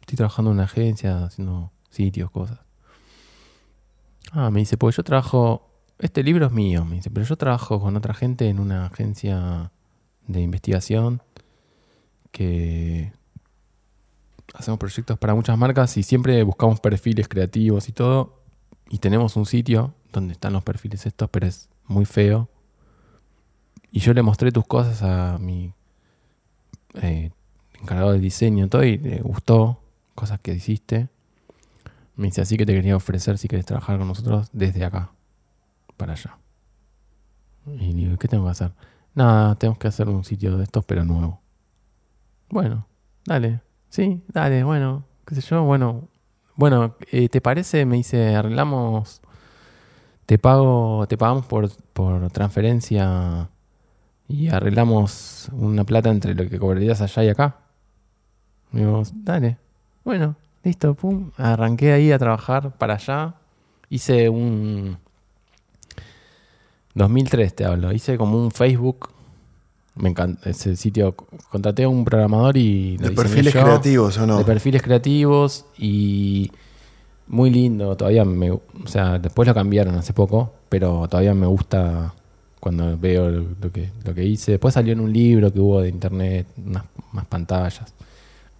estoy trabajando en una agencia, haciendo sitios, cosas. Ah, me dice, pues yo trabajo, este libro es mío, me dice, pero yo trabajo con otra gente en una agencia de investigación que hacemos proyectos para muchas marcas y siempre buscamos perfiles creativos y todo. Y tenemos un sitio donde están los perfiles estos, pero es muy feo. Y yo le mostré tus cosas a mi eh, encargado de diseño todo y le gustó cosas que hiciste. Me dice así que te quería ofrecer si quieres trabajar con nosotros desde acá para allá. Y digo, ¿qué tengo que hacer? Nada, tenemos que hacer un sitio de estos, pero nuevo. Bueno, dale. Sí, dale, bueno, qué sé yo, bueno. Bueno, eh, ¿te parece? Me dice, arreglamos, te pago, te pagamos por, por transferencia y arreglamos una plata entre lo que cobrarías allá y acá. Digo, dale, bueno, listo, pum. Arranqué ahí a trabajar para allá. Hice un... 2003 te hablo. Hice como un Facebook. Me encanta ese sitio. Contraté a un programador y... lo ¿De perfiles yo. creativos o no? De perfiles creativos y muy lindo. Todavía me, o sea, después lo cambiaron hace poco, pero todavía me gusta cuando veo lo, que, lo que hice. Después salió en un libro que hubo de internet, unas más pantallas.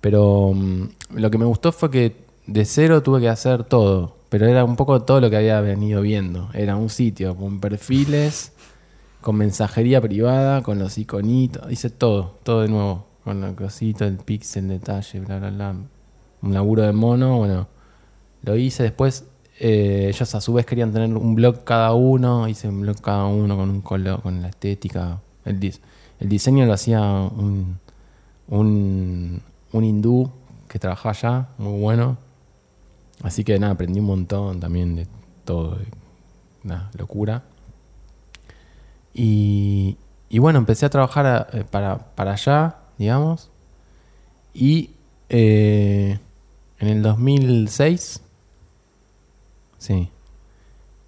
Pero mm, lo que me gustó fue que de cero tuve que hacer todo, pero era un poco todo lo que había venido viendo. Era un sitio con perfiles, con mensajería privada, con los iconitos, hice todo, todo de nuevo, con el cosito, el pixel, detalle, bla, bla, bla. Un laburo de mono, bueno, lo hice después. eh, ellos a su vez querían tener un blog cada uno, hice un blog cada uno con un color, con la estética. El, dis- el diseño lo hacía un, un hindú que trabajaba allá, muy bueno. Así que nada, aprendí un montón también de todo, de- nada, locura. Y, y bueno, empecé a trabajar a- eh, para, para allá, digamos. Y eh, en el 2006, sí.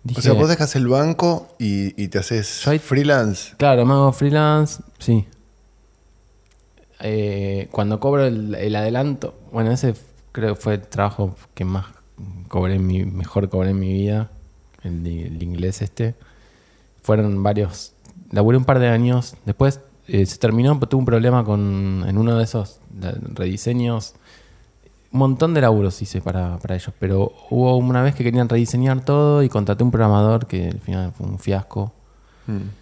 O sea, dije- vos dejas el banco y, y te haces Yo freelance. Claro, me hago freelance, sí. Eh, cuando cobro el, el adelanto, bueno, ese creo que fue el trabajo que más cobré mi, mejor cobré en mi vida, el, inglés este. Fueron varios, laburé un par de años, después eh, se terminó, tuve un problema con, en uno de esos rediseños. Un montón de laburos hice para, para ellos, pero hubo una vez que querían rediseñar todo y contraté un programador que al final fue un fiasco. Mm.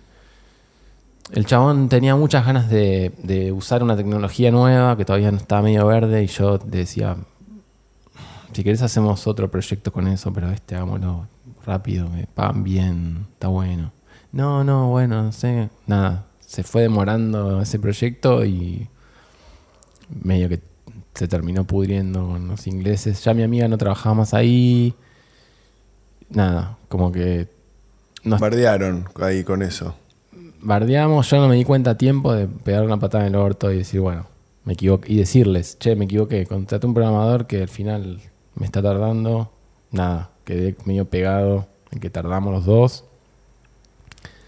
El chabón tenía muchas ganas de, usar una tecnología nueva que todavía no estaba medio verde y yo decía, si querés hacemos otro proyecto con eso, pero este hagámoslo rápido, me pagan bien, está bueno. No, no, bueno, no sé, nada, se fue demorando ese proyecto y medio que se terminó pudriendo con los ingleses. Ya mi amiga no trabajaba más ahí, nada, como que no Bardearon ahí con eso. Bardeamos, yo no me di cuenta a tiempo de pegar una patada en el orto y decir, bueno, me equivoqué. Y decirles, che, me equivoqué, contraté un programador que al final me está tardando. Nada, quedé medio pegado en que tardamos los dos.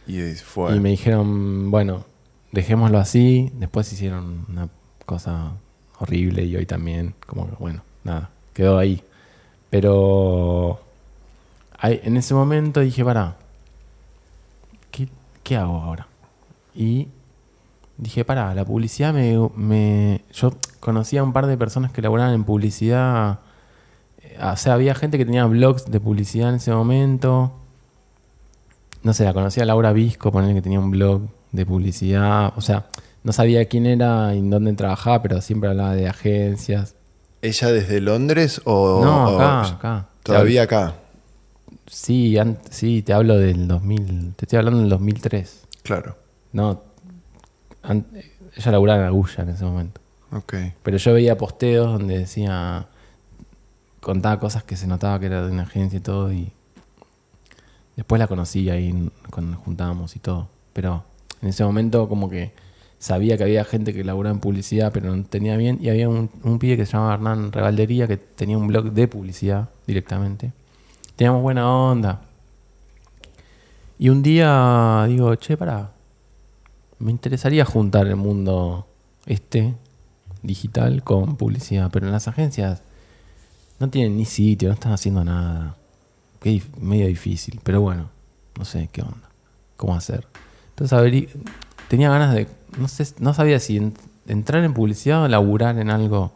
Y fue. Y me dijeron, bueno, dejémoslo así. Después hicieron una cosa horrible y hoy también, como que, bueno, nada, quedó ahí. Pero en ese momento dije, pará, ¿qué, hago ahora? Y dije, pará, la publicidad me, me- Yo conocía a un par de personas que laboraban en publicidad. eh, O sea, había gente que tenía blogs de publicidad en ese momento. No sé, la conocía a Laura Visco, poner que tenía un blog de publicidad. O sea, no sabía quién era y en dónde trabajaba, pero siempre hablaba de agencias. ¿Ella desde Londres o.? no, o- acá, acá. Todavía acá. Sí, sí, te hablo del 2000. Te estoy hablando del 2003. Claro. No. ella laburaba en Agulla en ese momento. Ok. Pero yo veía posteos donde decía. Contaba cosas que se notaba que era de una agencia y todo. Y después la conocí ahí cuando nos juntábamos y todo. Pero en ese momento, como que sabía que había gente que laburaba en publicidad, pero no tenía bien. Y había un, un pibe que se llamaba Hernán Revaldería que tenía un blog de publicidad directamente. Teníamos buena onda. Y un día digo, che, pará. Me interesaría juntar el mundo este digital con publicidad, pero en las agencias no tienen ni sitio, no están haciendo nada. Dif- medio difícil, pero bueno, no sé qué onda, cómo hacer. Entonces tenía ganas de, no sé, no sabía si en- entrar en publicidad o laburar en algo.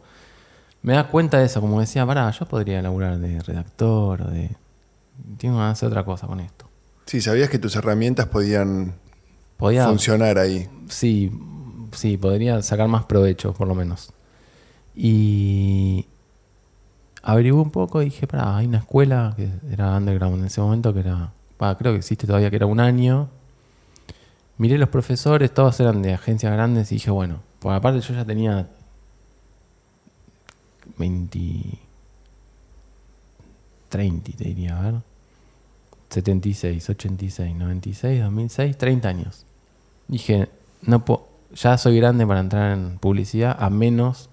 Me da cuenta de eso, como decía, pará, yo podría laburar de redactor o de... Tengo ganas de hacer otra cosa con esto. Sí, sabías que tus herramientas podían Podía... funcionar ahí. Sí, sí, podría sacar más provecho, por lo menos. Y averigué un poco y dije, pará, hay una escuela que era underground en ese momento, que era, va, creo que existe todavía, que era un año. Miré los profesores, todos eran de agencias grandes y dije, bueno, por aparte yo ya tenía 20, 30, te diría, a ver. 76, 86, 96, 2006, 30 años. Dije, no po- ya soy grande para entrar en publicidad, a menos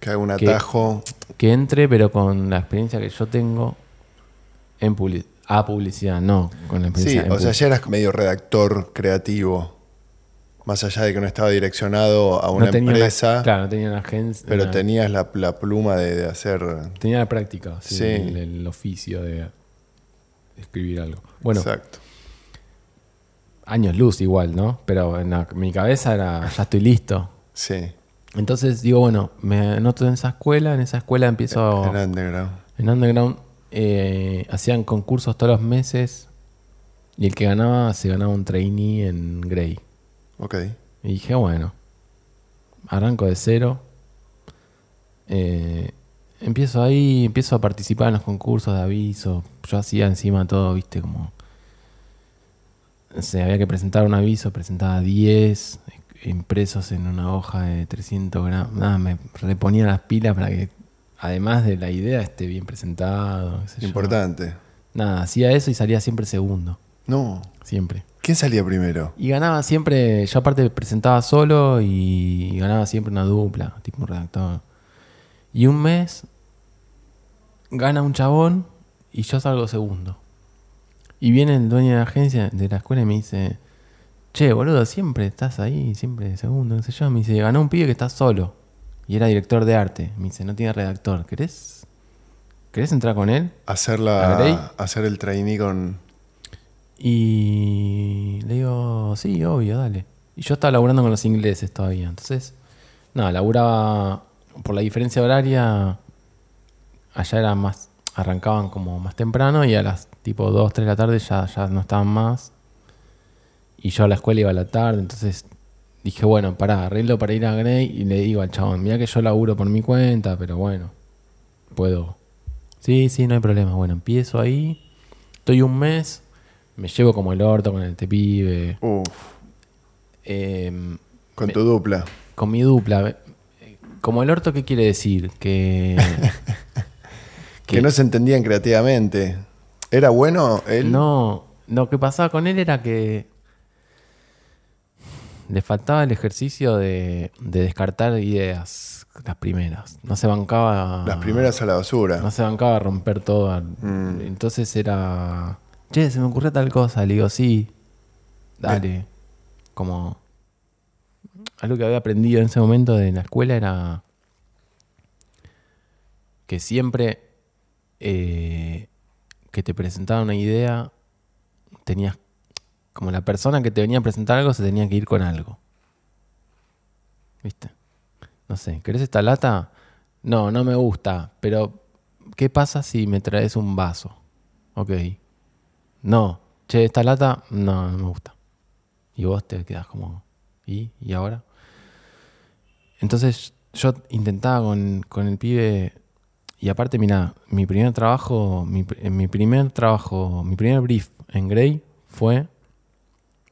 Que haga un atajo. que entre, pero con la experiencia que yo tengo en publi- a publicidad, no con la Sí, experiencia en o sea, ya eras medio redactor creativo. Más allá de que no estaba direccionado a una no empresa, claro, no tenía una agencia. pero una- tenías la, la pluma de, de hacer. tenía la práctica, sí, Sí. El, el oficio de escribir algo. Bueno, Exacto. años luz igual, ¿no? Pero en la- mi cabeza era, ya estoy listo. Sí. Entonces digo, bueno, me anoto en esa escuela, en esa escuela empiezo... Era underground. En Underground eh, hacían concursos todos los meses y el que ganaba se ganaba un trainee en Grey. Ok. Y dije, bueno, arranco de cero. Eh, empiezo ahí, empiezo a participar en los concursos de aviso. Yo hacía encima todo, viste, como... O sea, había que presentar un aviso, presentaba 10 impresos en una hoja de 300 gramos. Nada, me reponía las pilas para que, además de la idea, esté bien presentado. qué sé yo. Importante. Nada, hacía eso y salía siempre segundo. No. Siempre. ¿Quién salía primero? Y ganaba siempre, yo aparte presentaba solo y ganaba siempre una dupla, tipo un redactor. Y un mes gana un chabón y yo salgo segundo. Y viene el dueño de la agencia, de la escuela, y me dice, che, boludo, siempre estás ahí, siempre segundo, qué sé yo. Me dice, ganó un pibe que está solo. Y era director de arte. Me dice, no tiene redactor. ¿Querés? ¿Querés entrar con él? Hacer, la, hacer el trainee con. Y le digo, sí, obvio, dale. Y yo estaba laburando con los ingleses todavía. Entonces, nada, laburaba por la diferencia horaria. Allá era más, arrancaban como más temprano y a las tipo 2, 3 de la tarde ya, ya no estaban más. Y yo a la escuela iba a la tarde, entonces dije, bueno, pará, arreglo para ir a Grey y le digo al chabón, mira que yo laburo por mi cuenta, pero bueno, puedo. Sí, sí, no hay problema. Bueno, empiezo ahí, estoy un mes, me llevo como el orto con este pibe. Uf, em, con tu dupla. con mi dupla. Como el orto, ¿qué quiere decir? Que. Que no se entendían creativamente. ¿Era bueno él? No, lo que pasaba con él era que le faltaba el ejercicio de, de descartar ideas, las primeras. No se bancaba. Las primeras a la basura. No se bancaba a romper todo. Mm. Entonces era. Che, se me ocurrió tal cosa. Le digo, sí, dale. Como. Algo que había aprendido en ese momento de la escuela era. Que siempre. eh, que te presentaba una idea. Tenías. Como la persona que te venía a presentar algo se tenía que ir con algo. ¿Viste? No sé, ¿querés esta lata? No, no me gusta, pero ¿qué pasa si me traes un vaso? Ok. No, che, esta lata, no, no me gusta. Y vos te quedás como, ¿y? ¿Y ahora? Entonces yo intentaba con, con el pibe, y aparte, mira, mi primer trabajo, mi, pr- mi primer trabajo, mi primer brief en Grey fue,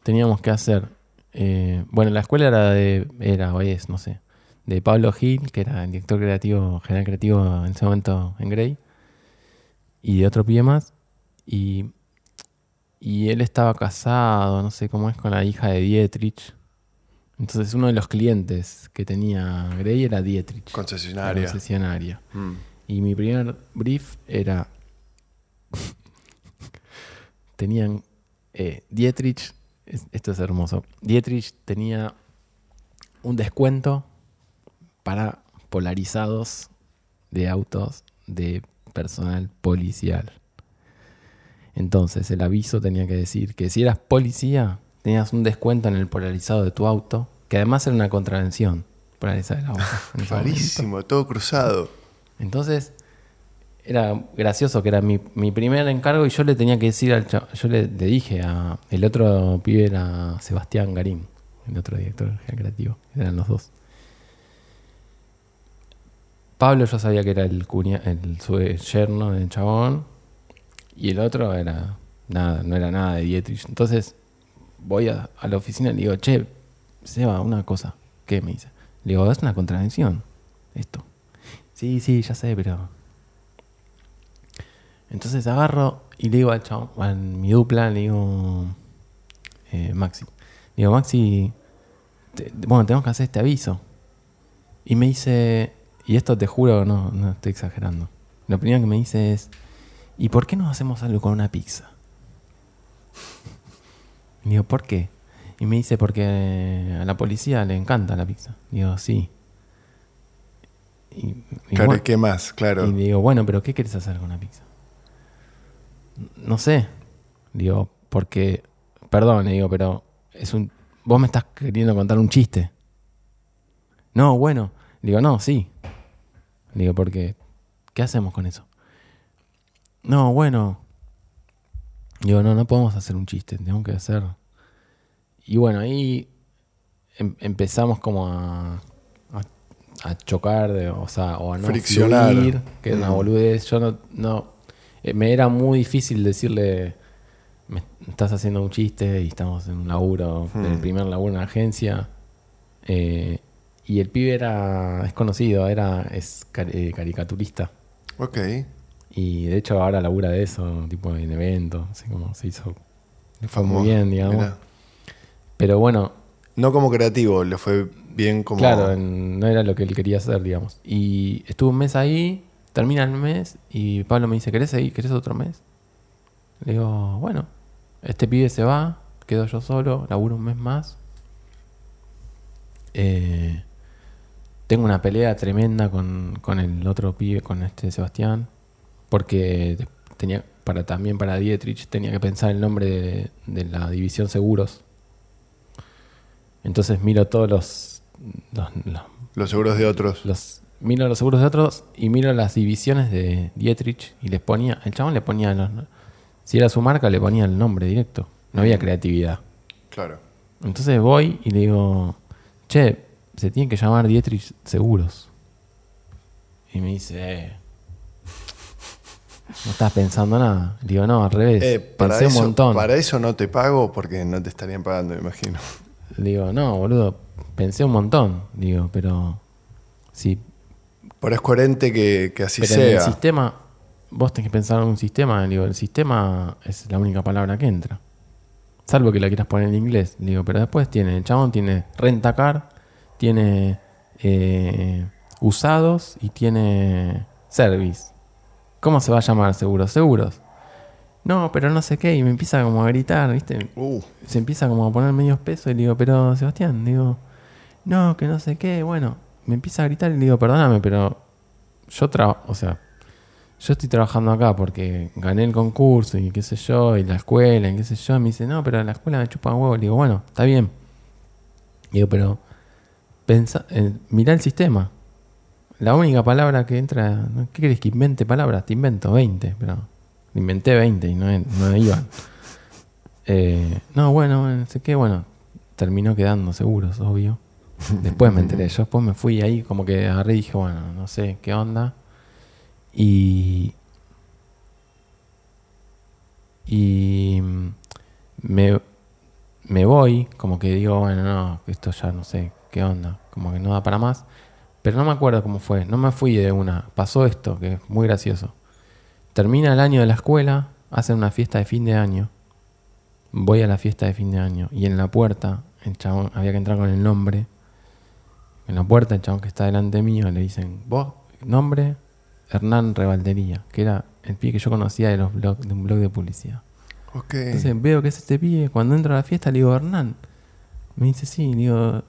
teníamos que hacer, eh, bueno, la escuela era de, era no sé, de Pablo Gil, que era el director creativo, general creativo en ese momento en Grey, y de otro pibe más, y, y él estaba casado, no sé cómo es, con la hija de Dietrich. Entonces uno de los clientes que tenía Grey era Dietrich. la Concesionaria. concesionaria. Mm. Y mi primer brief era. Tenían. eh, Dietrich. es- esto es hermoso. Dietrich tenía un descuento para polarizados de autos de personal policial. Entonces el aviso tenía que decir que si eras policía, tenías un descuento en el polarizado de tu auto, que además era una contravención polarizar el auto. Rarísimo, todo cruzado. Entonces, era gracioso que era mi, mi primer encargo y yo le tenía que decir al chavo, yo le, le dije a, el otro pibe era Sebastián Garín, el otro director creativo, eran los dos. Pablo yo sabía que era el, cuña, el su yerno del chabón y el otro era nada, no era nada de Dietrich. Entonces voy a, a la oficina y le digo, che, Seba, una cosa. ¿Qué me dice? Le digo, es una contravención esto. Sí, sí, ya sé, pero entonces agarro y le digo al chabón, a mi dupla, le digo, eh, Maxi, le digo, Maxi, bueno, tenemos que hacer este aviso. Y me dice, y esto te juro, no, no estoy exagerando. Lo primero que me dice es, ¿y por qué no hacemos algo con una pizza? Y digo, ¿por qué? Y me dice, porque a la policía le encanta la pizza. Digo, sí. Y, y Claro, bueno, ¿qué más? Claro. y digo, bueno, pero ¿qué quieres hacer con una pizza? No sé. Digo, porque, perdón, le digo, pero es un, vos me estás queriendo contar un chiste. No, bueno. Digo, no, sí. Digo, porque, ¿qué hacemos con eso? No, bueno. Digo, no, no podemos hacer un chiste, tenemos que hacer. Y bueno, ahí em- empezamos como a, a, a chocar, de- o sea, o a no Friccionar. fluir, que era una Mm. boludez. Yo no, no eh, me era muy difícil decirle, me estás haciendo un chiste y estamos en un laburo, Mm. del primer laburo en la agencia. Eh, y el pibe era, es conocido, era, es eh, caricaturista. Ok. Y de hecho ahora labura de eso, tipo en eventos, así como se hizo. Le fue Famoso. muy bien, digamos. Mirá. Pero bueno, No como creativo, le fue bien como. claro, no era lo que él quería hacer, digamos. Y estuve un mes ahí, termina el mes y Pablo me dice, ¿querés seguir? ¿Querés otro mes? Le digo, bueno, este pibe se va, quedo yo solo, laburo un mes más. Eh, tengo una pelea tremenda con, con el otro pibe, con este Sebastián, porque te- tenía para también para Dietrich tenía que pensar el nombre de, de la división seguros. Entonces miro todos los, los, los- Los seguros de otros. los- miro los seguros de otros y miro las divisiones de Dietrich y les ponía, el chabón le ponía los, si era su marca le ponía el nombre directo. No había creatividad. Claro. Entonces voy y le digo, che, se tiene que llamar Dietrich Seguros. Y me dice, eh, no estás pensando nada. Digo, no, al revés. Eh, para, Pensé eso, un montón. para eso no te pago porque no te estarían pagando, me imagino. Digo, no, boludo, pensé un montón. Digo, pero si Pero es coherente que, que así pero en el sea. sistema, vos tenés que pensar en un sistema. Digo, el sistema es la única palabra que entra. Salvo que la quieras poner en inglés. Digo, pero después tiene, el chabón tiene rentacar, tiene eh, usados y tiene service. ¿Cómo se va a llamar seguros? Seguros. No, pero no sé qué. Y me empieza como a gritar, ¿viste? Uh, se empieza como a poner medios pesos y le digo, pero Sebastián, digo, no, que no sé qué, bueno, me empieza a gritar y le digo, perdóname, pero yo trabajo, o sea, yo estoy trabajando acá porque gané el concurso y qué sé yo, y la escuela y qué sé yo, me dice, no, pero la escuela me chupa huevo, le digo, bueno, está bien. Digo, pero pensa, eh, mirá el sistema. La única palabra que entra. ¿qué querés que invente palabras? Te invento 20, pero inventé 20 y no, no iban. Eh, no, bueno, bueno, no sé qué, bueno, terminó quedando seguros, obvio. Después me enteré, yo después me fui ahí, como que agarré y dije, bueno, no sé qué onda. Y. Y. Me, me voy, como que digo, bueno, no, esto ya no sé qué onda, como que no da para más. Pero no me acuerdo cómo fue, no me fui de una. Pasó esto, que es muy gracioso. Termina el año de la escuela, hacen una fiesta de fin de año. Voy a la fiesta de fin de año y en la puerta, el chabón, había que entrar con el nombre. En la puerta, el chabón que está delante mío, le dicen, vos, nombre, Hernán Revaldería, que era el pibe que yo conocía de, los blog, de un blog de publicidad. ok. Entonces veo que es este pibe, cuando entro a la fiesta le digo, Hernán. Me dice, sí, le digo,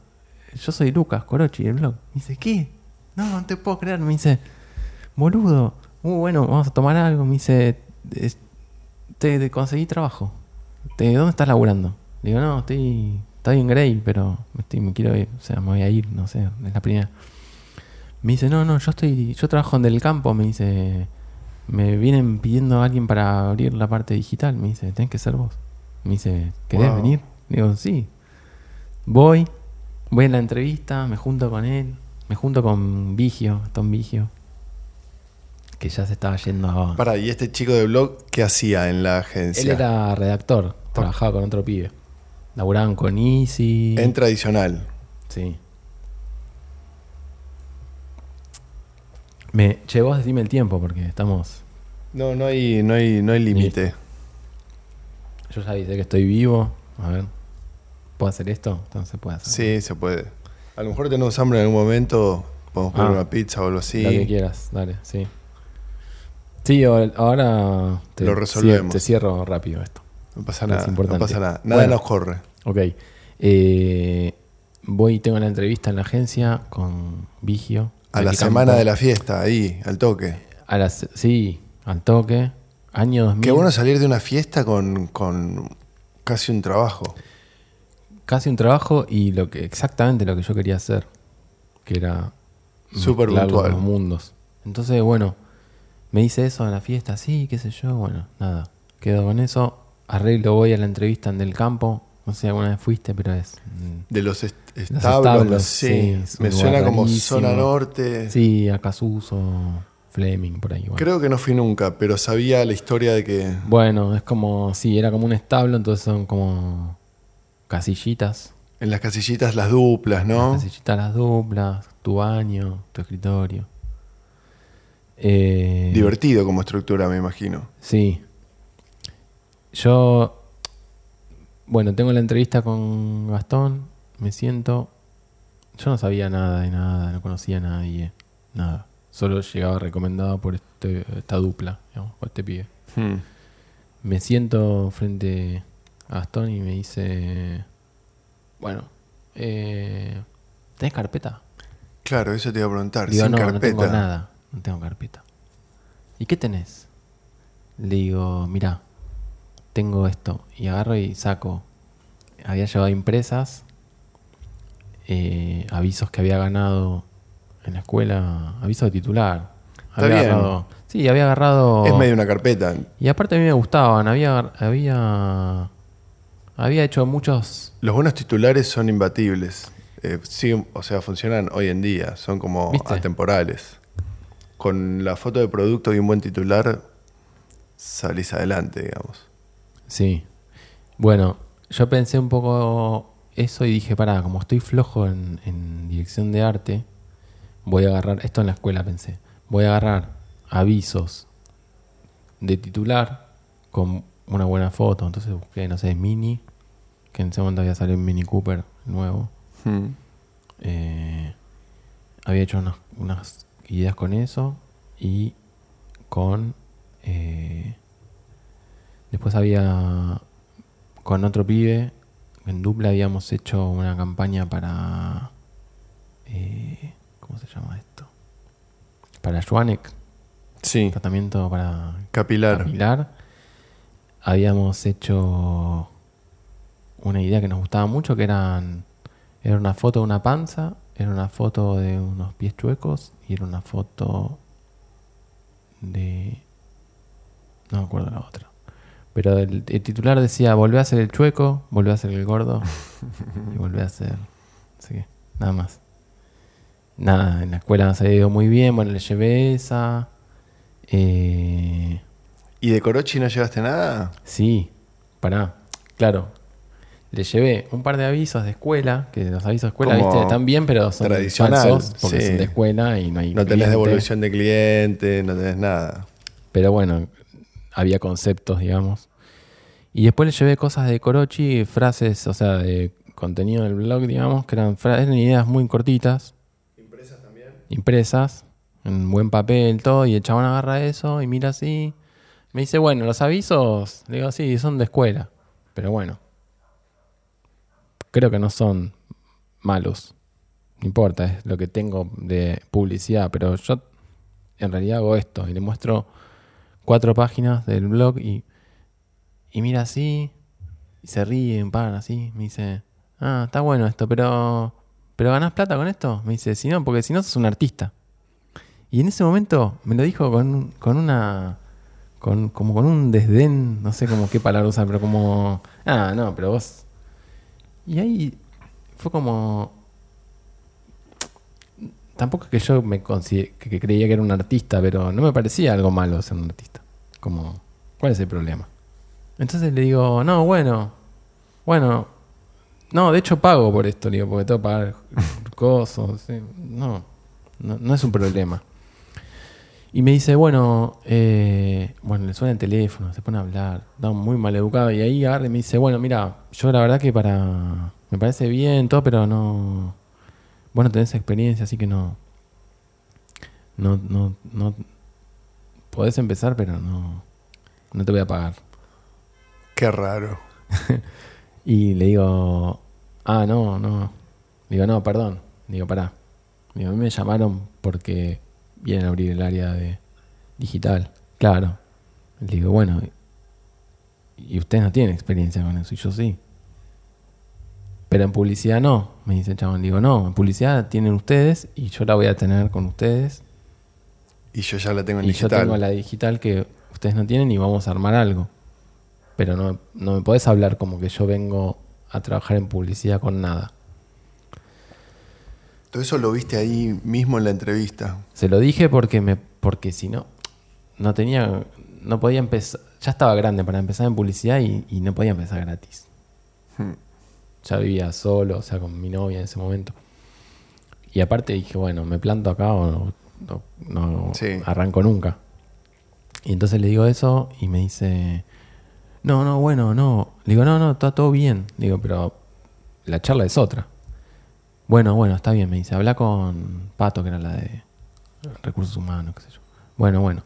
yo soy Lucas Corochi del blog. Me dice, ¿qué? no, no te puedo creer. Me dice, boludo, uh, bueno, vamos a tomar algo. Me dice, te, te conseguí trabajo. Te, ¿Dónde estás laburando? Le digo, no, estoy, estoy en Grey, pero me, estoy- me quiero ir, o sea, me voy a ir, no sé, es la primera. Me dice, no, no, yo estoy, yo trabajo en Del Campo, me dice, me vienen pidiendo a alguien para abrir la parte digital, me dice, tenés que ser vos. Me dice, ¿querés Wow. venir? Le digo, sí. Voy, voy a la entrevista, me junto con él, me junto con Vigio, Tom Vigio, que ya se estaba yendo a... Para, ¿y este chico de blog qué hacía en la agencia? Él era redactor, trabajaba con otro pibe. Laburaban con Easy. En tradicional. Sí. Me, che, vos decime el tiempo porque estamos. No, no hay, no hay, no hay límite. Yo ya dice que estoy vivo. A ver. ¿Puedo hacer esto? Entonces puede hacer. Sí, se puede. A lo mejor tenemos hambre en algún momento, podemos comer Ah. una pizza o algo así. Lo que quieras, dale, sí. Sí, ahora te, Lo resolvemos. Te cierro rápido esto. No pasa nada, no pasa nada. Nada Bueno. nos corre. Ok. Eh, voy, tengo la entrevista en la agencia con Vigio. A la semana de la fiesta, ahí, al toque. A las, sí, al toque. Año 2000. Qué bueno salir de una fiesta con, con casi un trabajo. Casi un trabajo y lo que exactamente lo que yo quería hacer. Que era mezclar puntual. los mundos. Entonces, bueno, me hice eso en la fiesta, sí, qué sé yo, bueno, nada. Quedo con eso. Arreglo, voy a la entrevista en del campo. No sé, alguna vez fuiste, pero es. mm, De los est- Los establos, establos, sí. sí, Me suena como zona norte. Sí, Acasuso, Fleming, por ahí. Bueno. Creo que no fui nunca, pero sabía la historia de que. Bueno, es como, sí, era como un establo, entonces son como casillitas. En las casillitas las duplas, ¿no? Casillitas las duplas, tu baño, tu escritorio. Eh, Divertido como estructura, me imagino. Sí. Yo, bueno, tengo la entrevista con Gastón, me siento... Yo no sabía nada de nada, no conocía a nadie, nada. Solo llegaba recomendado por este, esta dupla, digamos, por este pibe. Hmm. Me siento frente Gastón y me dice, bueno, eh, ¿tenés carpeta? Claro, eso te iba a preguntar. Digo, Sin no, no carpeta. tengo nada, no tengo carpeta. ¿Y qué tenés? Le digo, mira, tengo esto. Y agarro y saco. Había llevado impresas, eh, avisos que había ganado en la escuela, aviso de titular. Está Había bien. agarrado- sí, había agarrado... Es medio una carpeta. Y aparte a mí me gustaban, había, había, había hecho muchos... Los buenos titulares son imbatibles. Eh, sí, o sea, funcionan hoy en día. Son como ¿Viste? atemporales. Con la foto de producto y un buen titular, salís adelante, digamos. Sí. Bueno, yo pensé un poco eso y dije, pará, como estoy flojo en, en dirección de arte, voy a agarrar, esto en la escuela pensé, voy a agarrar avisos de titular con una buena foto. Entonces busqué, no sé, Mini, que en ese momento había salido un Mini Cooper nuevo. Hmm. Eh, había hecho unas, unas ideas con eso y con... eh, después había... Con otro pibe, en dupla habíamos hecho una campaña para... eh, ¿Cómo se llama esto? Para Schwanek, Sí, tratamiento para capilar. capilar. Habíamos hecho una idea que nos gustaba mucho, que eran era una foto de una panza, era una foto de unos pies chuecos y era una foto de no me acuerdo la otra. Pero el, el titular decía, volvé a ser el chueco, volvé a ser el gordo y volvé a ser... Así que, nada más. Nada, en la escuela nos ha ido muy bien, bueno, le llevé esa. Eh, ¿Y de Corochi no llevaste nada? Sí, pará. Claro. Le llevé un par de avisos de escuela, que los avisos de escuela, Como viste, están bien, pero son falsos, porque sí. son de escuela y no hay No tenés devolución de cliente, no tenés nada. Pero bueno, había conceptos, digamos. Y después le llevé cosas de Corochi, frases, o sea, de contenido del blog, digamos, que eran, eran ideas muy cortitas. Impresas también. Impresas, en buen papel, todo, y el chabón agarra eso y mira así. Me dice, bueno, los avisos, le digo, sí, son de escuela. Pero bueno, creo que no son malos. no importa, es lo que tengo de publicidad, pero yo en realidad hago esto y le muestro cuatro páginas del blog y, y mira así, y se ríe, para así, me dice, ah, está bueno esto, pero, pero ¿ganás plata con esto? Me dice, si no, porque si no sos un artista. Y en ese momento me lo dijo con, con una, con, como con un desdén, no sé cómo qué palabra usar, pero como, ah, no, pero vos. Y ahí fue como, tampoco es que yo me consider- que, creía que era un artista, pero no me parecía algo malo ser un artista. Como, ¿cuál es el problema? Entonces le digo, no, bueno, bueno, no, de hecho pago por esto, digo, porque tengo que pagar cosas, sí, no, no, no es un problema. Y me dice, bueno, eh, bueno, le suena el teléfono, se pone a hablar, está muy mal educado. Y ahí agarra y me dice, bueno, mira, yo la verdad que para. Me parece bien, todo, pero no. Bueno, tenés experiencia, así que no. No, no, no. Podés empezar, pero no. No te voy a pagar. Qué raro. Y le digo, ah, no, no. Digo, no, perdón. Digo, pará. Digo, a mí me llamaron porque vienen a abrir el área de digital. Claro. Le digo, bueno, y ustedes no tienen experiencia con eso, y yo sí. Pero en publicidad no, me dice el chabón. Digo, no, en publicidad tienen ustedes y yo la voy a tener con ustedes. Y yo ya la tengo en Y yo tengo la digital que ustedes no tienen y vamos a armar algo. Pero no, no me podés hablar como que yo vengo a trabajar en publicidad con nada. Todo eso lo viste ahí mismo en la entrevista. Se lo dije porque me porque si no no tenía no podía empezar ya estaba grande para empezar en publicidad y, y no podía empezar gratis. Hmm. Ya vivía solo, o sea, con mi novia en ese momento. Y aparte dije, bueno, me planto acá o no, no- no Sí. arranco nunca. Y entonces le digo eso y me dice, no, no, bueno, no. Le digo, no, no, está todo bien. Le digo, pero la charla es otra. Bueno, bueno, está bien, me dice, habla con Pato, que era la de recursos humanos, qué sé yo. Bueno, bueno.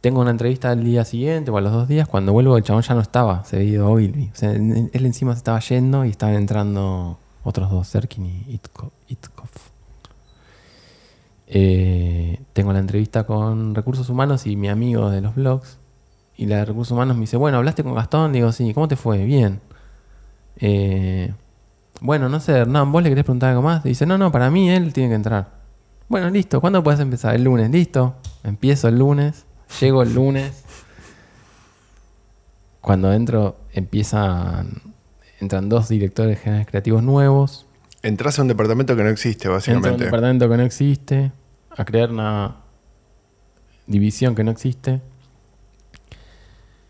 Tengo una entrevista al día siguiente o a los dos días. Cuando vuelvo, el chabón ya no estaba, se había ido. O sea, él encima se estaba yendo y estaban entrando otros dos, Serkin y Itko- Itkov. Eh, tengo la entrevista con recursos humanos y mi amigo de los blogs. Y la de recursos humanos me dice, bueno, ¿hablaste con Gastón? Digo, sí, ¿cómo te fue? Bien. Eh, bueno, no sé, Hernán, ¿vos le querés preguntar algo más? Dice, no, no, para mí él tiene que entrar. Bueno, listo, ¿cuándo puedes empezar? El lunes, listo. Empiezo el lunes, llego el lunes. Cuando entro, empiezan, entran dos directores generales creativos nuevos. Entras a un departamento que no existe, Entro a un básicamente. departamento que no existe, a crear una división que no existe.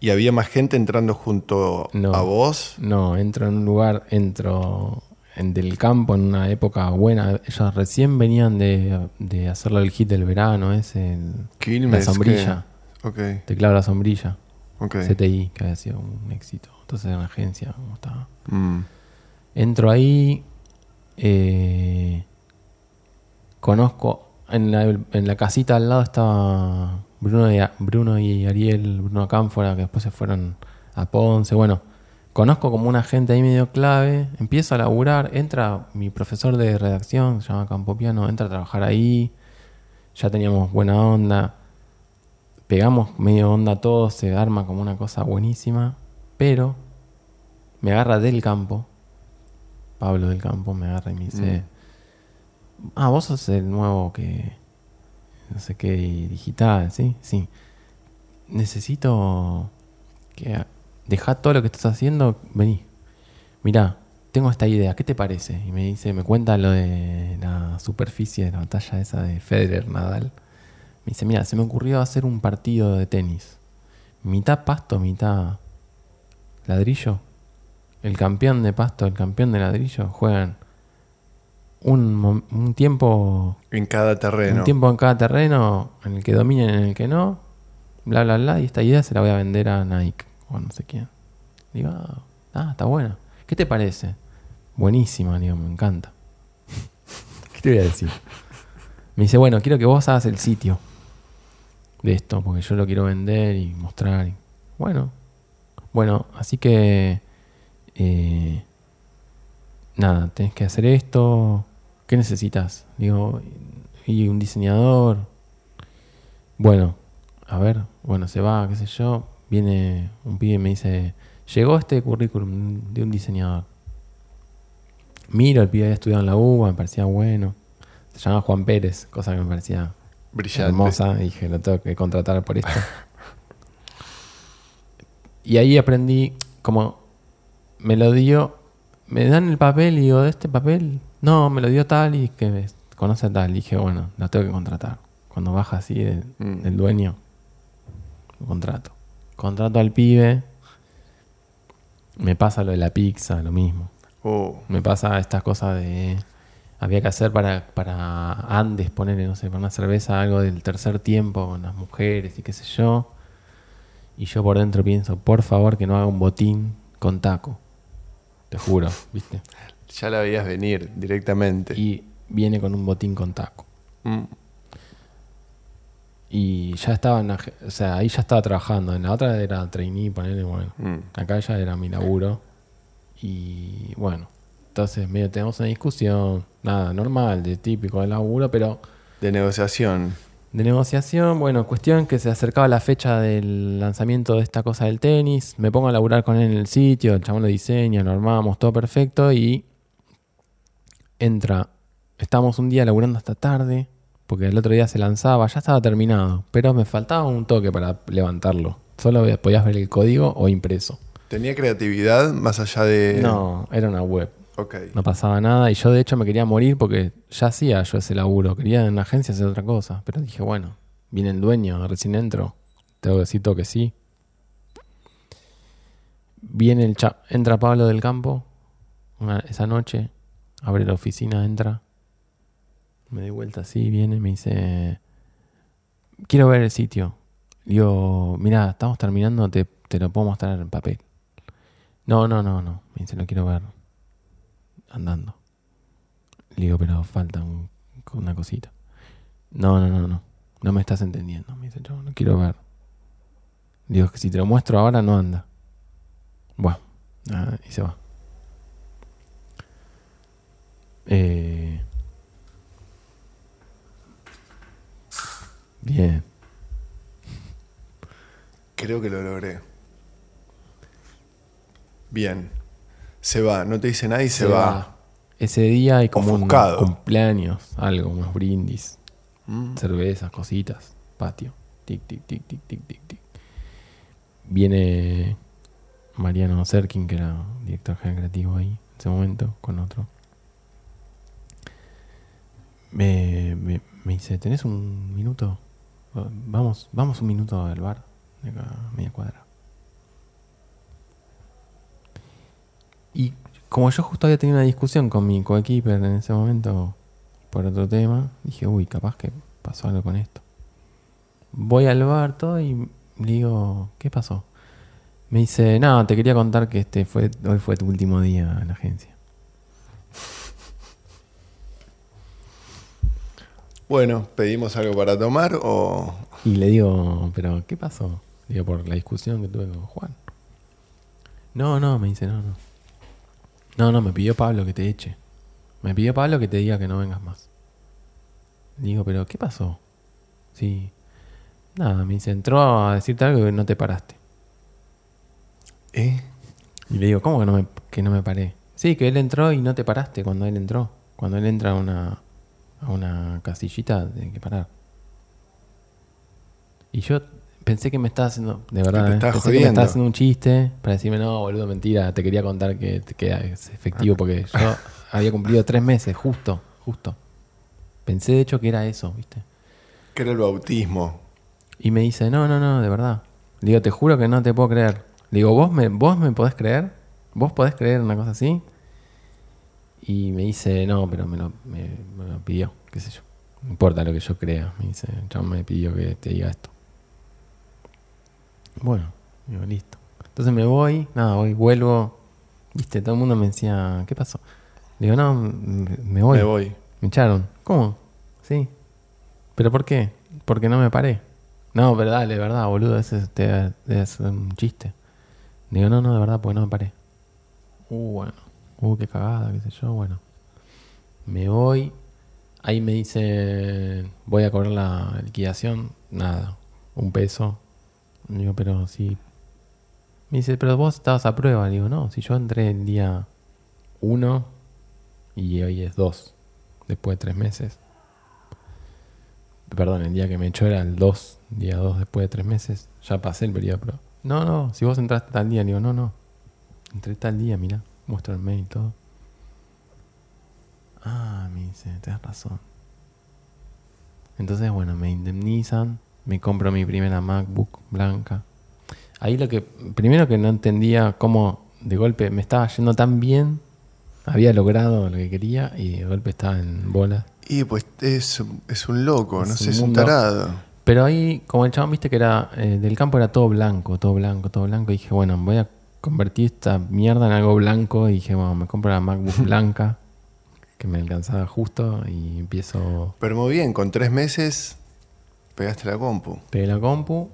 Y había más gente entrando junto No. a vos. No, entro en un lugar, entro en del campo en una época buena. Ellos recién venían de, de hacerlo el hit del verano, ese, el- Quilmes, la sombrilla, ¿qué? Ok, teclado la sombrilla, ok. CTI, que había sido un éxito. Entonces en la agencia, como estaba. Mm. Entro ahí, eh, conozco, en la, en la casita al lado estaba Bruno y, Bruno y Ariel, Bruno Cánfora, que después se fueron a Ponce. Bueno, conozco como una gente ahí medio clave, empiezo a laburar, entra mi profesor de redacción, se llama Campopiano, entra a trabajar ahí, ya teníamos buena onda, pegamos medio onda todos, se arma como una cosa buenísima, pero me agarra del campo. Pablo del Campo me agarra y me dice, ah, vos sos el nuevo que, no sé qué, digital, ¿sí? Sí. Necesito que dejá todo lo que estás haciendo, vení. Mirá, tengo esta idea, ¿qué te parece? Y me dice, me cuenta lo de la superficie de la batalla esa de Federer, Nadal. Me dice, mira, se me ocurrió hacer un partido de tenis. Mitad pasto, mitad ladrillo. El campeón de pasto, el campeón de ladrillo juegan un, un tiempo En cada terreno. un tiempo en cada terreno en el que dominen, en el que no, bla, bla, bla, y esta idea se la voy a vender a Nike o no sé quién. Digo, ah, ah, está buena. ¿Qué te parece? Buenísima, digo, me encanta. ¿Qué te voy a decir? Me dice, bueno, quiero que vos hagas el sitio de esto, porque yo lo quiero vender y mostrar. Bueno, bueno, así que, eh, nada, tenés que hacer esto, ¿qué necesitas? Digo, y un diseñador. Bueno, a ver, bueno, se va, qué sé yo. Viene un pibe y me dice, llegó este currículum de un diseñador. Miro, el pibe había estudiado en la UBA, me parecía bueno. Se llama Juan Pérez, cosa que me parecía Brillante. hermosa. Y dije, lo tengo que contratar por esto. y ahí aprendí, como me lo dio, me dan el papel y digo, ¿este papel? No, me lo dio tal y que me conoce a tal. Y dije, bueno, lo tengo que contratar. Cuando baja así el, Mm. el dueño, lo contrato. Contrato al pibe. Me pasa lo de la pizza, lo mismo. Oh, Me pasa estas cosas de. Había que hacer para, para Andes, ponerle, no sé, para una cerveza, algo del tercer tiempo con las mujeres y qué sé yo. Y yo por dentro pienso, por favor, que no haga un botín con taco. Te juro, ¿viste? ya la veías venir directamente. Y viene con un botín con taco. Mm. Y ya estaba, en la o sea, ahí ya estaba trabajando. En la otra era trainee, ponerle, bueno. Mm. Acá ya era mi laburo. Y bueno, entonces medio tenemos una discusión, nada, normal, de típico de laburo, pero De negociación. de negociación, bueno, cuestión que se acercaba la fecha del lanzamiento de esta cosa del tenis, me pongo a laburar con él en el sitio, el chabón lo diseña, lo armamos, todo perfecto y entra, estamos un día laburando hasta tarde, porque el otro día se lanzaba, ya estaba terminado, pero me faltaba un toque para levantarlo, solo podías ver el código o impreso. ¿Tenía creatividad más allá de.? No, era una web. Ok. No pasaba nada y yo de hecho me quería morir porque ya hacía yo ese laburo. Quería en la agencia hacer otra cosa. Pero dije, bueno, viene el dueño, recién entro. Tengo que decir que sí. Viene el cha entra Pablo del campo una- esa noche, abre la oficina, entra. Me doy vuelta así, viene, me dice, quiero ver el sitio. Digo, mira, estamos terminando, te, te lo puedo mostrar en papel. No, no, no, no. Me dice, lo quiero ver andando. Le digo, pero falta un- una cosita. No, no, no, no. No me estás entendiendo. Me dice, yo no quiero ver. Digo, que si te lo muestro ahora no anda. Bueno, y se va. Eh, bien. Creo que lo logré. Bien. Se va, no te dice nada y se, va. Ese día hay como Ofuscado. un cumpleaños, algo, unos brindis, Mm. cervezas, cositas, patio. Tic, tic, tic, tic, tic, tic, tic. Viene Mariano Serkin, que era director general creativo ahí en ese momento, con otro. Me, me, me dice, ¿tenés un minuto? Vamos, vamos un minuto al bar, de acá media cuadra. Y como yo justo había tenido una discusión con mi coequiper en ese momento por otro tema, dije, uy, capaz que pasó algo con esto. Voy al bar todo y le digo, ¿qué pasó? Me dice, no, te quería contar que este fue, hoy fue tu último día en la agencia. Bueno, ¿pedimos algo para tomar o.? Y le digo, ¿pero qué pasó? Digo, por la discusión que tuve con Juan. No, no, me dice, no, no. No, no, me pidió Pablo que te eche. Me pidió Pablo que te diga que no vengas más. Digo, ¿pero qué pasó? Sí. Nada, me dice, entró a decirte algo que no te paraste. ¿Eh? Y le digo, ¿cómo que no me, que no me paré? Sí, que él entró y no te paraste cuando él entró. Cuando él entra a una, a una casillita, tiene que parar. Y yo pensé que me estaba haciendo, de verdad, ¿eh? pensé que me estaba haciendo un chiste para decirme, no, boludo, mentira, te quería contar que, que es efectivo porque yo había cumplido tres meses, justo, justo. Pensé de hecho que era eso, ¿viste? Que era el bautismo. Y me dice, no, no, no, de verdad. Le digo, te juro que no te puedo creer. Le digo, ¿vos me, vos me podés creer? ¿Vos podés creer una cosa así? Y me dice, no, pero me lo, me, me lo pidió, qué sé yo. No importa lo que yo crea. Me dice, chabón me pidió que te diga esto. Bueno, digo, listo. Entonces me voy, nada, voy, vuelvo. Viste, todo el mundo me decía, ¿qué pasó? Le digo, no, me voy. Me voy. Me echaron. ¿Cómo? Sí. ¿Pero por qué? Porque no me paré. No, pero dale, de verdad, boludo, ese es, te- es un chiste. Digo, no, no, de verdad, porque no me paré. Uh, bueno. Uh, qué cagada, qué sé yo, bueno. Me voy. Ahí me dice, voy a cobrar la liquidación. Nada, un peso. Digo, pero sí. Me dice, pero vos estabas a prueba. Digo, no, si yo entré el día 1 y hoy es 2, después de tres meses. Perdón, el día que me echó era el 2, día 2 después de tres meses. Ya pasé el periodo de prueba. No, no, si vos entraste tal día, digo, no, no. Entré tal día, mira, muestro el mail y todo. Ah, me dice, tenés razón. Entonces, bueno, me indemnizan, me compro mi primera MacBook blanca. Ahí lo que, primero que no entendía cómo de golpe me estaba yendo tan bien, había logrado lo que quería y de golpe estaba en bola. Y pues es, es un loco, Es no sé, es un tarado. Pero ahí, como el chabón, viste que era eh, del campo era todo blanco, todo blanco, todo blanco. Y dije, bueno, voy a convertir esta mierda en algo blanco. Y dije, bueno, me compro la MacBook blanca, que me alcanzaba justo. Y empiezo, Pero muy bien, con tres meses pegaste la compu. pegué la compu.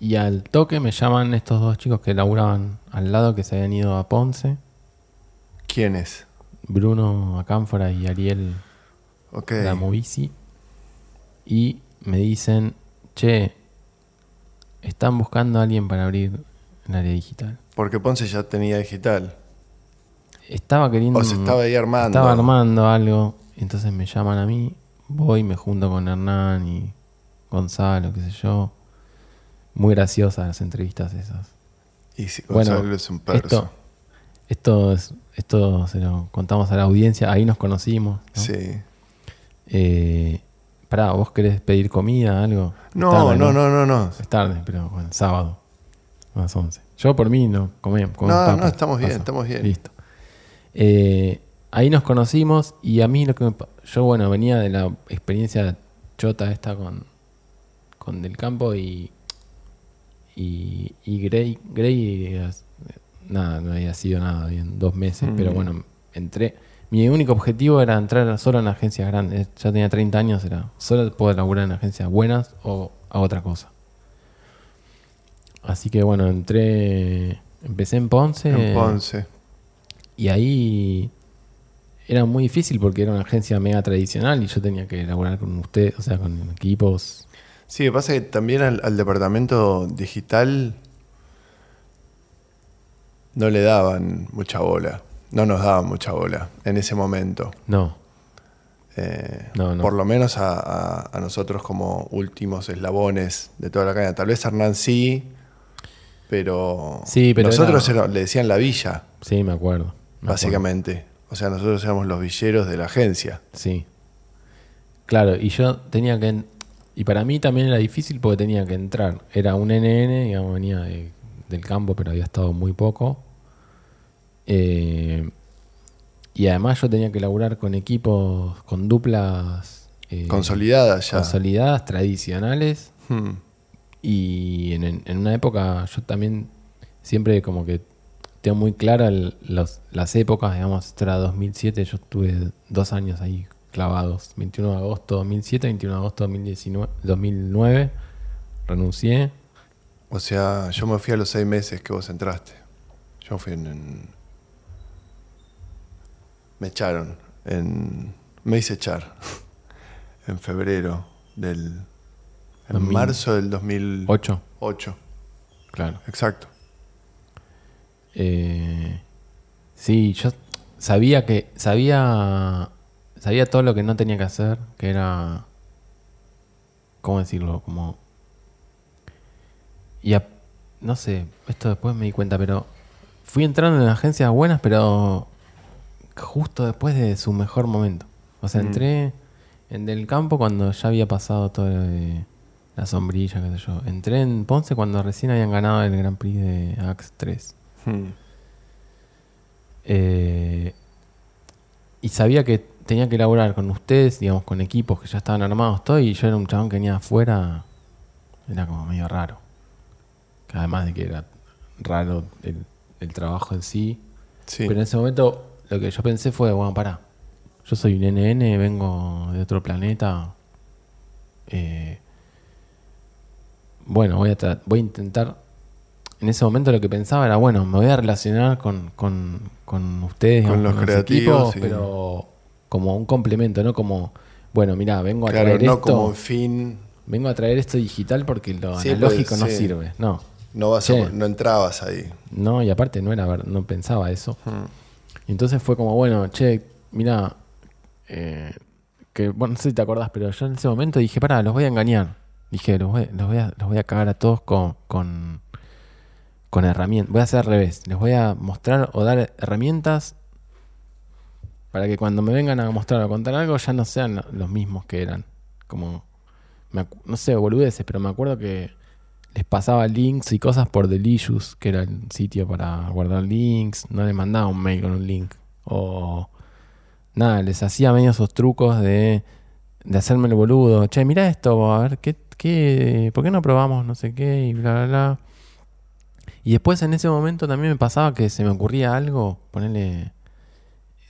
Y al toque me llaman estos dos chicos que laburaban al lado, que se habían ido a Ponce. ¿Quién es? Bruno Acánfora y Ariel Ok. la Movisi. Y me dicen, che, están buscando a alguien para abrir el área digital. Porque Ponce ya tenía digital. Estaba queriendo. O se estaba ahí armando. Estaba armando algo. Entonces me llaman a mí. Voy, me junto con Hernán y Gonzalo, qué sé yo. Muy graciosas las entrevistas esas. Y si Bueno, Gonzalo es un perso. Esto, esto, es- esto se lo contamos a la audiencia. Ahí nos conocimos. ¿no? Sí. Eh, pará, ¿vos querés pedir comida, algo? No, tarde, no, no, no, no. Es tarde, pero bueno, sábado. A las 11. Yo por mí no comemos. No, no, estamos bien, estamos bien. Listo. Eh, ahí nos conocimos y a mí lo que me Yo, bueno, venía de la experiencia chota esta con, con Del Campo y. Y, y Grey. Grey, eh, nada, no había sido nada bien, dos meses, Mm. pero bueno, entré. Mi único objetivo era entrar solo en agencias grandes. Ya tenía 30 años, era solo poder laburar en agencias buenas o a otra cosa. Así que bueno, entré. Empecé en Ponce. En Ponce. Y ahí era muy difícil porque era una agencia mega tradicional y yo tenía que elaborar con usted, o sea, con equipos. Sí, lo que pasa es que también al, al departamento digital no le daban mucha bola. No nos daban mucha bola en ese momento. No, Eh, No, no. Por lo menos a, a- a nosotros como últimos eslabones de toda la cadena. Tal vez Hernán sí, pero, Sí, pero nosotros era- era- le decían la villa, sí, me acuerdo. me acuerdo. básicamente. O sea, nosotros éramos los villeros de la agencia. Sí. Claro, y yo tenía que. Y para mí también era difícil porque tenía que entrar. Era un NN, digamos, venía de- del campo, pero había estado muy poco. Eh, y además yo tenía que laburar con equipos, con duplas. eh, Consolidadas ya. consolidadas, tradicionales. Hmm. Y en, en- una época yo también siempre como que tengo muy clara el- las épocas, digamos, era 2007, yo estuve dos años ahí clavados, 21 de agosto 2007, 21 de agosto 2019, 2009, renuncié, O sea, yo me fui a los seis meses que vos entraste. Yo fui en- Me echaron. En... Me hice echar. en febrero del... En 2000. marzo del 2008. 8, claro. Exacto. Eh, sí, yo sabía que, sabía, sabía todo lo que no tenía que hacer, que era, ¿cómo decirlo? Como, y a- no sé, esto después me di cuenta, pero fui entrando en agencias buenas, pero justo después de su mejor momento. O sea, Mm. entré en Del Campo cuando ya había pasado todo lo de la sombrilla, qué sé yo. Entré en Ponce cuando recién habían ganado el Grand Prix de Axe 3. Hmm. Eh, y sabía que tenía que elaborar con ustedes, digamos, con equipos que ya estaban armados, todo, y yo era un chabón que venía afuera, era como medio raro. Que además de que era raro el, el trabajo en sí. Sí. Pero en ese momento lo que yo pensé fue, bueno, pará, yo soy un NN, vengo de otro planeta. eh, bueno, voy a, voy a intentar... En ese momento lo que pensaba era, bueno, me voy a relacionar con, con, con ustedes, Con digamos, los creativos, equipos, sí. pero como un complemento, no como, bueno, mira, vengo a Claro, traer no esto. como fin. Vengo a traer esto digital porque lo Sí, analógico pues, no sí. sirve. No. No, vas a- no entrabas ahí. No, y aparte no era ver- no pensaba eso. Hmm. Entonces fue como, bueno, che, mira, eh, que bueno, no sé si te acordás, pero yo en ese momento dije, pará, los voy a engañar. Dije, los voy, a, los voy a cagar a todos con, con, con herramientas. Voy a hacer al revés. Les voy a mostrar o dar herramientas para que cuando me vengan a mostrar o contar algo ya no sean lo- los mismos que eran. Como, no sé, boludeces, pero me acuerdo que les pasaba links y cosas por Delicious, que era el sitio para guardar links. No les mandaba un mail con un link. O nada, les hacía medio esos trucos de, de hacerme el boludo. Che, mira esto, a ver, ¿qué, qué, ¿por qué no probamos no sé qué? Y bla, bla, bla. Y después en ese momento también me pasaba que se me ocurría algo, ponerle...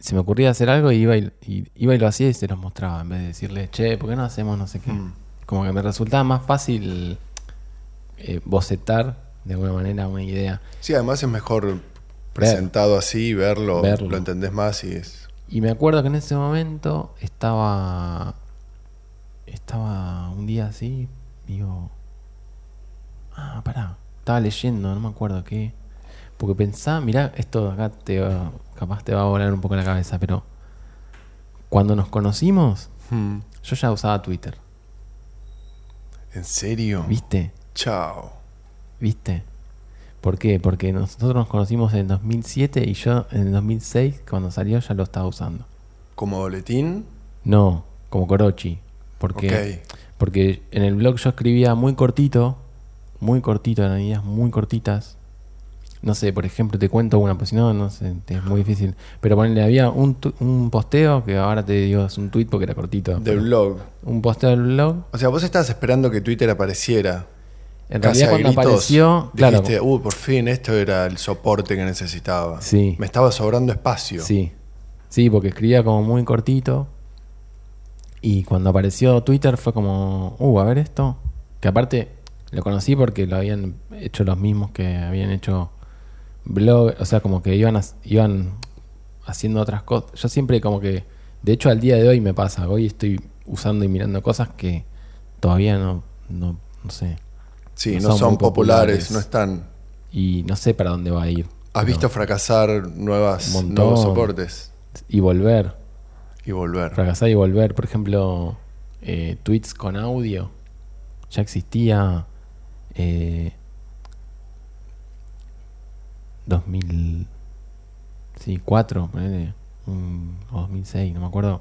Se me ocurría hacer algo y iba y, y- iba y lo hacía y se los mostraba en vez de decirle, che, ¿por qué no hacemos no sé qué? Mm. Como que me resultaba más fácil eh, bocetar de alguna manera una idea. Sí, además es mejor presentado así, verlo, Verlo. lo entendés más y es. Y me acuerdo que en ese momento estaba. Estaba un día así, digo. Ah, pará. Estaba leyendo, no me acuerdo qué. Porque pensaba, mirá, esto acá te va- capaz te va a volar un poco la cabeza, pero. Cuando nos conocimos, Hmm. yo ya usaba Twitter. ¿En serio? ¿Viste? Chao. ¿Viste? ¿Por qué? Porque nosotros nos conocimos en 2007 y yo en el 2006, cuando salió, ya lo estaba usando. ¿Como boletín? No, como Korochi. Porque, Ok. Porque en el blog yo escribía muy cortito, muy cortito, eran ideas muy cortitas. No sé, por ejemplo, te cuento una, pues si no, no sé, es muy difícil. Pero ponele, había un, un posteo, que ahora te digo es un tweet porque era cortito. De pero blog. Un posteo del blog. O sea, vos estabas esperando que Twitter apareciera. En Casi realidad cuando gritos, apareció, claro, Dijiste, uy, por fin, esto era el soporte que necesitaba. Sí. Me estaba sobrando espacio. Sí, sí, porque escribía como muy cortito. Y cuando apareció Twitter fue como, uh, a ver esto. Que aparte lo conocí porque lo habían hecho los mismos que habían hecho blog, o sea, como que iban, as- iban haciendo otras cosas. Yo siempre como que, de hecho al día de hoy me pasa, hoy estoy usando y mirando cosas que todavía no, no, no sé. Sí, No no, son populares, populares. no están. Y no sé para dónde va a ir. Has visto fracasar nuevas, nuevos soportes Y volver. Y volver. Fracasar y volver, por ejemplo, eh, tweets con audio. Ya existía eh, 2004, ponele, un- o 2006, no me acuerdo.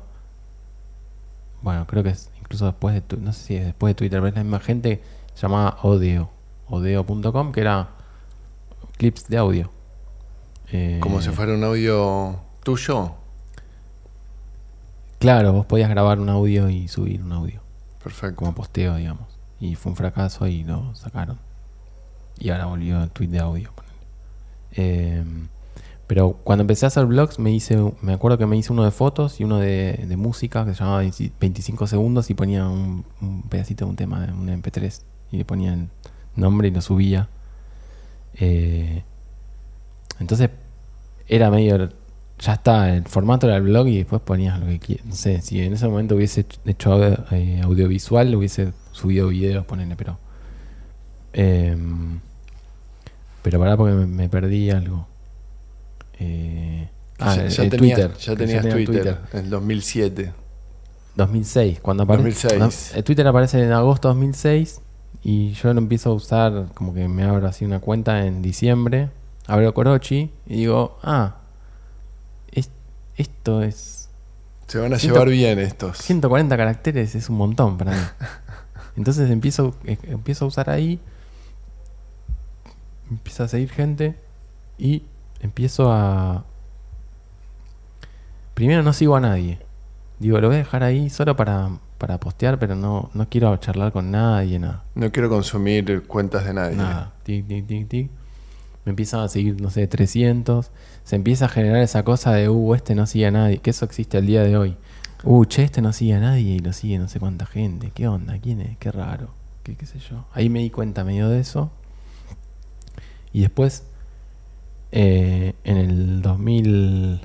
Bueno, creo que es incluso después de, tu- no sé si es después de Twitter, pero es la misma gente llamada Odeo, odeo.com, que era clips de audio. Eh, Como si fuera un audio tuyo. Claro, vos podías grabar un audio y subir un audio. Perfecto. como posteo, digamos. Y fue un fracaso y lo sacaron. Y ahora volvió el tweet de audio. Eh, pero cuando empecé a hacer vlogs, me hice, me acuerdo que me hice uno de fotos y uno de, de música que se llamaba 25 segundos y ponía un, un pedacito de un tema, de un MP3. Y le ponía el nombre y lo subía. Eh, entonces era medio. Ya está, el formato era el blog y después ponías lo que quieras. No sé, si en ese momento hubiese hecho audio- eh, audiovisual, hubiese subido videos, ponele, pero. em, pero pará porque me, me perdí algo. Eh, ah, ya, ya el tenías, Twitter. ya tenías tenía Twitter, en el 2007. 2006, cuando aparece. 2006. El Twitter aparece en agosto de 2006 y yo lo empiezo a usar, como que me abro así una cuenta en diciembre, abro Korochi y digo, ah, esto es Se van a llevar bien estos. 140 caracteres, es un montón para mí. Entonces empiezo, eh, empiezo a usar ahí, empiezo a seguir gente y empiezo a... Primero no sigo a nadie. Digo, lo voy a dejar ahí solo para, para postear, pero no, no quiero charlar con nadie, nada. No quiero consumir cuentas de nadie. Nada. Tic, tic, tic, tic. Me empiezan a seguir, no sé, 300. Se empieza a generar esa cosa de, uh, este no sigue a nadie. Que eso existe al día de hoy. Uh, che, este no sigue a nadie y lo sigue no sé cuánta gente. ¿Qué onda? ¿Quién es? Qué raro. ¿Qué, qué sé yo? Ahí me di cuenta medio de eso. Y después, eh, en el 2000...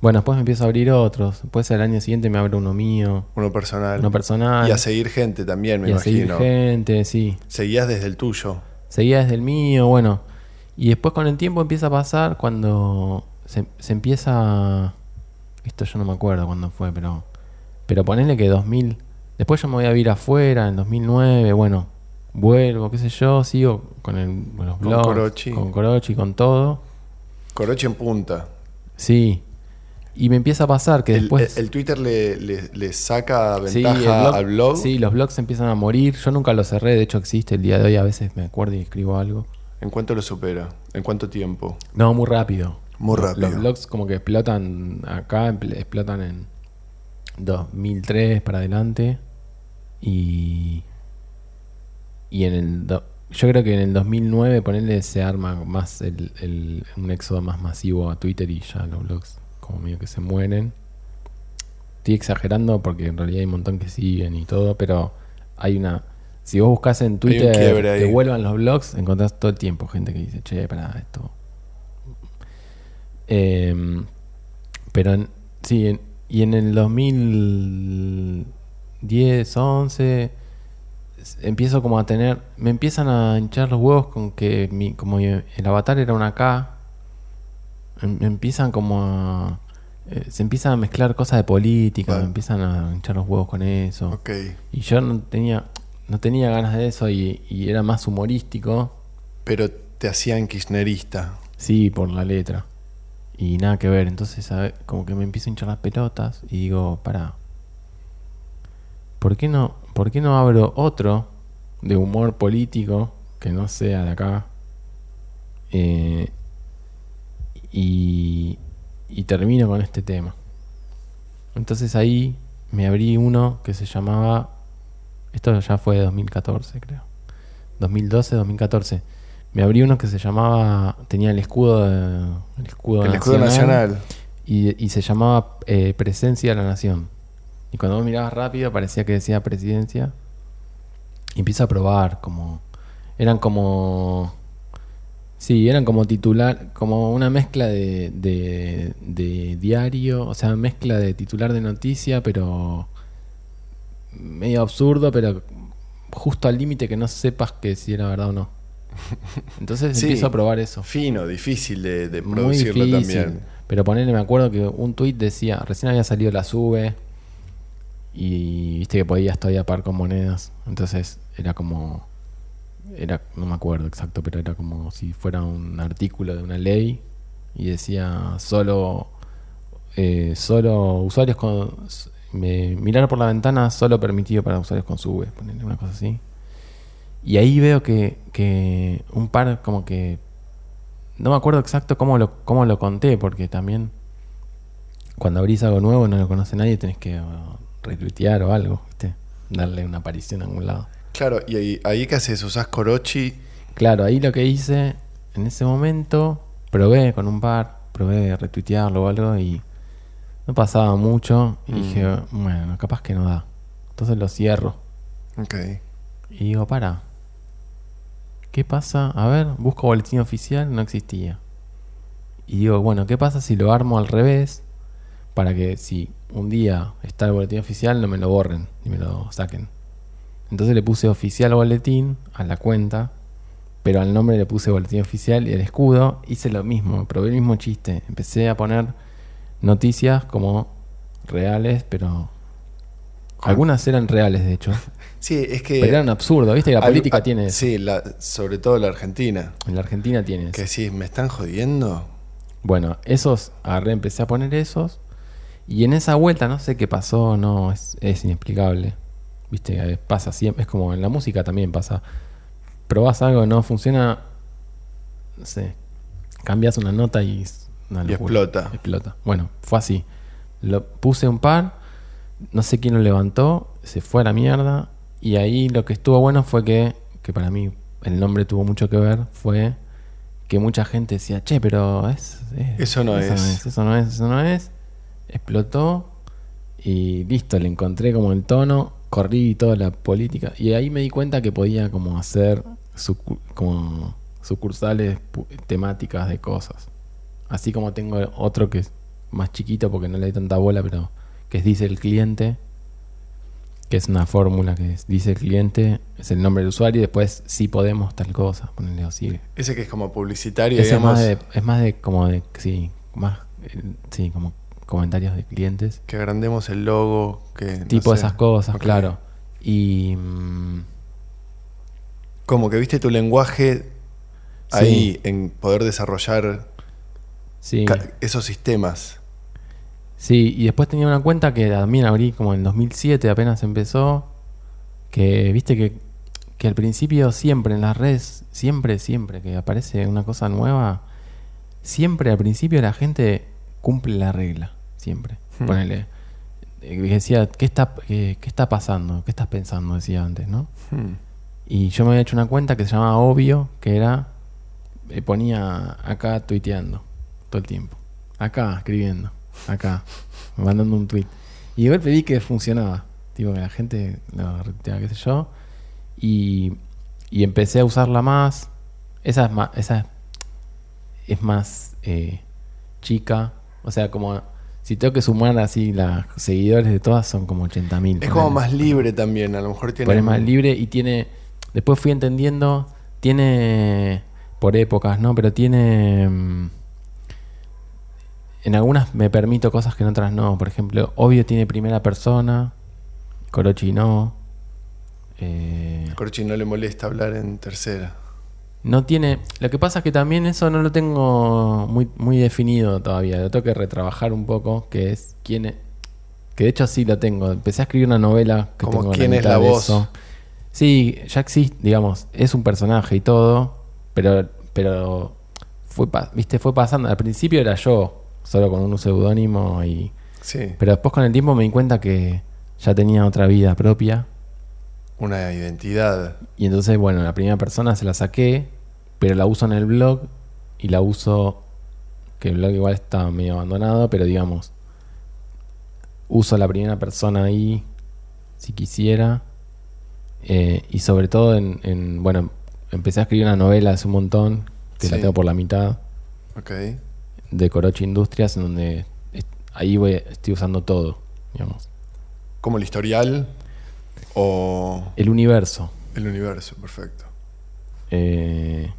Bueno, después me empiezo a abrir otros. Después al año siguiente me abro uno mío, Uno personal. uno personal. Y a seguir gente también, me y a seguir imagino. gente, sí. Seguías desde el tuyo. Seguía desde el mío, bueno. Y después con el tiempo empieza a pasar cuando se, se empieza... Esto yo no me acuerdo cuándo fue, pero... Pero ponele que 2000... Después yo me voy a vivir afuera, en 2009, bueno. Vuelvo, qué sé yo, sigo con, el, con los Con blogs, Corochi. con Corochi, con todo. Coroche en punta. Sí. Y me empieza a pasar que El, después... el Twitter le, le- le saca Sí, ventaja el blog- al blog. Sí, los blogs empiezan a morir. Yo nunca lo cerré, de hecho existe el día de hoy. A veces me acuerdo y escribo algo. ¿En cuánto lo supera? ¿En cuánto tiempo? No, muy rápido. Muy rápido. Los blogs como que explotan acá, explotan en 2003 para adelante. Y. Y en el. do- yo creo que en el 2009, ponerle se arma más el, el- un éxodo más masivo a Twitter y ya los blogs como medio que se mueren. Estoy exagerando porque en realidad hay un montón que siguen y todo, pero hay una. Si vos buscas en Twitter que vuelvan los blogs, encontrás todo el tiempo gente que dice, che, para esto. Em, pero en- sí, en- y en el 2010, 11, s- empiezo como a tener, me empiezan a hinchar los huevos con que mi, como el avatar era una K, empiezan como a, eh, se empiezan a mezclar cosas de política, Claro. me empiezan a hinchar los huevos con eso. Ok. Y yo no tenía, no tenía ganas de eso y, y era más humorístico. Pero te hacían kirchnerista. Sí, por la letra. Y nada que ver. Entonces, como que me empiezo a hinchar las pelotas y digo, para. ¿Por qué no, por qué no abro otro de humor político que no sea de acá? Eh, y, y termino con este tema. Entonces ahí me abrí uno que se llamaba. Esto ya fue 2014, creo. 2012, 2014. Me abrí uno que se llamaba. Tenía el escudo, de- el escudo, el escudo nacional. Y, y se llamaba eh, Presencia de la Nación. Y cuando vos mirabas rápido parecía que decía presidencia. Y empiezo a probar, como. Eran como. Sí, eran como titular, como una mezcla de, de, de diario, o sea, mezcla de titular de noticia, pero medio absurdo, pero justo al límite que no sepas que si era verdad o no. Entonces Sí. empiezo a probar eso. Fino, difícil de, de Muy producirlo difícil. también. Pero ponerle, me acuerdo que un tweet decía, recién había salido la sube y viste que podías todavía pagar con monedas. Entonces era como, era, no me acuerdo exacto, pero era como si fuera un artículo de una ley y decía solo, eh, solo usuarios con, mirar por la ventana solo permitido para usuarios con sube, ponerle una cosa así. Y ahí veo que, que un par como que no me acuerdo exacto cómo lo, cómo lo conté, porque también cuando abrís algo nuevo no lo conoce nadie, tenés que uh, retuitear o algo, ¿viste? Darle una aparición a algún lado. Claro, y ahí, ahí que haces, usás Corochi. Claro, ahí lo que hice en ese momento, probé con un par, probé retuitearlo o algo y no pasaba mucho. Y Mm. dije, bueno, capaz que no da. Entonces lo cierro. Ok. Y digo, para. ¿Qué pasa? A ver, busco boletín oficial, no existía. Y digo, bueno, ¿qué pasa si lo armo al revés? Para que si un día está el boletín oficial, no me lo borren ni me lo saquen. Entonces le puse oficial boletín a la cuenta, pero al nombre le puse boletín oficial y el escudo. Hice lo mismo, probé el mismo chiste. Empecé a poner noticias como reales, pero algunas eran reales, de hecho. Sí, es que. Pero eran absurdos, ¿viste? La al- política a- tiene eso. Sí, la- sobre todo la Argentina. En la Argentina tiene. Que sí, ¿me están jodiendo? Bueno, esos, agarré, empecé a poner esos. Y en esa vuelta, no sé qué pasó, no, es, es inexplicable. ¿Viste? Eh, Pasa siempre, es como en la música también pasa. Probás algo, no funciona, no sé, cambias una nota y, una Y explota. Explota. Bueno, fue así. Lo puse un par, no sé quién lo levantó, se fue a la mierda. Y ahí lo que estuvo bueno fue que, que para mí el nombre tuvo mucho que ver, fue que mucha gente decía, che, pero es, es- Eso no es". Eso no es, eso no es. Explotó y listo, le encontré como el tono, corrí toda la política. Y ahí me di cuenta que podía como hacer sucu- como sucursales temáticas de cosas. Así como tengo otro que más chiquito porque no le doy tanta bola, pero que es dice el cliente, que es una fórmula que es, dice el cliente, es el nombre del usuario y después sí podemos tal cosa, ponerle así. Ese que es como publicitario, Ese es digamos, más de, es más de como de, sí, más, eh, sí, como comentarios de clientes. que agrandemos el logo, que... no tipo sé. esas cosas, claro. Y mm, Como que viste tu lenguaje Sí. ahí en poder desarrollar sí. esos sistemas. Sí, y después tenía una cuenta que también abrí como en 2007, apenas empezó, que viste que, que al principio siempre en las redes, siempre, siempre que aparece una cosa nueva, siempre al principio la gente cumple la regla, siempre. Hmm. Ponele, eh, decía, ¿qué está, qué, qué está pasando? ¿Qué estás pensando? Decía antes, ¿no? Hmm. Y yo me había hecho una cuenta que se llamaba Obvio, que era. Me ponía acá tuiteando todo el tiempo. Acá escribiendo. Acá. mandando un tweet. Y de golpe vi que funcionaba. Tipo que la gente lo retuiteaba, qué sé yo. Y, y empecé a usarla más. Esa es más. Esa es más eh, chica. O sea, como. Si tengo que sumar así, los seguidores de todas son como 80.000. Es como más libre también, a lo mejor tiene... Pero es más libre y tiene. Después fui entendiendo. Tiene. Por épocas, ¿no? Pero tiene. mm, En algunas me permito cosas que en otras no. Por ejemplo, obvio tiene primera persona. Corochi no. Eh, A Corchi no le molesta hablar en tercera. No tiene. Lo que pasa es que también eso no lo tengo muy, muy definido todavía. Lo tengo que retrabajar un poco. Que es quién es. Que de hecho sí lo tengo. Empecé a escribir una novela que Como tengo quién es la voz. eso. Sí, ya existe, digamos, es un personaje y todo, pero, pero fue, viste, fue pasando. Al principio era yo, solo con un seudónimo y, Sí, pero después con el tiempo me di cuenta que ya tenía otra vida propia una identidad. y entonces, bueno, la primera persona se la saqué, pero la uso en el blog y la uso, que el blog igual está medio abandonado, pero digamos, uso la primera persona ahí si quisiera. eh, y sobre todo en, en- bueno, empecé a escribir una novela hace un montón, que la tengo por la mitad, Ok. de Corochi Industrias, en donde ahí voy, estoy usando todo, digamos. Como el historial o El universo. el universo, perfecto. Eh,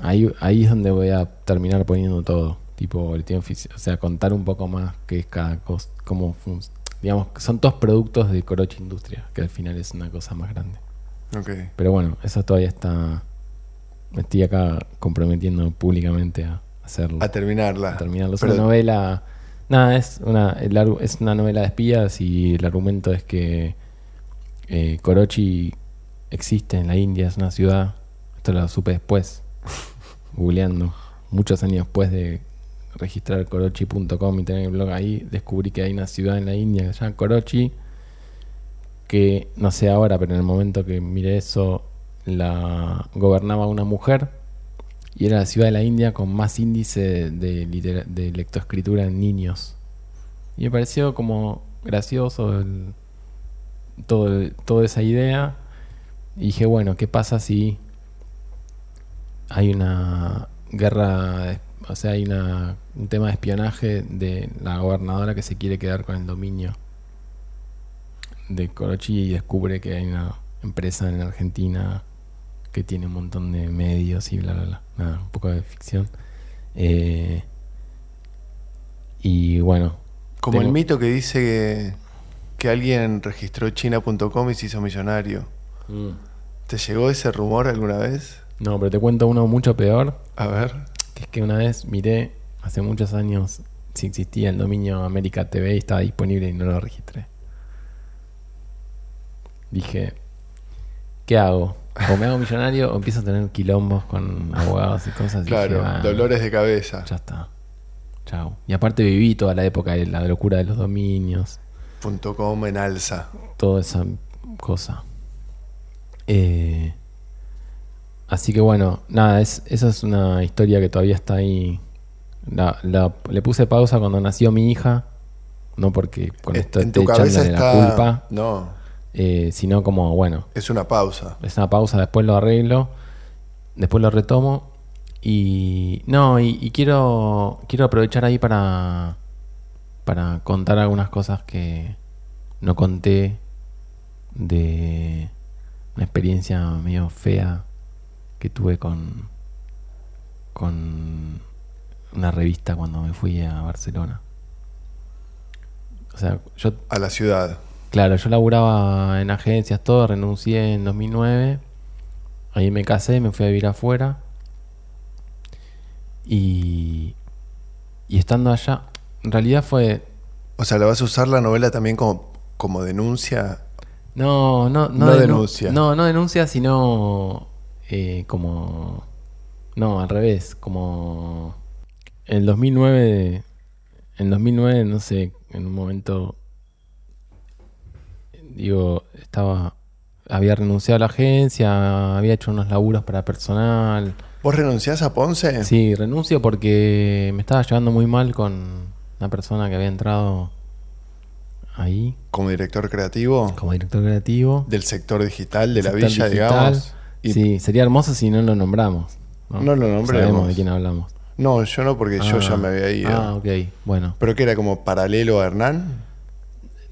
ahí, ahí es donde voy a terminar poniendo todo. Tipo boletín oficial. O sea, contar un poco más qué es cada cosa. Cómo fun- Digamos, son todos productos de Corochi Industria, que al final es una cosa más grande. Ok. Pero bueno, eso todavía está. Me estoy acá comprometiendo públicamente a hacerlo. A terminarla. a terminarlo. Es Pero- una novela. Nada, es una, el es una novela de espías y el argumento es que eh, Korochi existe en la India, es una ciudad. Esto lo supe después, googleando. Muchos años después de registrar Korochi.com y tener el blog ahí, descubrí que hay una ciudad en la India que se llama. Que no sé ahora, pero en el momento que miré eso, la gobernaba una mujer y era la ciudad de la India con más índice de, lectoescritura en niños. Y me pareció como gracioso todo, toda esa idea. Y dije, bueno, ¿qué pasa si hay una guerra, o sea, hay una, un tema de espionaje de la gobernadora que se quiere quedar con el dominio de Korochi y descubre que hay una empresa en Argentina que tiene un montón de medios y bla, bla, bla. Nada, un poco de ficción. Eh, y bueno, Como el mito que dice que, que alguien registró china.com y se hizo millonario. ¿Te llegó ese rumor alguna vez? No, pero te cuento uno mucho peor, A ver. que es que una vez miré hace muchos años si existía el dominio América TV y estaba disponible y no lo registré. Dije, ¿qué hago? ¿O me hago millonario o empiezo a tener quilombos con abogados y cosas? Y Claro, dije, "Ah, dolores de cabeza. Ya está. Chao. Y aparte viví toda la época de la locura de los dominios, Punto .com en alza. toda esa cosa. Eh, así que bueno, nada, es, eso es una historia que todavía está ahí. La- la- le puse pausa cuando nació mi hija, no porque con esto esté echándole la culpa, No, eh, sino como, bueno, es una pausa. es una pausa, después lo arreglo, después lo retomo y no, y, y quiero quiero aprovechar ahí para para contar algunas cosas que no conté de una experiencia medio fea que tuve con con una revista cuando me fui a Barcelona. O sea, yo A la ciudad. Claro, yo laburaba en agencias, todo, renuncié en 2009. Ahí me casé, me fui a vivir afuera. Y, y estando allá, en realidad fue... O sea, ¿la vas a usar la novela también como, como denuncia? No, no, no, No denu- denuncia. No, no denuncia, sino eh, como... No, al revés, como... En 2009, en 2009, no sé, en un momento, digo, estaba, había renunciado a la agencia, había hecho unos laburos para personal. ¿Vos renunciás a Ponce? Sí, renuncio porque me estaba llevando muy mal con una persona que había entrado ahí Como director creativo como director creativo. del sector digital de la villa, digital. digamos. Y Sí, sería hermoso si no lo nombramos. No, No lo nombremos. Sabemos de quién hablamos. No, yo no, porque yo Ah, ya me había ido. Ah, ok, bueno. ¿Pero que era como paralelo a Hernán?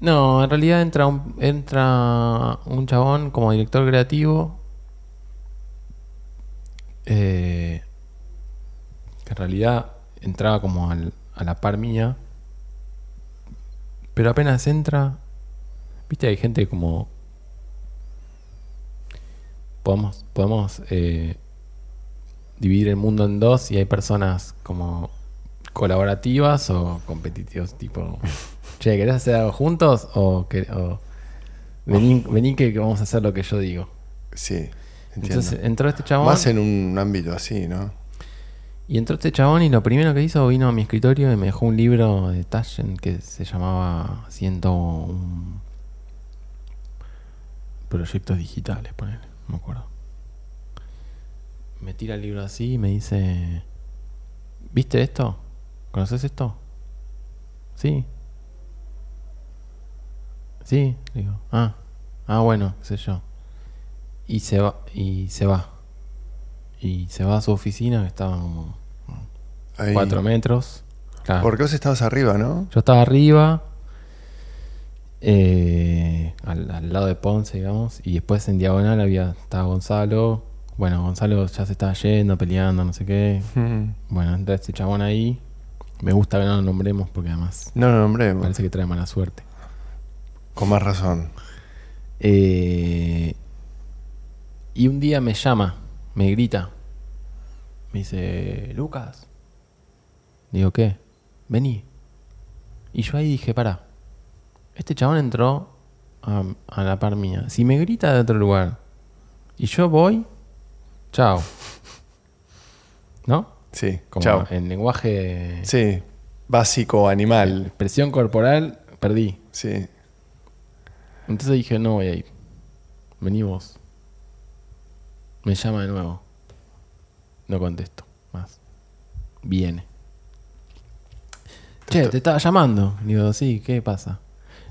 No, en realidad entra un, entra un chabón como director creativo. eh, que en realidad entraba como al- a la par mía. Pero apenas entra. Viste, hay gente como. Podemos, podemos eh, dividir el mundo en dos y hay personas como colaborativas o competitivas, tipo. Che, ¿querés hacer algo juntos? O, que, o vení, vení que, vamos a hacer lo que yo digo. Sí, entiendo. Entonces entró este chabón. Más en un ámbito así, ¿no? Y entró este chabón y lo primero que hizo vino a mi escritorio y me dejó un libro de Taschen que se llamaba 101 proyectos digitales, ponele, me acuerdo. Me tira el libro así y me dice, ¿viste esto? ¿Conoces esto? Sí. Sí, digo, ah, ah bueno, qué sé yo. Y se va, y se va. Y se va a su oficina que estaba como Ahí. 4 metros. Claro. Porque vos estabas arriba, ¿no? Yo estaba arriba, eh, al, al lado de Ponce, digamos, y después en diagonal había estaba Gonzalo. Bueno, Gonzalo ya se estaba yendo, peleando, no sé qué. Bueno, entra este chabón ahí. Me gusta que no lo nombremos porque además No lo nombremos. parece que trae mala suerte. Con más razón. Eh, y un día me llama, me grita. Me dice, Lucas. Digo, ¿qué? Vení. Y yo ahí dije, para. Este chabón entró a, a la par mía. Si me grita de otro lugar y yo voy, chao. ¿No? Sí, Como chao. en lenguaje, Sí, básico, animal. expresión corporal, perdí. Sí. Entonces dije, no voy a ir. Vení vos. Me llama de nuevo. No contesto más. Viene. Che, te estaba llamando. Digo, sí, ¿qué pasa?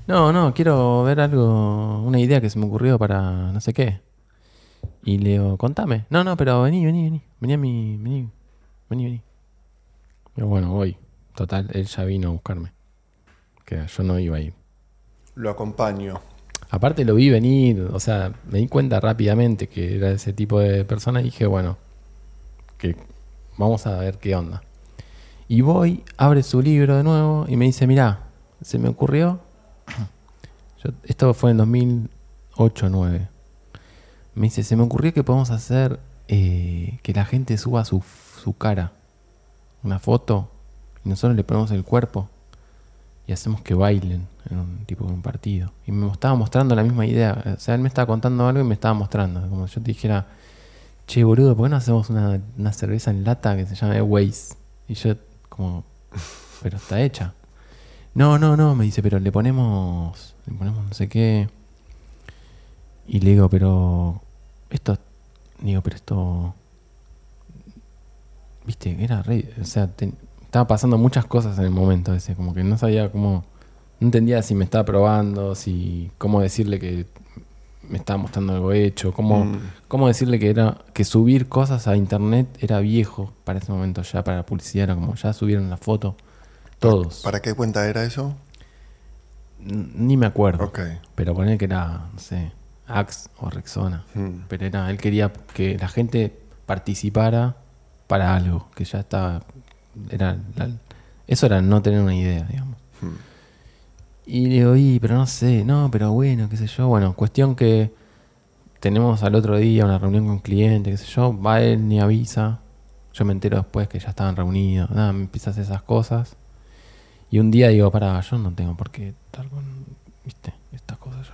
No, no, quiero ver algo, una idea que se me ocurrió para no sé qué. Y le digo, contame. No, no, pero vení, vení, vení. Vení a mi. Vení, vení, vení. Digo, bueno, voy. Total, él ya vino a buscarme. Que yo no iba a ir. Lo acompaño. Aparte lo vi venir, o sea, me di cuenta rápidamente que era ese tipo de persona y dije, bueno, que vamos a ver qué onda. Y voy, abre su libro de nuevo y me dice, mirá, se me ocurrió, esto fue en 2008 9 me dice, se me ocurrió que podemos hacer eh, que la gente suba su, su cara, una foto, y nosotros le ponemos el cuerpo y hacemos que bailen en un tipo de un partido. Y me estaba mostrando la misma idea. O sea, él me estaba contando algo y me estaba mostrando. Como si yo te dijera, che, boludo, ¿por qué no hacemos una, una cerveza en lata que se llame Waze? Y yo, como, pero está hecha. No, no, no, me dice, pero le ponemos, le ponemos no sé qué. Y le digo, pero esto, digo, pero esto, viste, era re, o sea, ten- estaba pasando muchas cosas en el momento ese, como que no sabía cómo, no entendía si me estaba probando, si, cómo decirle que me estaba mostrando algo hecho, cómo, Mm. cómo decirle que era, que subir cosas a internet era viejo para ese momento ya, para la publicidad era como, ya subieron la foto, Todos. ¿Para qué cuenta era eso? N- Ni me acuerdo. Ok. Pero poner que era, no sé, Axe o Rexona. Hmm. Pero era, él quería que la gente participara para algo, que ya estaba. Era la- eso era no tener una idea, digamos. Hmm. Y le digo, "Y, pero no sé, no, pero bueno, qué sé yo. Bueno, cuestión que tenemos al otro día una reunión con cliente, qué sé yo. Va él ni avisa. Yo me entero después que ya estaban reunidos. Nada, me empieza a hacer esas cosas. Y un día digo, para, yo no tengo por qué estar con, viste, estas cosas.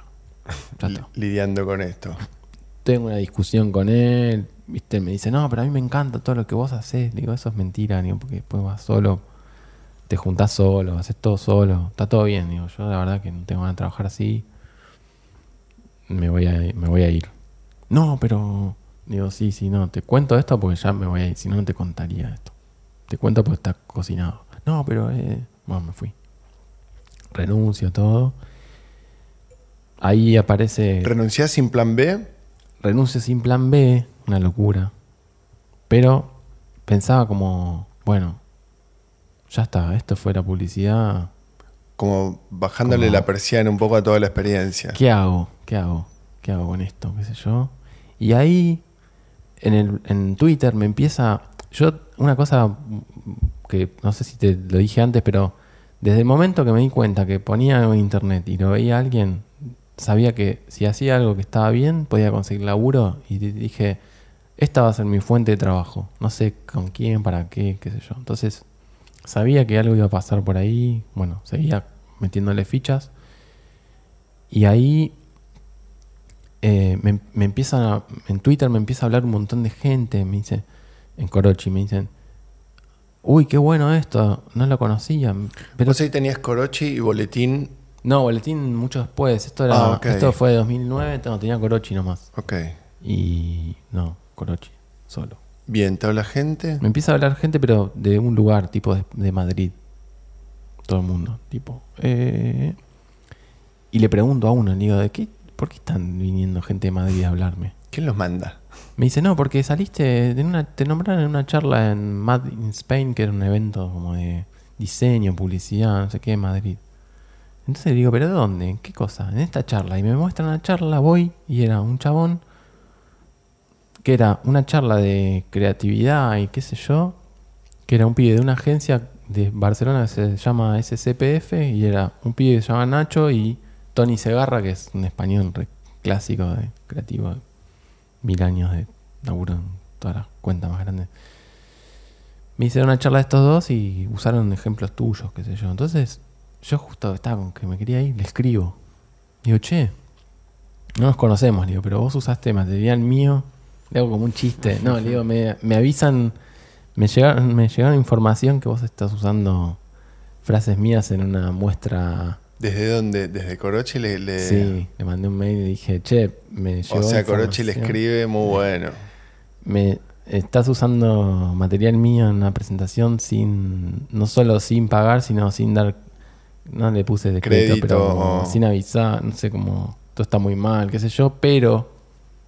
Lidiando con esto. Tengo una discusión con él, viste, me dice, no, pero a mí me encanta todo lo que vos haces. Digo, eso es mentira, digo, porque después vas solo, te juntás solo, haces todo solo, está todo bien. Digo, yo la verdad que no tengo ganas de trabajar así. Me voy a, me voy a ir. No, pero digo, sí, sí, no, te cuento esto porque ya me voy a ir, si no, no te contaría esto. Te cuento porque está cocinado. No, pero, eh, bueno, me fui. Renuncio, todo. Ahí aparece ¿Renunciás sin plan B? renuncio sin plan B, una locura. Pero pensaba como, bueno, ya está, esto fue la publicidad. Como bajándole Como- la persiana un poco a toda la experiencia. ¿Qué hago? ¿Qué hago? ¿Qué hago con esto? ¿Qué sé yo? Y ahí, en, el, en Twitter, me empieza. Yo, una cosa que no sé si te lo dije antes, pero desde el momento que me di cuenta que ponía algo en internet y lo veía alguien, sabía que si hacía algo que estaba bien, podía conseguir laburo. Y di- dije, esta va a ser mi fuente de trabajo. No sé con quién, para qué, qué sé yo. Entonces, sabía que algo iba a pasar por ahí. Bueno, seguía metiéndole fichas. Y ahí eh, me, empiezan a- en Twitter me empieza a hablar un montón de gente, me dice, en Corochi, me dicen, uy, qué bueno esto, no lo conocía. Pero Vos ahí tenías Corochi y Boletín. no, boletín mucho después, esto era, Ah, esto fue de 2009, no, tenía Corochi nomás. Ok. Y no, Corochi, solo. Bien, ¿te habla gente? Me empieza a hablar gente, pero de un lugar, tipo de, de Madrid. Todo el mundo, tipo. eh, y le pregunto a uno, le digo, ¿de qué? ¿Por qué están viniendo gente de Madrid a hablarme? ¿Quién los manda? Me dice, no, porque saliste, en una, te nombraron en una charla en Mad in Spain, que era un evento como de diseño, publicidad, no sé qué, en Madrid. Entonces le digo, ¿pero de dónde? ¿Qué cosa? En esta charla. Y me muestran la charla, voy, y era un chabón que era una charla de creatividad y qué sé yo, que era un pibe de una agencia de Barcelona que se llama SCPF, y era un pibe que se llama Nacho y Tony Segarra, que es un español clásico de creativo, mil años de laburo en todas las cuentas más grandes. Me hicieron una charla de estos dos y usaron ejemplos tuyos, qué sé yo. Entonces, yo justo estaba con que me quería ir, le escribo. Digo, che, no nos conocemos, digo, pero vos usaste material mío. Le hago como un chiste. No, le digo, me, me avisan, me llegaron, me llegaron información que vos estás usando frases mías en una muestra. ¿Desde dónde? ¿Desde Corochi le, le- Sí, le mandé un mail y dije, che, me llegó O sea, Corochi le escribe muy bueno. Me estás usando material mío en una presentación sin, no solo sin pagar, sino sin dar, no le puse de crédito, Crédito pero o- sin avisar, no sé cómo, todo está muy mal, qué sé yo, pero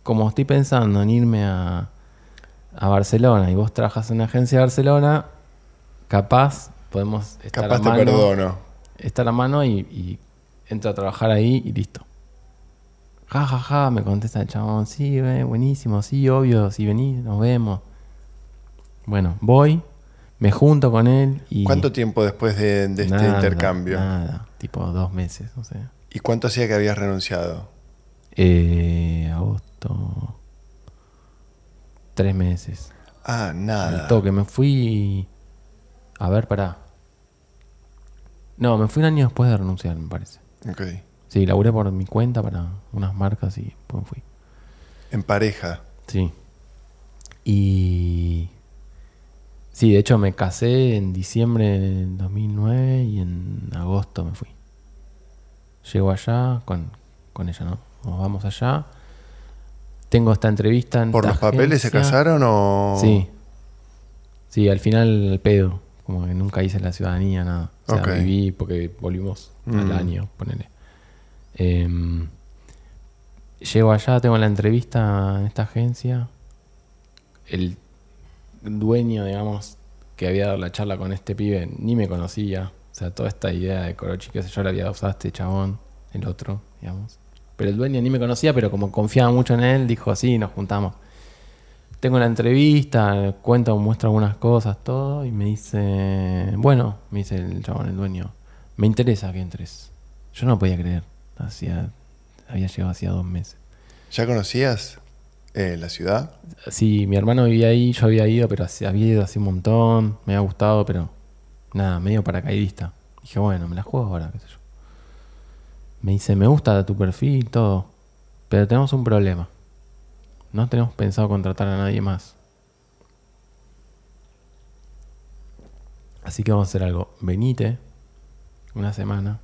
como estoy pensando en irme a, a Barcelona y vos trabajas en una agencia de Barcelona, capaz podemos estar Capaz a te mano, perdono. Estar a mano y, y entro a trabajar ahí y listo. Ja, ja, ja, me contesta el chabón, sí, eh, buenísimo, sí, obvio, si venís, nos vemos. Bueno, voy, me junto con él y... ¿Cuánto tiempo después de, de este intercambio? Nada, tipo dos meses, o sea. ¿Y cuánto hacía que habías renunciado? Eh, agosto... Tres meses. Ah, Al nada. toque, me fui... A ver, pará. No, me fui un año después de renunciar, me parece. Ok. Sí, laburé por mi cuenta para unas marcas y pues fui. En pareja. Sí. Y... Sí, de hecho me casé en diciembre del 2009 y en agosto me fui. Llego allá con, con ella, ¿no? Nos vamos allá. Tengo esta entrevista en ¿Por los papeles se casaron o...? Sí. Sí, al final el pedo. Como que nunca hice la ciudadanía, nada. O sea, Ok. viví porque volvimos al Mm. año, ponele. Em, llego allá, tengo la entrevista en esta agencia. El dueño, digamos, que había dado la charla con este pibe, ni me conocía. O sea, toda esta idea de Corochi, que yo la había usado este chabón, el otro, digamos. Pero el dueño ni me conocía, pero como confiaba mucho en él, dijo así, nos juntamos. Tengo la entrevista, cuento, muestro algunas cosas, todo, y me dice, bueno, me dice el chabón, el dueño, me interesa que entres. Yo no podía creer, hacía, había llegado hacía dos meses. ¿Ya conocías eh, la ciudad? Sí, mi hermano vivía ahí, yo había ido, pero hace- había ido hace un montón, me había gustado, pero nada, medio paracaidista. Dije, bueno, me la juego ahora, qué sé yo. Me dice, me gusta tu perfil, todo, pero tenemos un problema. No tenemos pensado contratar a nadie más. Así que vamos a hacer algo. Venite una semana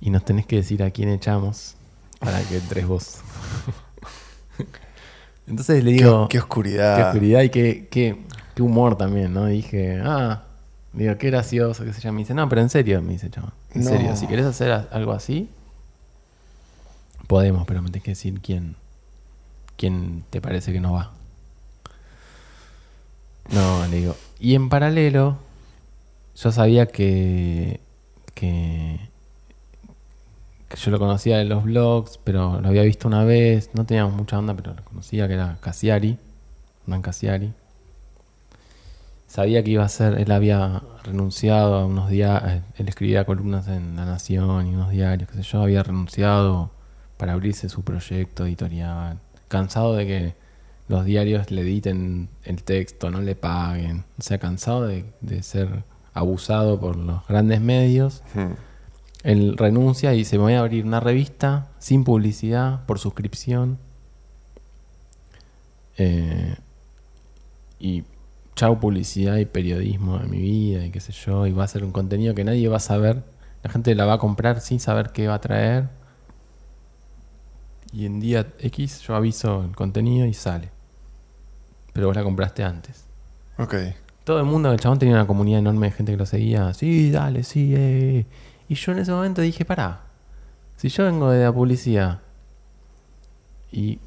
y nos tenés que decir a quién echamos para que entres vos. Entonces le digo, qué, oscuridad. qué oscuridad y qué, qué, qué humor también, ¿no? Y dije, ah, digo, qué gracioso, qué sé yo. Me dice, no, pero en serio, me dice, chaval. En No. serio, si querés hacer algo así, podemos, pero me tenés que decir quién, quién te parece que no va. No, le digo. Y en paralelo, yo sabía que, que, que yo lo conocía de los blogs, pero lo había visto una vez, no teníamos mucha onda, pero lo conocía, que era Cassiari, Hernán Cassiari. Sabía que iba a ser, él había renunciado a unos diarios, él escribía columnas en La Nación y unos diarios, qué sé yo, había renunciado para abrirse su proyecto editorial, cansado de que los diarios le editen el texto, no le paguen, o sea, cansado de, de ser abusado por los grandes medios. Hmm. Él renuncia y dice, voy a abrir una revista sin publicidad, por suscripción. Eh, y chau publicidad y periodismo de mi vida y qué sé yo. Y va a ser un contenido que nadie va a saber. La gente la va a comprar sin saber qué va a traer. Y en día X yo aviso el contenido y sale. Pero vos la compraste antes. Ok. Todo el mundo, el chabón tenía una comunidad enorme de gente que lo seguía. Sí, dale, sí, eh. Y yo en ese momento dije, pará. Si yo vengo de la publicidad y,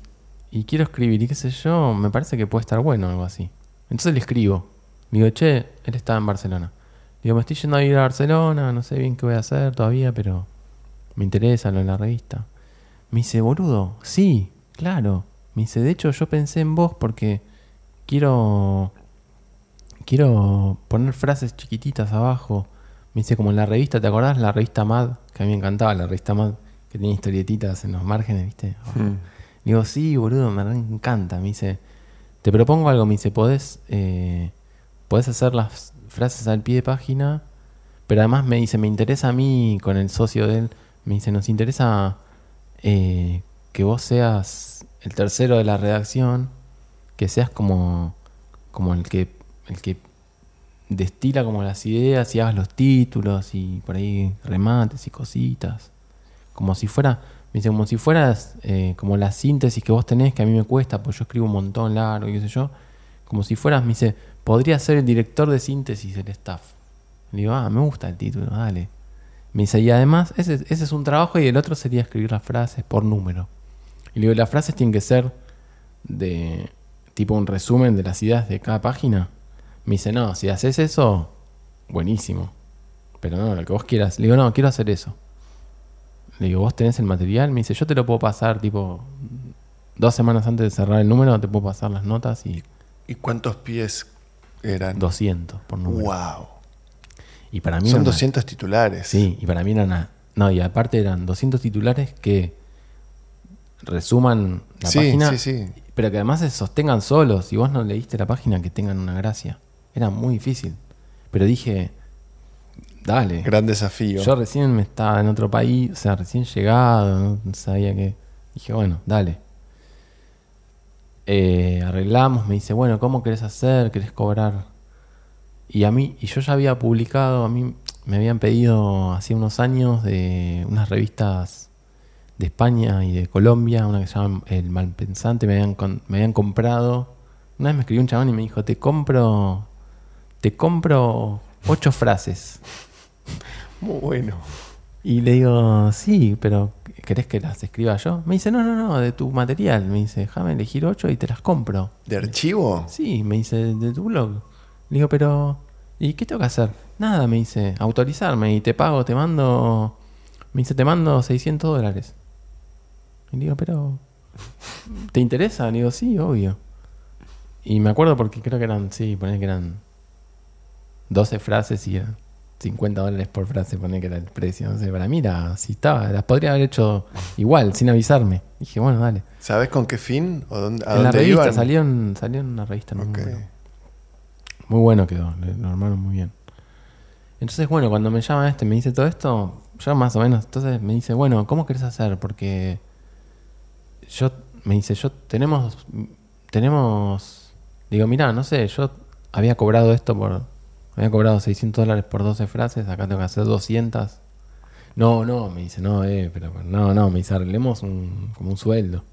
y quiero escribir y qué sé yo, me parece que puede estar bueno algo así. Entonces le escribo. Digo, che, él estaba en Barcelona. Digo, me estoy yendo a ir a Barcelona, no sé bien qué voy a hacer todavía, pero me interesa lo de la revista. Me dice, boludo, sí, claro. Me dice, de hecho yo pensé en vos porque quiero quiero poner frases chiquititas abajo. Me dice como en la revista, ¿te acordás? La revista Mad, que a mí me encantaba, la revista Mad, que tenía historietitas en los márgenes, ¿viste? Hmm. Digo, sí, boludo, me encanta. Me dice, te propongo algo, me dice, podés, eh, podés hacer las frases al pie de página, pero además me dice, me interesa a mí con el socio de él, me dice, nos interesa eh, que vos seas el tercero de la redacción, que seas como, como el que, el que destila como las ideas y hagas los títulos y por ahí remates y cositas. Como si fuera, me dice, como si fueras eh, como la síntesis que vos tenés, que a mí me cuesta, pues yo escribo un montón largo y qué sé yo. Como si fueras, me dice, podría ser el director de síntesis del staff. Le digo, ah, me gusta el título, dale. Me dice, y además, ese, ese es un trabajo y el otro sería escribir las frases por número. Y le digo, las frases tienen que ser de tipo un resumen de las ideas de cada página. Me dice, no, si haces eso, buenísimo. Pero no, lo que vos quieras. Le digo, no, quiero hacer eso. Le digo, ¿vos tenés el material? Me dice, yo te lo puedo pasar, tipo, dos semanas antes de cerrar el número, te puedo pasar las notas y ¿Y cuántos pies eran? 200 por número. Wow. Y para mí Son una- 200 titulares. Sí, y para mí era una... No, y aparte eran 200 titulares que resuman la sí, página, sí, sí. pero que además se sostengan solos. Si vos no leíste la página, que tengan una gracia. Era muy difícil. Pero dije, dale. Gran desafío. Yo recién me estaba en otro país, o sea, recién llegado, no sabía que. Dije, bueno, dale. Eh, arreglamos, me dice, bueno, ¿cómo querés hacer? ¿Querés cobrar? Y a mí, y yo ya había publicado, a mí me habían pedido hace unos años de unas revistas de España y de Colombia, una que se llama El Malpensante, me habían, con- me habían comprado. Una vez me escribió un chabón y me dijo, te compro, te compro ocho frases. Muy bueno. Y le digo, sí, pero ¿querés que las escriba yo? Me dice, no, no, no, de tu material. Me dice, déjame elegir ocho y te las compro. ¿De archivo? Sí, me dice, de tu blog. Le digo, pero, ¿y qué tengo que hacer? nada, me dice, autorizarme y te pago, te mando, me dice, te mando 600 dólares. Y digo, pero, ¿te interesa? Le digo, sí, obvio. Y me acuerdo porque creo que eran, sí, poner que eran 12 frases y eran 50 dólares por frase, poner que era el precio. No sé, para mí era, si estaba, las podría haber hecho igual, sin avisarme. Dije, bueno, dale. ¿Sabes con qué fin? ¿O dónde, a en la revista, iban? salió en, salió en una revista. no me Ok. acuerdo. Muy bueno quedó, lo armaron muy bien. Entonces, bueno, cuando me llama este, me dice todo esto, yo más o menos, entonces me dice, bueno, ¿cómo querés hacer? Porque yo, me dice, yo tenemos, tenemos, digo, mira, no sé, yo había cobrado esto por, había cobrado 600 dólares por 12 frases, acá tengo que hacer 200. No, no, me dice, no, eh, pero no, no, me dice, arreglemos un, como un sueldo.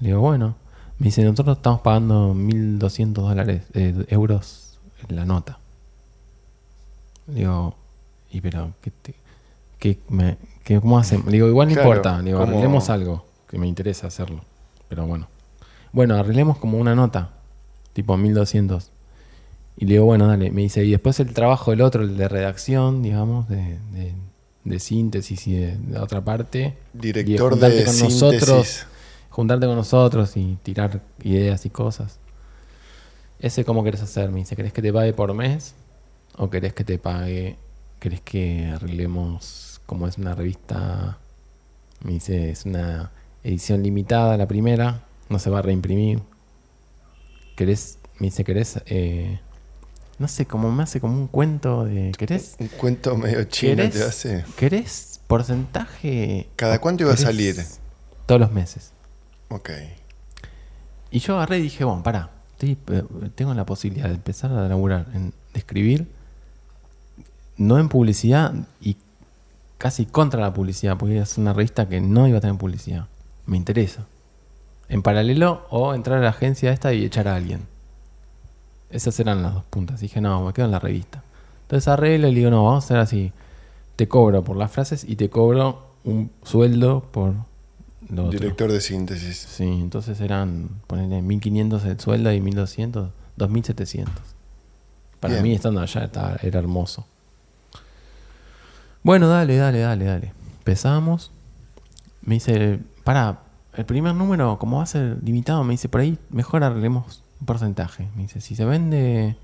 Le digo, bueno. Me dice, nosotros estamos pagando 1.200 dólares, eh, euros en la nota. Digo, y pero, ¿qué, te- qué me, qué- ¿cómo hacemos? Le digo, igual no Claro, importa. Le digo, ¿cómo? arreglemos algo, que me interesa hacerlo. Pero bueno. Bueno, arreglemos como una nota, tipo 1.200. Y le digo, bueno, dale. Me dice, y después el trabajo del otro, el de redacción, digamos, de, de- de síntesis y de, de otra parte. Director de con síntesis. nosotros juntarte con nosotros y tirar ideas y cosas. Ese cómo querés hacer, me dice, ¿querés que te pague por mes? ¿O querés que te pague, querés que arreglemos como es una revista? Me dice, es una edición limitada la primera, no se va a reimprimir. ¿Querés, me dice, querés, eh, no sé, como me hace como un cuento de, ¿querés? Un cuento medio chino ¿Querés, te hace. ¿Querés porcentaje? ¿Cada cuánto iba a ¿Querés salir? Todos los meses. Ok. Y yo agarré y dije, bueno, pará, eh, tengo la posibilidad de empezar a laburar, en, de escribir, no en publicidad y casi contra la publicidad, porque es una revista que no iba a tener publicidad. Me interesa. En paralelo, o entrar a la agencia esta y echar a alguien. Esas eran las dos puntas. Dije, no, me quedo en la revista. Entonces arreglo y le digo, no, vamos a hacer así. Te cobro por las frases y te cobro un sueldo por lo otro. Director de síntesis. Sí, entonces eran, ponerle 1500 el sueldo y 1200, 2700. Para Bien. mí estando allá estaba- era hermoso. Bueno, dale, dale, dale, dale. Empezamos. Me dice, para, el primer número, como va a ser limitado, me dice, por ahí mejor arreglemos un porcentaje. Me dice, si se vende,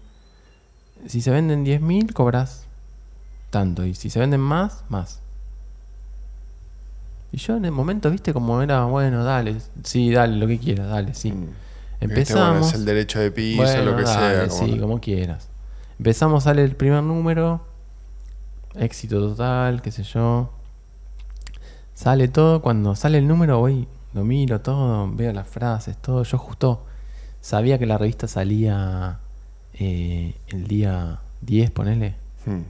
si se venden 10.000, cobras tanto. Y si se venden más, más. Y yo en el momento, viste, como era, bueno, dale, sí, dale, lo que quieras, dale, sí. Mm. Viste, Empezamos. Bueno, es el derecho de piso, Bueno, lo que dale, sea. como- Sí, como quieras. Empezamos, sale el primer número. Éxito total, qué sé yo. Sale todo. Cuando sale el número, voy, lo miro todo, veo las frases, todo. Yo justo sabía que la revista salía eh, el día 10, ponele. Mm.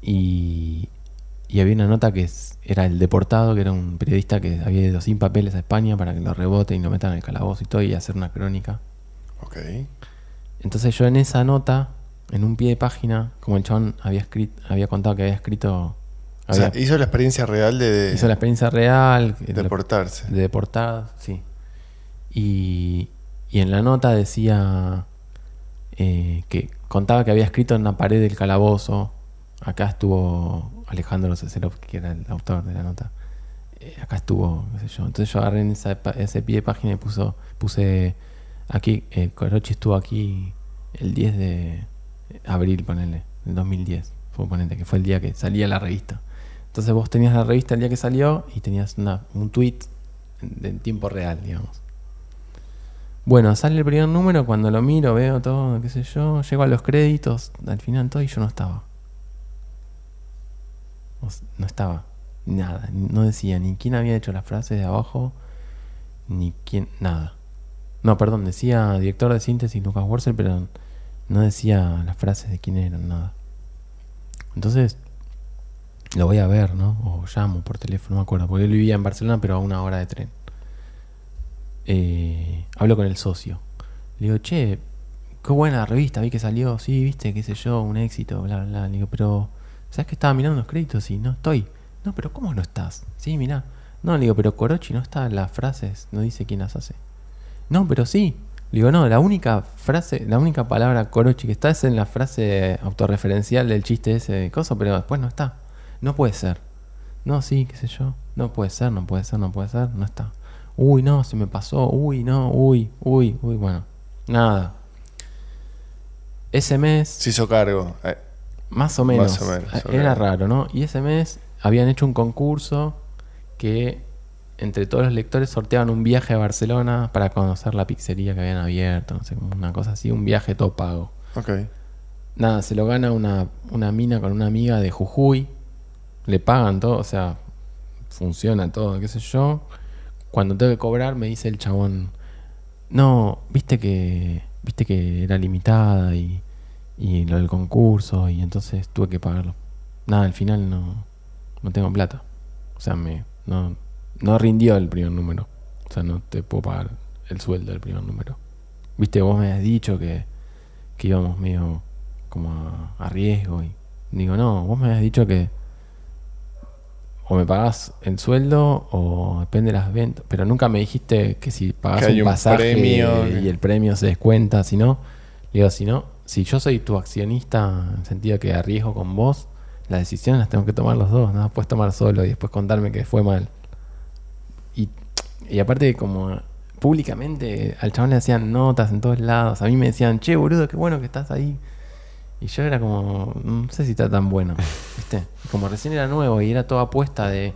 Y, y había una nota que es- era el deportado, que era un periodista que había ido sin papeles a España para que lo rebote y lo metan en el calabozo y todo, y hacer una crónica. Ok. Entonces yo en esa nota, en un pie de página, como el chabón había escrito, había contado que había escrito, O sea, hizo la experiencia real de, hizo la experiencia real de, deportarse. de deportados, sí. Y, y en la nota decía eh, que contaba que había escrito en una pared del calabozo. Acá estuvo Alejandro Ceserov, que era el autor de la nota. Eh, acá estuvo, qué sé yo. Entonces yo agarré en esa ese pie de página y puso, puse aquí, eh, Corochi estuvo aquí el 10 de abril, ponele, del 2010. Fue, ponele, que fue el día que salía la revista. Entonces vos tenías la revista el día que salió y tenías un tweet en, en tiempo real, digamos. Bueno, sale el primer número, cuando lo miro, veo todo, qué sé yo, llego a los créditos, al final todo y yo no estaba. No estaba, nada, no decía ni quién había hecho las frases de abajo, ni quién, nada. No, perdón, decía director de síntesis Lucas Wurzel, pero no decía las frases de quién eran, nada. Entonces, lo voy a ver, ¿no? O llamo por teléfono, no me acuerdo, porque él vivía en Barcelona, pero a una hora de tren. Eh, hablo con el socio. Le digo, che, qué buena revista, vi que salió, sí, viste, qué sé yo, un éxito, bla, bla. Le digo, pero, ¿sabes que estaba mirando los créditos y no estoy? No, pero ¿cómo no estás? Sí, mirá. No, le digo, pero Corochi no está en las frases, no dice quién las hace. No, pero sí. Le digo, no, la única frase, la única palabra corochi que está es en la frase autorreferencial del chiste ese de coso, pero después no está. No puede ser. No, sí, qué sé yo. No puede ser, no puede ser, no puede ser, no está. Uy, no, se me pasó. Uy, no, uy, uy, uy, bueno. Nada. Ese mes, Se hizo cargo. Más o menos, Más o menos, ok. era raro, ¿no? Y ese mes habían hecho un concurso que entre todos los lectores sorteaban un viaje a Barcelona para conocer la pizzería que habían abierto, no sé, una cosa así, un viaje todo pago. ok. Nada, se lo gana una, una mina con una amiga de Jujuy. Le pagan todo, o sea, funciona todo, qué sé yo. Cuando tengo que cobrar, me dice el chabón, no, viste que, viste que era limitada y, y lo del concurso, y entonces tuve que pagarlo. Nada, al final no, no tengo plata. O sea, me, no, no rindió el primer número. O sea, no te puedo pagar el sueldo del primer número. Viste, vos me has dicho que, que íbamos medio como a, a riesgo y digo, no, vos me habías dicho que o me pagás el sueldo o depende de las ventas, pero nunca me dijiste que si pagás Que un pasaje premio. y el premio se descuenta, si no, digo, si no, si yo soy tu accionista en el sentido que arriesgo con vos, las decisiones las tengo que tomar los dos, no las puedes tomar solo y después contarme que fue mal. Y, y aparte como públicamente al chabón le hacían notas en todos lados, a mí me decían, che boludo, qué bueno que estás ahí. Y yo era como, no sé si está tan bueno, ¿viste? Como recién era nuevo y era toda apuesta de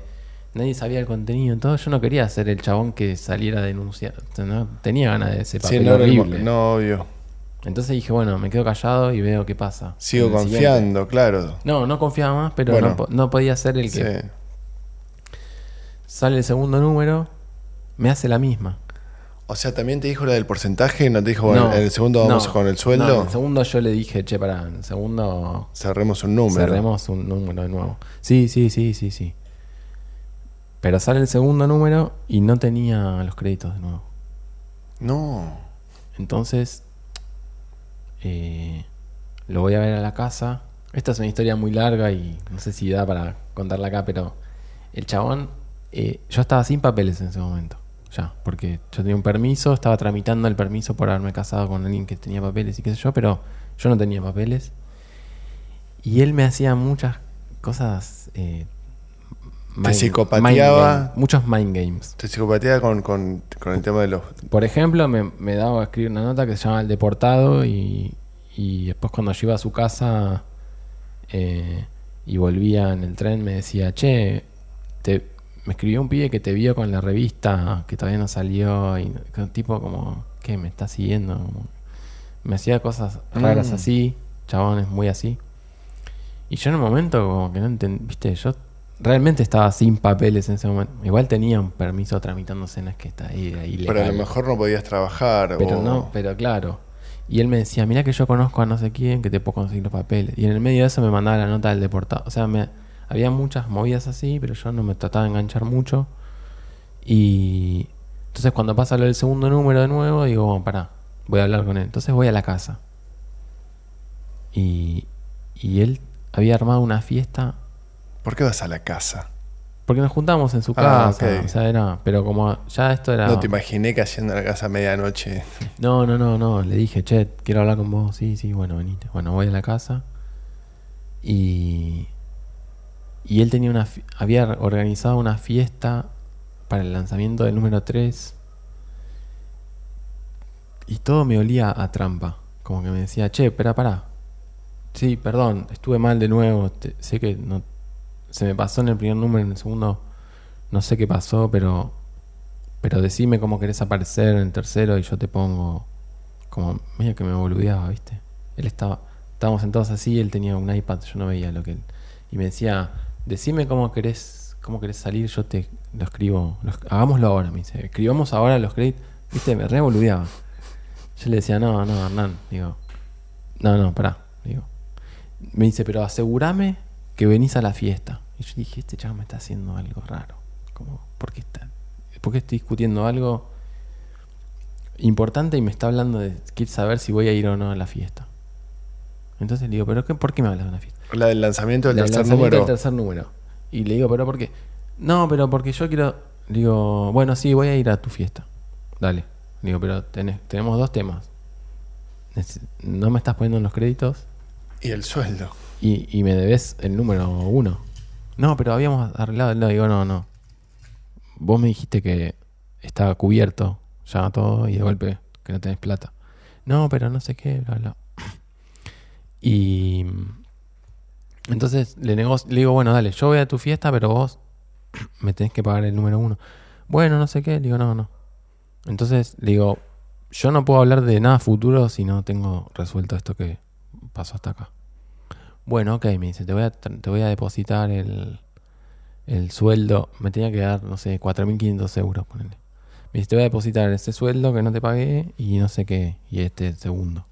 nadie sabía el contenido, entonces yo no quería ser el chabón que saliera a denunciar, no tenía ganas de ese Sí, no, horrible. no, obvio. Entonces dije, bueno, me quedo callado y veo qué pasa. Sigo siguiente. confiando, claro. No, no confiaba más, pero Bueno. no, no podía ser el Sí. que sale el segundo número, me hace la misma. O sea, también te dijo la del porcentaje, no te dijo, bueno, en el segundo vamos no, con el sueldo, no, en el segundo yo le dije, che, pará, en el segundo cerremos un número. cerremos un número de nuevo. Sí, sí, sí, sí, sí. Pero sale el segundo número y no tenía los créditos de nuevo. No. Entonces, eh, lo voy a ver a la casa. Esta es una historia muy larga y no sé si da para contarla acá, pero el chabón, eh, yo estaba sin papeles en ese momento. Ya, porque yo tenía un permiso, estaba tramitando el permiso por haberme casado con alguien que tenía papeles y qué sé yo, pero yo no tenía papeles. Y él me hacía muchas cosas. Eh, mind- psicopateaba. mind game- muchos mind games. Te psicopatía con, con, con el tema de los... Por ejemplo, me, me daba a escribir una nota que se llama El Deportado y, y después cuando yo iba a su casa eh, y volvía en el tren me decía, che, te, me escribió un pibe que te vio con la revista que todavía no salió y un tipo como, ¿qué? Me está siguiendo. Como- me hacía cosas raras Mm. así, chabones muy así. Y yo en un momento como que no entendí, viste, yo realmente estaba sin papeles en ese momento. Igual tenía un permiso tramitándose, no es que está ahí, ahí Pero a lo mejor no podías trabajar. Pero o- no, pero claro. Y él me decía, mira que yo conozco a no sé quién que te puedo conseguir los papeles. Y en el medio de eso me mandaba la nota del deportado. O sea, me, había muchas movidas así, pero yo no me trataba de enganchar mucho. Y entonces cuando pasa lo del segundo número de nuevo, digo, bueno, pará, voy a hablar con él. Entonces voy a la casa. Y, y él había armado una fiesta ¿Por qué vas a la casa? porque nos juntamos en su Ah, casa. ok. O sea, era, pero como ya esto era... No te imaginé cayendo a la casa a medianoche. No, no, no, no. Le dije, che, quiero hablar con vos. Sí, sí, bueno, venite. Bueno, voy a la casa. Y. Y él tenía una. Había organizado una fiesta para el lanzamiento del número 3. Y todo me olía a trampa. Como que me decía, che, espera, pará. Sí, perdón, estuve mal de nuevo. te- sé que no. Se me pasó en el primer número, en el segundo. No sé qué pasó, pero pero decime cómo querés aparecer en el tercero y yo te pongo como medio que me boludeaba, ¿viste? Él estaba, estábamos sentados así, él tenía un iPad, yo no veía lo que él. Y me decía, decime cómo querés, cómo querés salir, yo te lo escribo, lo esc- hagámoslo ahora, me dice, escribamos ahora los créditos, ¿viste? Me re. Yo le decía, no, no, Hernán, digo, no, no, pará, digo. Me dice, pero asegúrame que venís a la fiesta. Y yo dije, este chaval me está haciendo algo raro. Como, ¿por qué está? ¿Por qué estoy discutiendo algo importante y me está hablando de quiere saber si voy a ir o no a la fiesta? Entonces le digo, ¿pero qué, por qué me hablas de una fiesta? La del lanzamiento del tercer lanzamiento número. del tercer número. Y le digo, ¿pero por qué? No, pero porque yo quiero. Le digo, bueno, sí, voy a ir a tu fiesta. Dale. Le digo, pero tenés- tenemos dos temas. No me estás poniendo en los créditos Y el sueldo. Y, y me debes el número uno. No, pero habíamos arreglado. No, digo, no, no. Vos me dijiste que estaba cubierto ya todo y de golpe que no tenés plata. No, pero no sé qué, bla, bla. Y entonces le, nego- le digo, bueno, dale, yo voy a tu fiesta, pero vos me tenés que pagar el número uno. Bueno, no sé qué, le digo, no, no. Entonces le digo, yo no puedo hablar de nada futuro si no tengo resuelto esto que pasó hasta acá. Bueno, ok, me dice, te voy a, te voy a depositar el, el sueldo. Me tenía que dar, no sé, 4.500 euros, ponele. Me dice, te voy a depositar ese sueldo que no te pagué y no sé qué, y este segundo.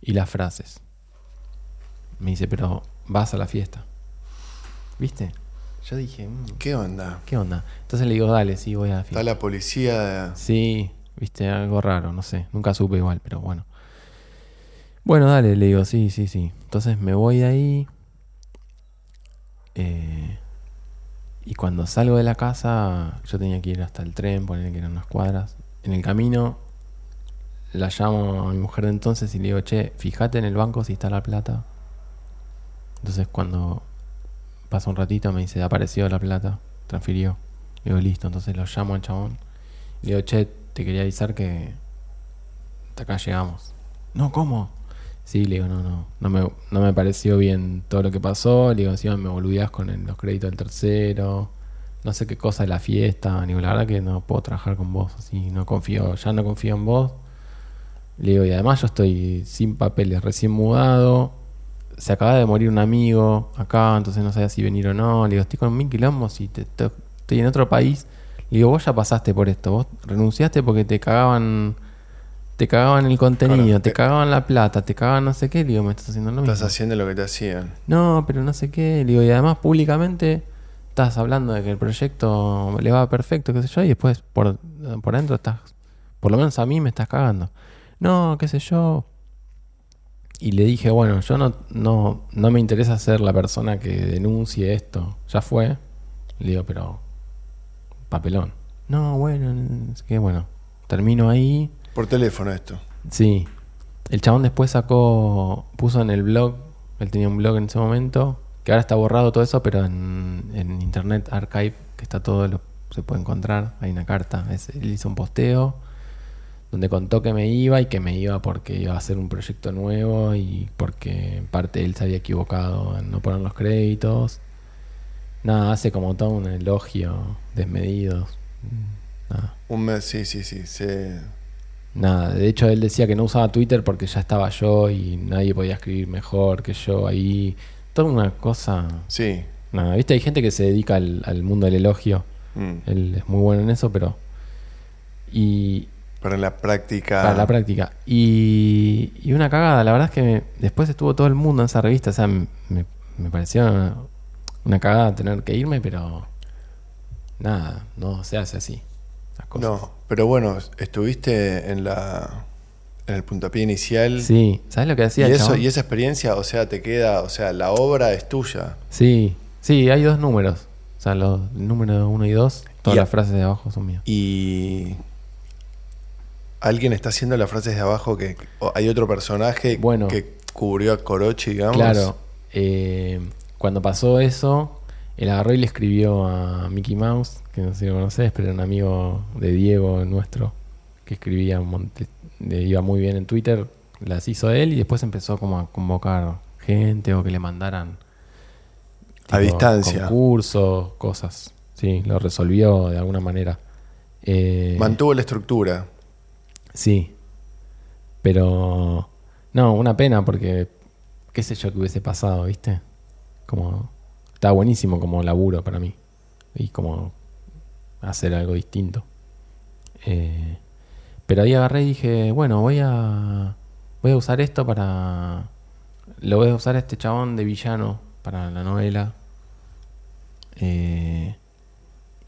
Y las frases. Me dice, pero vas a la fiesta. ¿Viste? Yo dije, "Mm, ¿Qué onda? ¿qué onda? Entonces le digo, dale, sí, voy a la Está fiesta. la policía. de- Sí, viste, algo raro, no sé. Nunca supe igual, pero bueno. Bueno, dale, le digo, sí, sí, sí. Entonces me voy de ahí. eh, y cuando salgo de la casa, yo tenía que ir hasta el tren, poner que eran unas cuadras. En el camino, la llamo a mi mujer de entonces y le digo, che, fíjate en el banco si está la plata. Entonces cuando pasa un ratito me dice, apareció la plata, transfirió. Le digo, listo, entonces lo llamo al chabón. Le digo, che, te quería avisar que hasta acá llegamos. No, ¿cómo? Sí, le digo, no, no, no me, no me pareció bien todo lo que pasó. Le digo, encima me boludeás con los créditos del tercero. No sé qué cosa de la fiesta. Le digo, la verdad que no puedo trabajar con vos así. No confío, ya no confío en vos. Le digo, y además yo estoy sin papeles, recién mudado. Se acaba de morir un amigo acá, entonces no sabía si venir o no. Le digo, estoy con mil quilombos y te- te- estoy en otro país. Le digo, vos ya pasaste por esto. Vos renunciaste porque te cagaban. Te cagaban el contenido, Claro, te te- cagaban la plata, te cagaban no sé qué. Digo, me estás haciendo lo mismo. Estás haciendo lo que te hacían. No, pero no sé qué. Digo, y además públicamente estás hablando de que el proyecto le va perfecto, qué sé yo, y después por, por dentro estás, por lo menos a mí me estás cagando. No, qué sé yo. Y le dije, bueno, yo no, no, no me interesa ser la persona que denuncie esto. Ya fue. Le digo, pero papelón. No, bueno, es que bueno, termino ahí. Por teléfono esto. Sí. El chabón después sacó, puso en el blog, él tenía un blog en ese momento, que ahora está borrado todo eso, pero en, en Internet Archive, que está todo, lo, se puede encontrar, hay una carta. Es- él hizo un posteo donde contó que me iba y que me iba porque iba a hacer un proyecto nuevo y porque en parte él se había equivocado en no poner los créditos. Nada, hace como todo un elogio desmedido. Nada. Un mes, sí, sí, sí. Se... Nada, de hecho él decía que no usaba Twitter porque ya estaba yo y nadie podía escribir mejor que yo ahí. Toda una cosa. Sí. Nada, viste, hay gente que se dedica al, al mundo del elogio. Mm. Él es muy bueno en eso, pero. Y. Pero en la práctica. Para la práctica. Y, y una cagada, la verdad es que me- después estuvo todo el mundo en esa revista. O sea, me, me pareció una, una cagada tener que irme, pero. Nada, no se hace así. Cosas. No, pero bueno, estuviste en la. En el puntapié inicial. Sí, ¿sabes lo que Y, hacía el eso, chabón? y esa experiencia, o sea, te queda, o sea, la obra es tuya. Sí, sí, hay dos números. O sea, los números uno y dos, todas Y a- las frases de abajo son mías. Y alguien está haciendo las frases de abajo que hay otro personaje Bueno. que cubrió a Corochi, digamos. Claro, eh, cuando pasó eso, él agarró y le escribió a Mickey Mouse, que no sé si lo conoces, pero era un amigo de Diego nuestro, que escribía, iba muy bien en Twitter, las hizo él y después empezó como a convocar gente o que le mandaran A distancia. concursos, cosas. Sí, lo resolvió de alguna manera. Eh, Mantuvo la estructura. Sí. Pero. No, una pena porque. ¿Qué sé yo que hubiese pasado, viste? Como. Estaba buenísimo como laburo para mí. Y como. Hacer algo distinto. Eh, pero ahí agarré y dije, bueno, voy a. Voy a usar esto para. Lo voy a usar a este chabón de villano para la novela. Eh,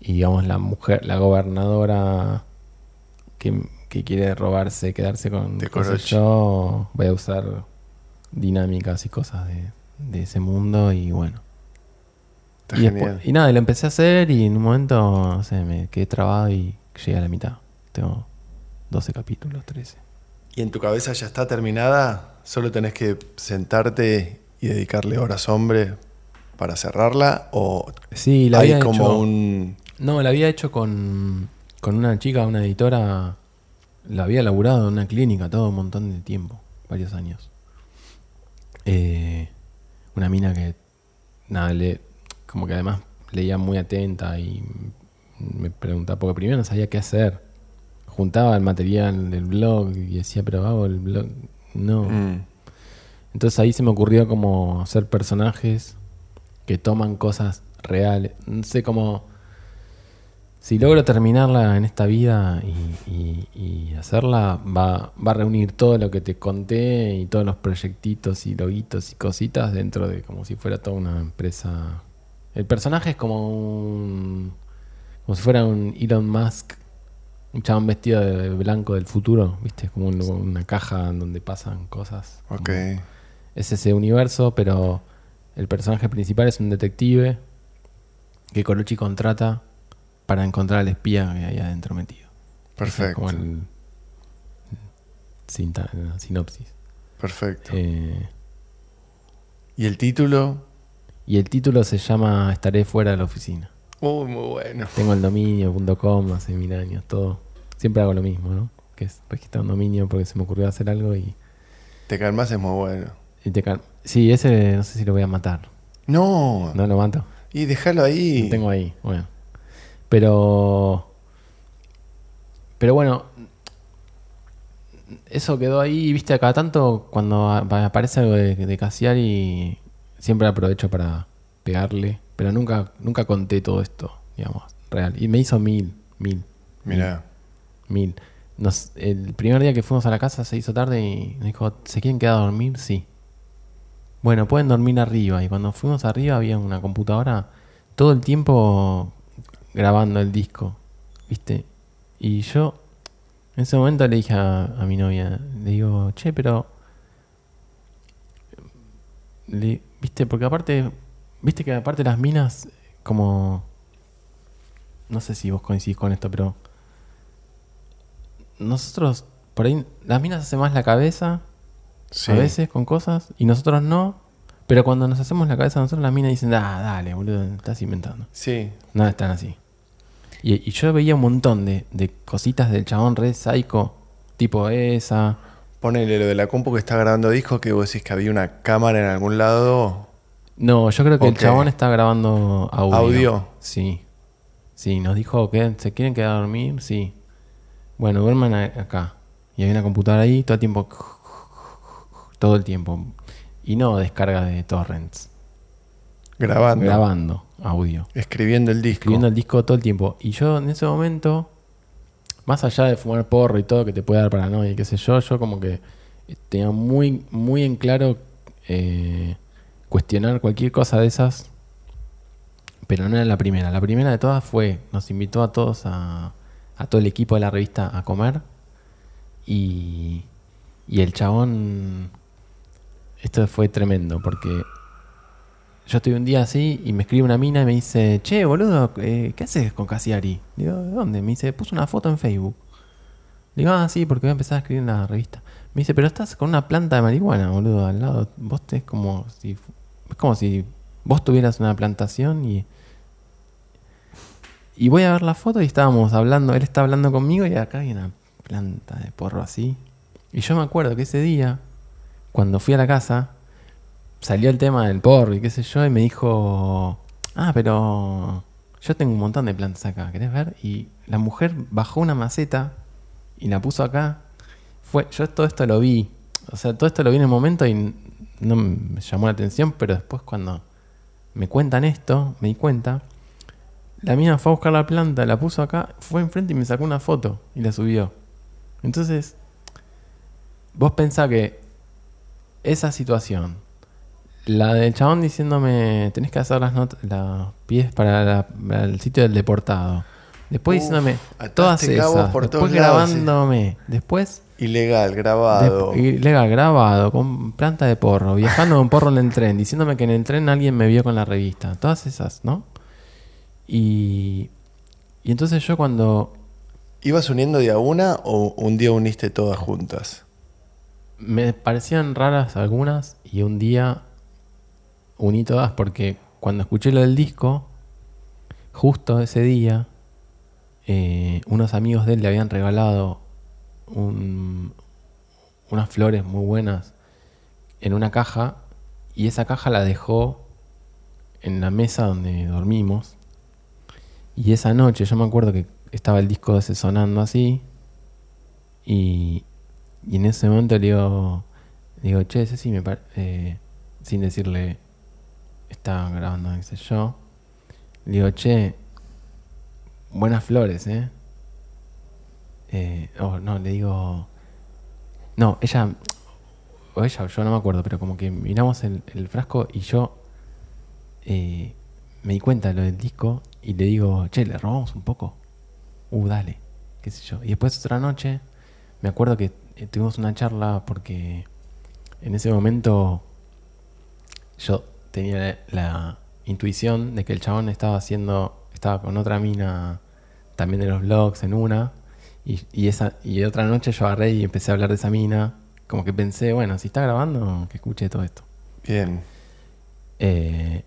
y digamos, la mujer, la gobernadora que, que quiere robarse, quedarse con De qué sé yo, voy a usar dinámicas y cosas de, de ese mundo y bueno. Está Y, genial. después- y nada, y lo empecé a hacer y en un momento, no sé, me quedé trabado y llegué a la mitad. Tengo 12 capítulos, 13. ¿Y en tu cabeza ya está terminada? ¿Solo tenés que sentarte y dedicarle horas hombre para cerrarla? ¿O Sí, la hay había como hecho- un... No, la había hecho con, con una chica, una editora. La había laburado en una clínica todo un montón de tiempo, varios años. Eh, una mina que, nada, le, como que además leía muy atenta y me preguntaba, porque primero no sabía qué hacer. Juntaba el material del blog y decía, pero hago el blog. No. Mm, Entonces ahí se me ocurrió como hacer personajes que toman cosas reales. No sé cómo. Si logro terminarla en esta vida y, y- y hacerla, va, va a reunir todo lo que te conté y todos los proyectitos y loguitos y cositas dentro de como si fuera toda una empresa. El personaje es como un. como si fuera un Elon Musk, un chabón vestido de blanco del futuro, ¿viste? Como un- una caja en donde pasan cosas. ok. Es ese universo, pero el personaje principal es un detective que Colucci contrata para encontrar al espía que hay adentro metido. Ese es Perfecto. como el, la sinopsis. Perfecto. Eh, ¿Y el título? Y el título se llama Estaré fuera de la oficina. Uy, muy bueno. Tengo el dominio.com hace mil años, todo. Siempre hago lo mismo, ¿no? Que es registrar un dominio porque se me ocurrió hacer algo y, Te calmas es muy bueno. y te cal- Sí, ese no sé si lo voy a matar. No. No lo mato. Y déjalo ahí. Lo tengo ahí, bueno. Pero. Pero bueno. Eso quedó ahí, viste, acá tanto cuando aparece algo de, de Cassiari, siempre aprovecho para pegarle. Pero nunca, nunca conté todo esto, digamos, real. Y me hizo mil, mil, Mira. mil. Nos, el primer día que fuimos a la casa se hizo tarde y me dijo, ¿se quieren quedar a dormir? Sí. Bueno, pueden dormir arriba. Y cuando fuimos arriba había una computadora todo el tiempo grabando el disco, ¿viste? Y yo en ese momento le dije a, a mi novia, le digo, che, pero... le- ¿Viste? Porque aparte, viste que aparte las minas, como... No sé si vos coincidís con esto, pero... Nosotros, por ahí, las minas hacen más la cabeza Sí. a veces con cosas y nosotros no. Pero cuando nos hacemos la cabeza nosotros, las minas dicen, ah, dale, boludo, estás inventando. Sí. No están así. Y, y yo veía un montón de, de cositas del chabón red psycho, tipo esa. Ponele lo de la compu que está grabando disco que vos decís que había una cámara en algún lado. No, yo creo que el chabón está grabando audio. ¿Audio? Sí. Sí, nos dijo que se quieren quedar a dormir, sí. Bueno, duerman acá. Y hay una computadora ahí todo el tiempo. Todo el tiempo. Y no descarga de torrents. Grabando. Grabando audio. Escribiendo el disco. escribiendo el disco todo el tiempo. Y yo en ese momento, más allá de fumar porro y todo que te puede dar paranoia y qué sé yo, yo como que tenía muy, muy en claro eh, cuestionar cualquier cosa de esas. Pero no era la primera. La primera de todas fue, nos invitó a todos, a, a todo el equipo de la revista a comer. Y, y el chabón, esto fue tremendo porque yo estoy un día así y me escribe una mina y me dice, che, boludo, eh, ¿qué haces con Casiari? Digo, ¿de dónde? Me dice, puso una foto en Facebook. Digo, ah, sí, porque voy a empezar a escribir en la revista. Me dice, pero estás con una planta de marihuana, boludo, al lado. Vos te es como si, es como si vos tuvieras una plantación y... Y voy a ver la foto y estábamos hablando, él está hablando conmigo y acá hay una planta de porro así. Y yo me acuerdo que ese día, cuando fui a la casa, salió el tema del porro y qué sé yo, y me dijo, ah, pero yo tengo un montón de plantas acá, ¿querés ver? Y la mujer bajó una maceta y la puso acá. Fue, yo todo esto lo vi, o sea, todo esto lo vi en el momento y no me llamó la atención, pero después cuando me cuentan esto, me di cuenta, la mina fue a buscar la planta, la puso acá, fue enfrente y me sacó una foto y la subió. Entonces, vos pensás que esa situación, la del chabón diciéndome, tenés que hacer las notas, los pies para, la- para el sitio del deportado. Después Uf, diciéndome todas esas. por después todos lados, sí. grabándome. Después, Ilegal, grabado. de- ilegal, grabado, con planta de porro, viajando con porro en el tren, diciéndome que en el tren alguien me vio con la revista. Todas esas, ¿no? Y, y entonces yo cuando ¿Ibas uniendo de a una o un día uniste todas juntas? Me parecían raras algunas y un día uní todas porque cuando escuché lo del disco, justo ese día, eh, unos amigos de él le habían regalado un- unas flores muy buenas en una caja y esa caja la dejó en la mesa donde dormimos. Y esa noche yo me acuerdo que estaba el disco ese sonando así y, en ese momento le digo, digo, che, ese sí me eh, sin decirle, estaba grabando, qué sé yo. Le digo, che, buenas flores, ¿eh? eh oh, no, le digo, no, ella, o ella, yo no me acuerdo, pero como que miramos el, el frasco y yo eh, me di cuenta de lo del disco y le digo, che, le robamos un poco. Uh, dale, qué sé yo. Y después otra noche, me acuerdo que eh, tuvimos una charla porque en ese momento yo tenía la intuición de que el chabón estaba haciendo, estaba con otra mina también de los blogs en una. Y, y esa, y otra noche yo agarré y empecé a hablar de esa mina. Como que pensé, bueno, si está grabando, que escuche todo esto. Bien. Eh,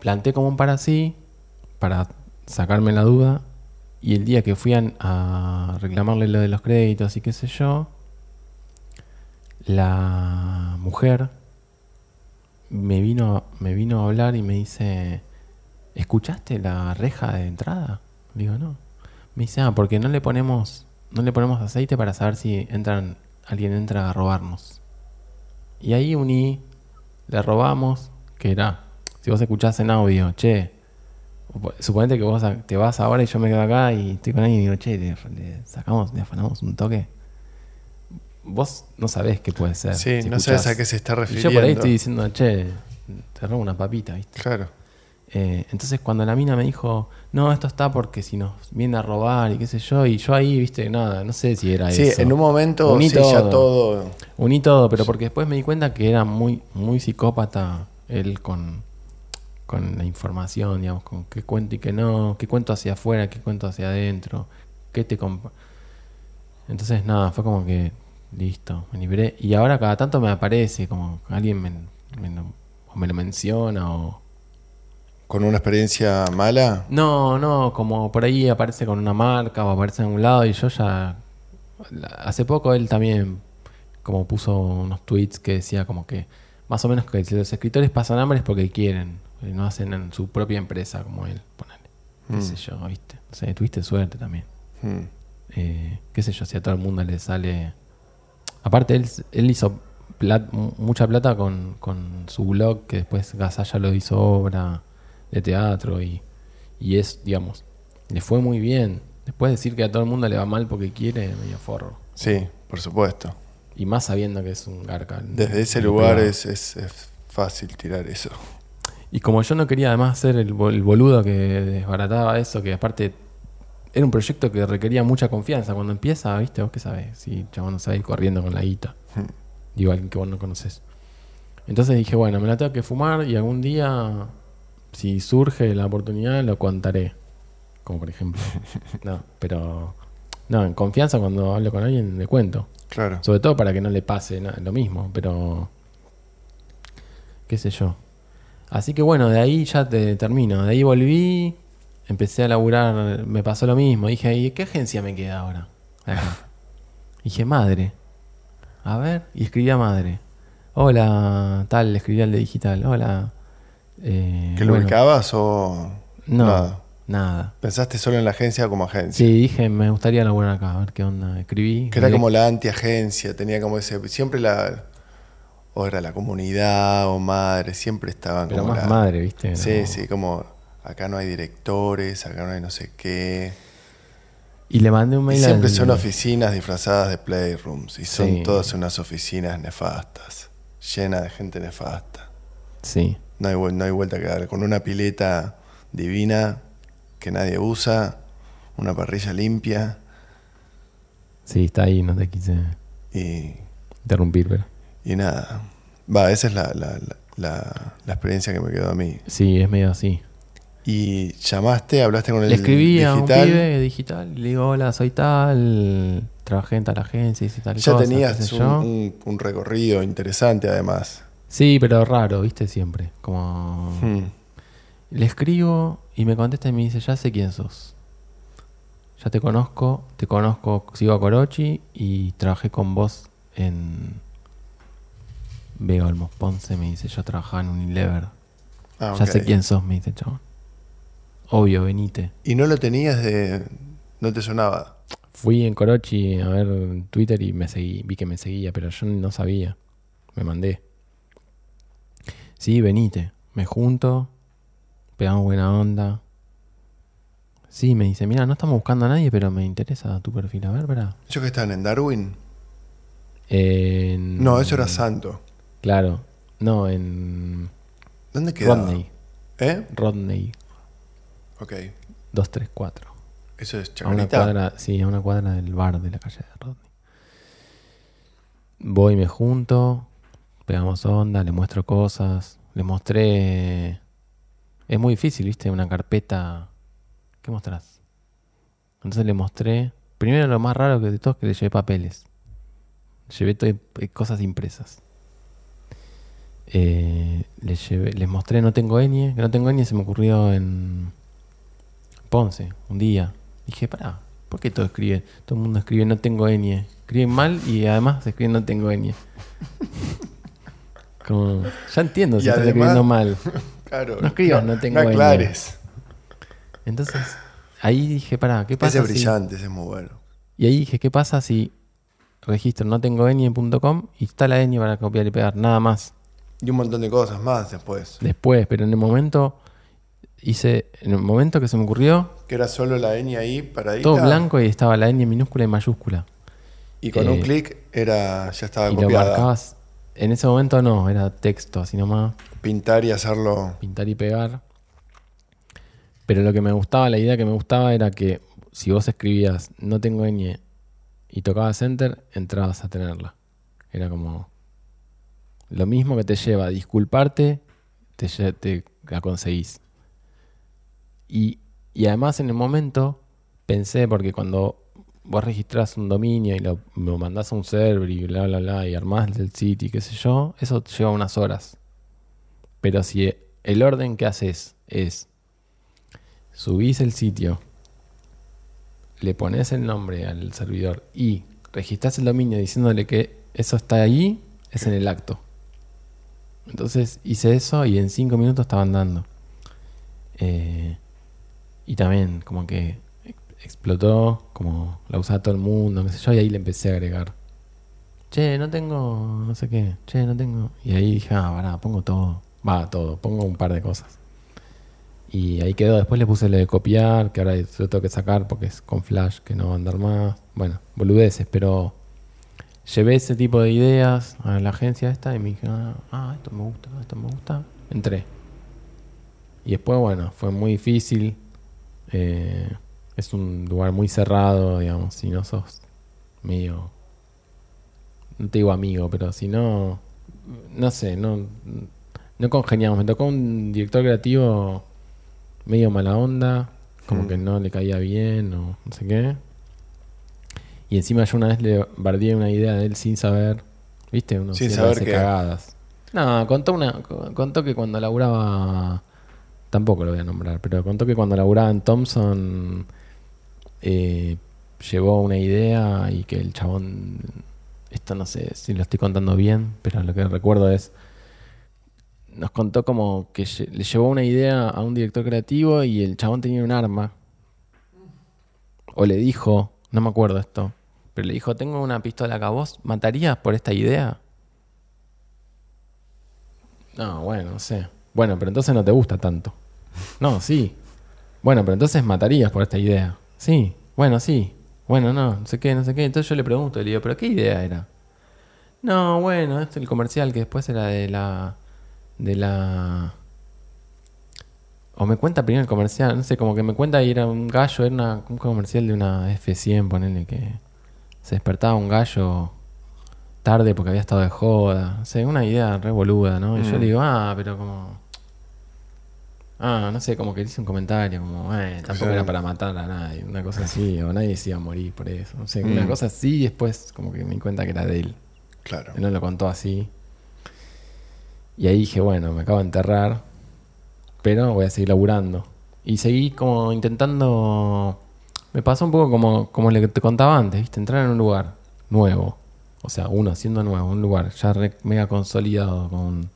planté como un para sí para sacarme la duda. Y el día que fui a, a reclamarle lo de los créditos y qué sé yo, la mujer me vino, me vino a hablar y me dice, ¿escuchaste la reja de entrada? Digo, no. Me dice, ah, porque no le ponemos, no le ponemos aceite para saber si entran, alguien entra a robarnos. Y ahí uní, le robamos, que era, si vos escuchás en audio, che, suponete que vos te vas ahora y yo me quedo acá y estoy con alguien y digo, che, le, le sacamos, le afanamos un toque. Vos no sabés qué puede ser. Sí, si no sabes escuchás. a qué se está Y refiriendo. yo por ahí estoy diciendo, che, te robo una papita, ¿viste? Claro. Eh, entonces cuando la mina me dijo, no, esto está porque si nos viene a robar y qué sé yo, y yo ahí, viste, nada, no sé si era Sí, eso. en un momento Uní sí, ya todo. Uní todo, pero porque después me di cuenta que era muy, muy psicópata él con, con la información, digamos, con qué cuento y qué no, qué cuento hacia afuera, qué cuento hacia adentro, qué te Entonces nada, fue como que listo, me libré. Y ahora cada tanto me aparece, como alguien me, me lo- o me lo menciona o... Con una experiencia mala. No, no, como por ahí aparece con una marca o aparece en un lado y yo ya... Hace poco él también como puso unos tweets que decía como que más o menos que si los escritores pasan hambre es porque quieren, eh, no hacen en su propia empresa como él, ponele. Qué Mm. sé yo, viste. O sea, tuviste suerte también. Mm. Eh, qué sé yo, si a todo el mundo le sale... Aparte, él, él hizo plat- mucha plata con, con su blog, que después Gasalla lo hizo obra de teatro y, y es, digamos, le fue muy bien. Después decir que a todo el mundo le va mal porque quiere, medio forro. Sí, por supuesto. Y más sabiendo que es un garca. Desde ese lugar es, es- es fácil tirar eso. Y como yo no quería además ser el boludo que desbarataba eso, que aparte era un proyecto que requería mucha confianza. Cuando empieza, ¿viste? ¿Vos qué sabés? Si el chabón no sabe ir corriendo con la guita. Hmm. Digo, alguien que vos no conoces. Entonces dije, bueno, me la tengo que fumar y algún día, si surge la oportunidad, lo contaré. Como por ejemplo. No, pero... No, en confianza cuando hablo con alguien le cuento. Claro. Sobre todo para que no le pase lo mismo, pero. qué sé yo. Así que bueno, de ahí ya te termino. De ahí volví, empecé a laburar, me pasó lo mismo. Dije, ¿y qué agencia me queda ahora? Acá. Dije, madre. A ver, y escribí a madre. Hola, tal, escribí al de digital. Hola. Eh, ¿Que lo bueno, ubicabas o.? No, Nada. nada. Pensaste solo en la agencia como agencia. Sí, dije, me gustaría laburar acá, a ver qué onda. Escribí. Que era como la anti-agencia, tenía como ese. Siempre la. O era la comunidad o madre, siempre estaban Pero como más la- madre, ¿viste? Sí, No. sí, como. Acá no hay directores, acá no hay no sé qué. Y le mandé un Y mail siempre al- son oficinas disfrazadas de playrooms. Y son Sí. todas unas oficinas nefastas. Llenas de gente nefasta. Sí. No hay, no hay vuelta que dar. Con una pileta divina que nadie usa. Una parrilla limpia. Sí, está ahí, no te quise Y, interrumpir, pero. y nada. Va, esa es la, la, la, la- la experiencia que me quedó a mí. Sí, es medio así. Y llamaste, hablaste con el Le escribí a un digital. pibe digital y le digo, hola, soy tal, trabajé en tal agencia, hice tal Ya cosa, tenías un, yo. un- un recorrido interesante además. Sí, pero raro, viste, siempre. Como... Hmm. Le escribo y me contesta y me dice, ya sé quién sos. Ya te conozco, te conozco, sigo a Corochi y trabajé con vos en Vega Olmos Ponce, me dice, yo trabajaba en Unilever. Ah, Ya sé quién sos, me dice chabón. Obvio, venite. Y no lo tenías de. No te sonaba. Fui en Corochi a ver Twitter y me seguí, vi que me seguía, pero yo no sabía. Me mandé. Sí, venite. Me junto, pegamos buena onda. Sí, me dice, mira, no estamos buscando a nadie, pero me interesa tu perfil. A ver, verá. ¿Ellos que estaban en Darwin? En- No, eso era Santo. Claro. No, en ¿Dónde quedaba? Rodney. ¿Eh? Rodney Ok. 234. Eso es A una Chacarita. cuadra, sí, a una cuadra del bar de la calle de Rodney. Voy, me junto, pegamos onda, le muestro cosas, le mostré... Es muy difícil, ¿viste? Una carpeta... ¿Qué mostrás? Entonces le mostré... Primero lo más raro que de todo es que le llevé papeles. Llevé to- eh, cosas impresas. Eh, le llevé- les mostré No tengo ñ, que No tengo ñ se me ocurrió en Ponce, un día. Dije, pará, ¿por qué todo escribe? Todo el mundo escribe No tengo ñ. Escriben mal y además escriben No tengo ñ. Como, ya entiendo si estás escribiendo mal. Claro. No escribas, no tengo No ñ. Entonces, ahí dije, pará, ¿qué pasa Ese es si- brillante, ese es muy bueno. Y ahí dije, ¿qué pasa si registro no tengo ñ.com y está la ñ para copiar y pegar? Nada más. Y un montón de cosas más después. Después, pero en el momento hice, en el momento que se me ocurrió, Que era solo la ñ ahí paradita. todo blanco y estaba la ñ minúscula y mayúscula. Y con Eh, un clic era, ya estaba y lo copiada. marcabas. En ese momento no, era texto, así nomás, Pintar y hacerlo. pintar y pegar. Pero lo que me gustaba, la idea que me gustaba era que si vos escribías no tengo ñ y tocabas enter, entrabas a tenerla. Era como lo mismo que te lleva a disculparte, te la conseguís. Y, y además en el momento pensé, porque cuando vos registrás un dominio y lo, lo mandás a un server y bla, bla, bla, y armás el sitio y qué sé yo, eso lleva unas horas. Pero si el orden que haces es subís el sitio, le pones el nombre al servidor y registrás el dominio diciéndole que eso está ahí, es en el acto. Entonces hice eso y en cinco minutos estaba andando. Eh, y también como que explotó, como la usaba todo el mundo, qué sé yo, y ahí le empecé a agregar. Che, no tengo, no sé qué, che, no tengo. Y ahí dije, ah, pará, pongo todo. Va, todo, pongo un par de cosas. Y ahí quedó. Después le puse lo de copiar, que ahora lo tengo que sacar porque es con Flash, que no va a andar más. Bueno, boludeces, pero llevé ese tipo de ideas a la agencia esta y me dije, ah, ah, esto me gusta, esto me gusta. Entré. Y después, bueno, fue muy difícil. Eh, es un lugar muy cerrado, digamos, si no sos medio... No te digo amigo, pero si no... No sé, no, no congeniamos. Me tocó un director creativo medio mala onda, como Mm. que no le caía bien o no sé qué. Y encima yo una vez le bardeé una idea de él sin saber, ¿viste? Uno Sin saber hace qué. cagadas. No, contó, una, contó que cuando laburaba, tampoco lo voy a nombrar, pero contó que cuando laburaba en Thompson eh, llevó una idea y que el chabón, esto no sé si lo estoy contando bien, pero lo que recuerdo es, nos contó como que le llevó una idea a un director creativo y el chabón tenía un arma. O le dijo, no me acuerdo esto, pero le dijo, tengo una pistola acá, ¿vos matarías por esta idea? No, bueno, no sé. Bueno, pero entonces no te gusta tanto. No, sí. Bueno, pero entonces matarías por esta idea. Sí, bueno, sí. Bueno, no, no sé qué, no sé qué. Entonces yo le pregunto, le digo, ¿pero qué idea era? No, bueno, este es el comercial que después era de la. de la. O me cuenta primero el comercial, no sé, como que me cuenta y era un gallo, era una- un comercial de una F100, ponele que se despertaba un gallo tarde porque había estado de joda. O sea, una idea re boluda, ¿no? Y yo Mm. le digo, ah, pero como. Ah, no sé, como que hice un comentario, como, eh, tampoco era para matar a nadie, una cosa así, o nadie se iba a morir por eso. No sé, una Mm. cosa así, y después como que me di cuenta que era de él. Claro. Él no lo contó así. Y ahí dije, bueno, me acabo de enterrar, pero voy a seguir laburando. Y seguí como intentando... Me pasó un poco como, como le te contaba antes, ¿viste? Entrar en un lugar nuevo. O sea, uno siendo nuevo, un lugar ya re- mega consolidado, con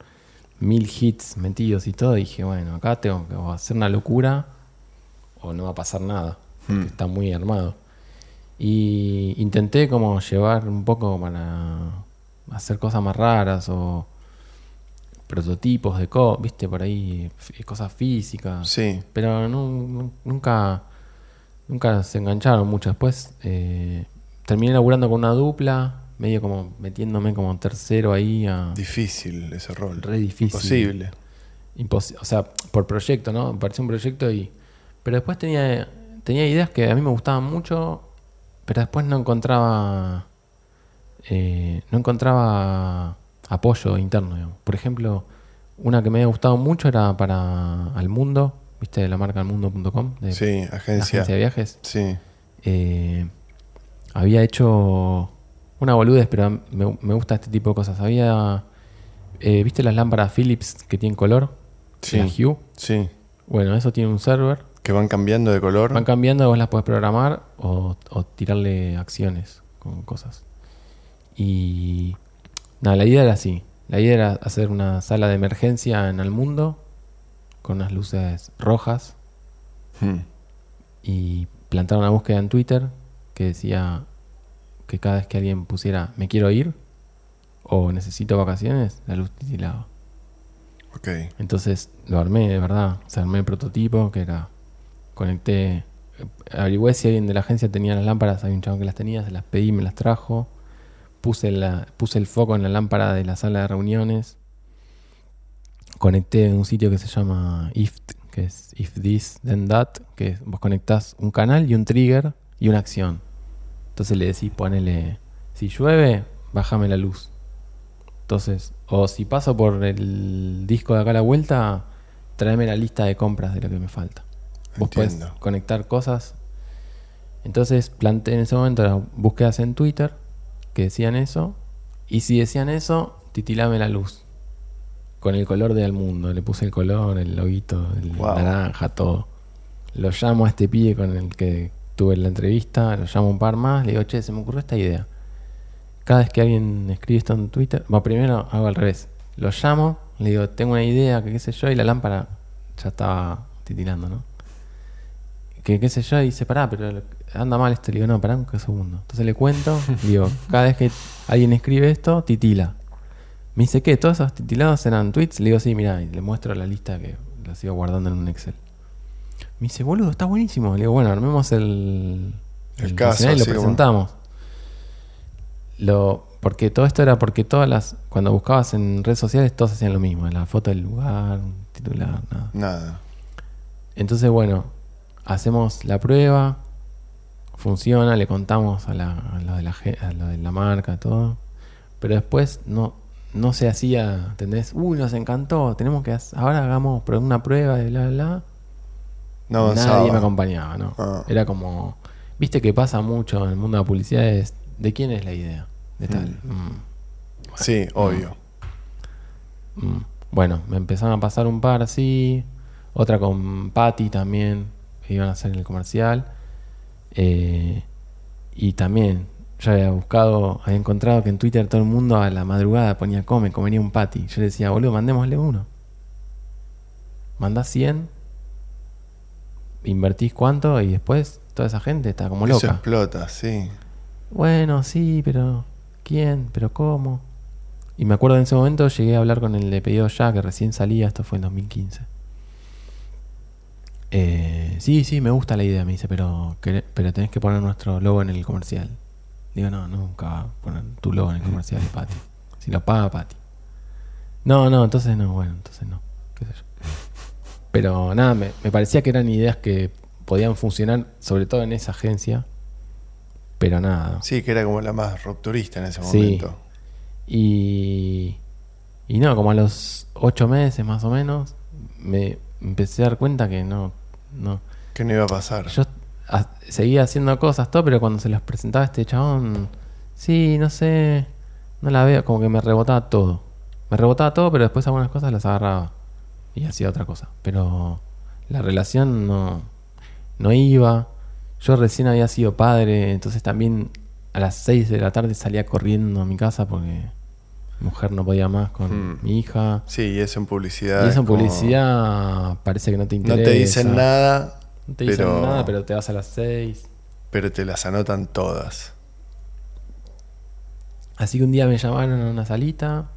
mil hits metidos y todo. Dije, bueno, acá tengo que hacer una locura o no va a pasar nada. porque Hmm. Está muy armado. Y intenté como llevar un poco para hacer cosas más raras o prototipos de cosas, viste, por ahí, f- cosas físicas. Sí. Pero nu- nu- nunca, nunca se engancharon mucho. Después eh, terminé laburando con una dupla, medio como metiéndome como tercero ahí a... Difícil ese rol. Re difícil. Imposible. Imposi- o sea, por proyecto, ¿no? Me pareció un proyecto y... Pero después tenía, tenía ideas que a mí me gustaban mucho, pero después no encontraba... eh, no encontraba apoyo interno, digamos. Por ejemplo, una que me había gustado mucho era para Al Mundo, ¿viste? De la marca almundo.com, Sí, agencia. agencia de viajes. Sí. Eh, había hecho una boludez, pero me, me gusta este tipo de cosas. Había... eh, ¿Viste las lámparas Philips que tienen color? Sí. La Hue. Sí. Bueno, eso tiene un server. Que van cambiando de color. Van cambiando, vos las podés programar o, o tirarle acciones con cosas. Y nada, la idea era así. La idea era hacer una sala de emergencia en el mundo con unas luces rojas Hmm. y plantar una búsqueda en Twitter que decía que cada vez que alguien pusiera me quiero ir o necesito vacaciones, la luz titilaba. Ok. Entonces lo armé de verdad. O sea, armé el prototipo que era. Conecté. Averigüé si alguien de la agencia tenía las lámparas. Hay un chavo que las tenía, se las pedí, me las trajo. Puse, la, puse el foco en la lámpara de la sala de reuniones. Conecté un sitio que se llama IFT, que es If This Then That, que vos conectás un canal y un trigger y una acción. Entonces le decís, ponele, si llueve, bájame la luz. Entonces, o si paso por el disco de acá a la vuelta, tráeme la lista de compras de lo que me falta. Vos podés Entiendo. conectar cosas. Entonces planteé en ese momento las búsquedas en Twitter que decían eso. Y si decían eso, titilame la luz. Con el color de al mundo. Le puse el color, el loguito, el Wow. naranja, todo. Lo llamo a este pibe con el que tuve la entrevista, lo llamo un par más, le digo, che, se me ocurrió esta idea. Cada vez que alguien escribe esto en Twitter, va primero hago al revés. Lo llamo, le digo, tengo una idea, que qué sé yo, y la lámpara ya estaba titilando, ¿no? Que qué sé yo, y dice, pará, pero anda mal esto. Le digo, no, pará un segundo. Entonces le cuento, digo, cada vez que alguien escribe esto, titila. Me dice, ¿qué? ¿Todos esos titilados eran tweets? Le digo, sí, mira, y le muestro la lista que las iba guardando en un Excel. Me dice, boludo, está buenísimo. Le digo, bueno, armemos el, El caso, nacional y lo como- presentamos. Lo, porque todo esto era porque todas las. Cuando buscabas en redes sociales, todos hacían lo mismo. La foto del lugar, un titular, nada. Nada. Entonces, bueno, hacemos la prueba, funciona, le contamos a, la, a lo, de la, a lo de la marca, todo. Pero después no, no se hacía, ¿entendés? Uy, nos encantó, tenemos que hacer, ahora hagamos una prueba de bla, bla, bla. No. Nadie me acompañaba, ¿no? Ah. Era como, viste que pasa mucho en el mundo de la publicidad, es, ¿de quién es la idea? De tal. Mm. Sí, obvio. Mm. Bueno, me empezaron a pasar un par así. Otra con Patty también. Que iban a hacer el comercial. Eh, y también, yo había buscado, había encontrado que en Twitter todo el mundo a la madrugada ponía come, comería un Patty. Yo le decía, boludo, mandémosle uno. Mandás 100. Invertís cuánto y después toda esa gente está como Eso loca. explota, sí. Bueno, sí, pero ¿quién? ¿Pero cómo? Y me acuerdo en ese momento llegué a hablar con el de pedido ya, que recién salía, esto fue en 2015. Eh, sí, sí, me gusta la idea, me dice, pero, pero tenés que poner nuestro logo en el comercial. Digo, no, nunca va a poner tu logo en el comercial de Patty. Si lo paga Patty. No, no, entonces no, bueno, entonces no. Pero nada, me, me parecía que eran ideas que podían funcionar, sobre todo en esa agencia. Pero nada. Sí, que era como la más rupturista en ese Sí. momento. Y, y no, como a los ocho meses más o menos, me, empecé a dar cuenta que no, no. ¿Qué no iba a pasar? Yo a- seguía haciendo cosas, todo, pero cuando se las presentaba a este chabón, sí, no sé, no la veo, como que me rebotaba todo. Me rebotaba todo, pero después algunas cosas las agarraba y hacía otra cosa. Pero la relación no, no iba. Yo recién había sido padre, entonces también a las 6 de la tarde salía corriendo a mi casa porque mi mujer no podía más con Hmm. mi hija. Sí, y eso en publicidad. Y eso es en como- publicidad parece que no te No interesa. te dicen nada, No te dicen pero- nada, pero te vas a las 6. pero te las anotan todas. Así que un día me llamaron a una salita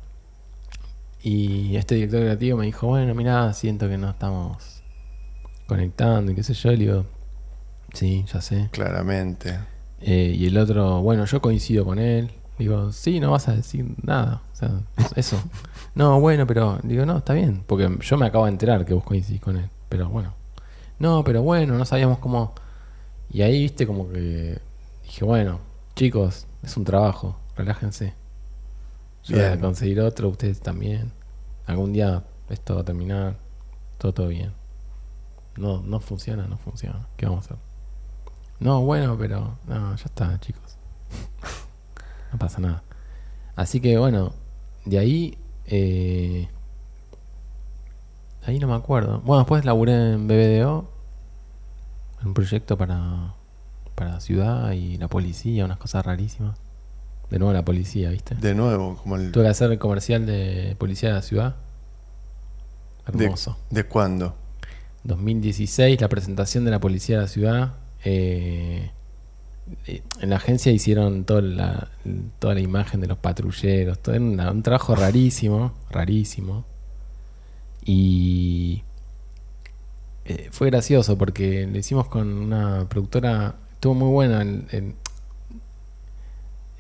y este director creativo me dijo, bueno, mira, siento que no estamos conectando y qué sé yo. Le digo, sí, ya sé. Claramente. Eh, y el otro, bueno, yo coincido con él. Digo, sí, no vas a decir nada. O sea, eso. No, bueno, pero digo, no, está bien. Porque yo me acabo de enterar que vos coincidís con él. Pero bueno. No, pero bueno, no sabíamos cómo. Y ahí, viste, como que dije, bueno, chicos, es un trabajo, relájense. Yo voy a conseguir otro, ustedes también. Algún día esto va a terminar. Todo, todo bien. No, no funciona, no funciona. ¿Qué vamos a hacer? No, bueno, pero. No, ya está, chicos. no pasa nada. Así que bueno, de ahí. eh, ahí no me acuerdo. Bueno, después laburé en BBDO. En un proyecto para. Para ciudad y la policía, unas cosas rarísimas. De nuevo la policía, ¿viste? De nuevo, como el. Tuve que hacer el comercial de policía de la ciudad. de- Hermoso. ¿De cuándo? 2016, la presentación de la policía de la ciudad. eh, eh, en la agencia hicieron toda la, toda la imagen de los patrulleros. Todo era una- un trabajo rarísimo, rarísimo. Y eh, fue gracioso porque lo hicimos con una productora. Estuvo muy buena. el- el-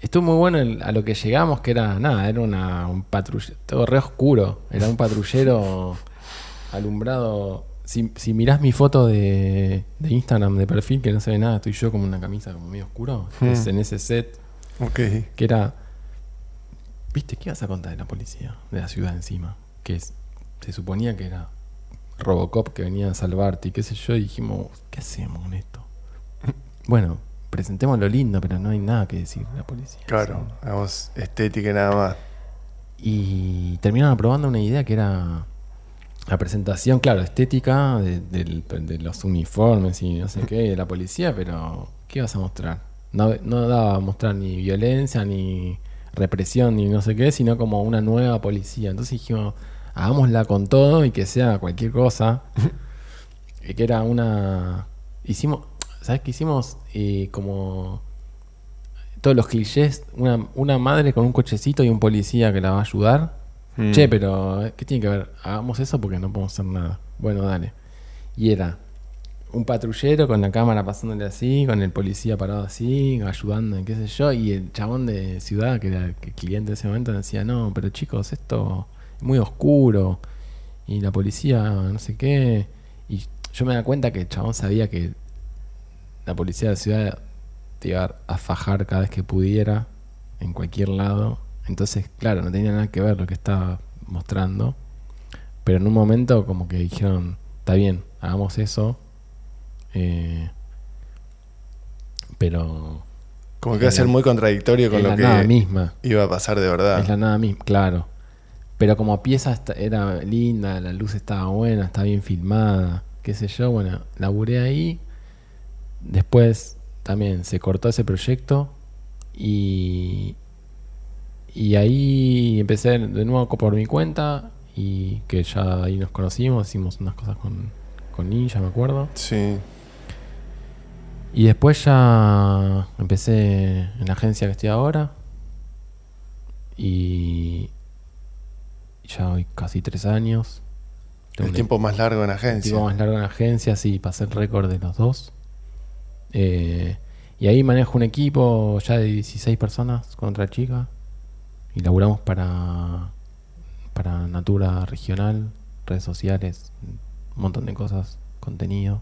estuvo muy bueno el- a lo que llegamos, que era nada, era una, un patrullero. Todo re oscuro. Era un patrullero alumbrado. Si, si mirás mi foto de, de Instagram de perfil, que no se ve nada, estoy yo como una camisa como medio oscuro. Hmm. Es en ese set Ok. que era. ¿Viste? ¿Qué vas a contar de la policía? De la ciudad encima. Que es- se suponía que era Robocop que venía a salvarte y qué sé yo. Y dijimos, ¿qué hacemos con esto? Bueno, presentemos lo lindo, pero no hay nada que decir de la policía. Claro, hagamos estética y nada más. Y terminaron aprobando una idea que era la presentación, claro, estética de, los uniformes y no sé qué, de la policía, pero ¿qué vas a mostrar? No, no daba a mostrar ni violencia, ni represión, ni no sé qué, sino como una nueva policía. Entonces dijimos, hagámosla con todo y que sea cualquier cosa. y que era una... Hicimos, ¿sabes qué hicimos? Eh, como todos los clichés, una, una madre con un cochecito y un policía que la va a ayudar. Mm. Che, pero ¿qué tiene que ver? Hagamos eso porque no podemos hacer nada. Bueno, dale. Y era un patrullero con la cámara pasándole así, con el policía parado así, ayudando, qué sé yo, y el chabón de ciudad, que era el cliente de ese momento, decía, no, pero chicos, esto es muy oscuro, y la policía, no sé qué, y yo me da cuenta que el chabón sabía que la policía de la ciudad te iba a fajar cada vez que pudiera, en cualquier lado, entonces, claro, no tenía nada que ver lo que estaba mostrando, pero en un momento como que dijeron, está bien, hagamos eso, eh, pero Como que va a ser muy contradictorio con lo que nada misma, iba a pasar de verdad. es la nada misma, claro. Pero como pieza era linda, la luz estaba buena, estaba bien filmada, qué sé yo, bueno, laburé ahí. Después también se cortó ese proyecto y, y ahí empecé de nuevo por mi cuenta y que ya ahí nos conocimos, hicimos unas cosas con, con Ninja, me acuerdo. Sí. Y después ya empecé en la agencia que estoy ahora. Y ya hoy casi tres años. El tiempo más largo en el agencia. tiempo más largo en agencia, sí, pasé el récord de los dos. Eh, y ahí manejo un equipo ya de 16 personas con otra chica. Y laburamos para, para Natura Regional, redes sociales, un montón de cosas, contenido.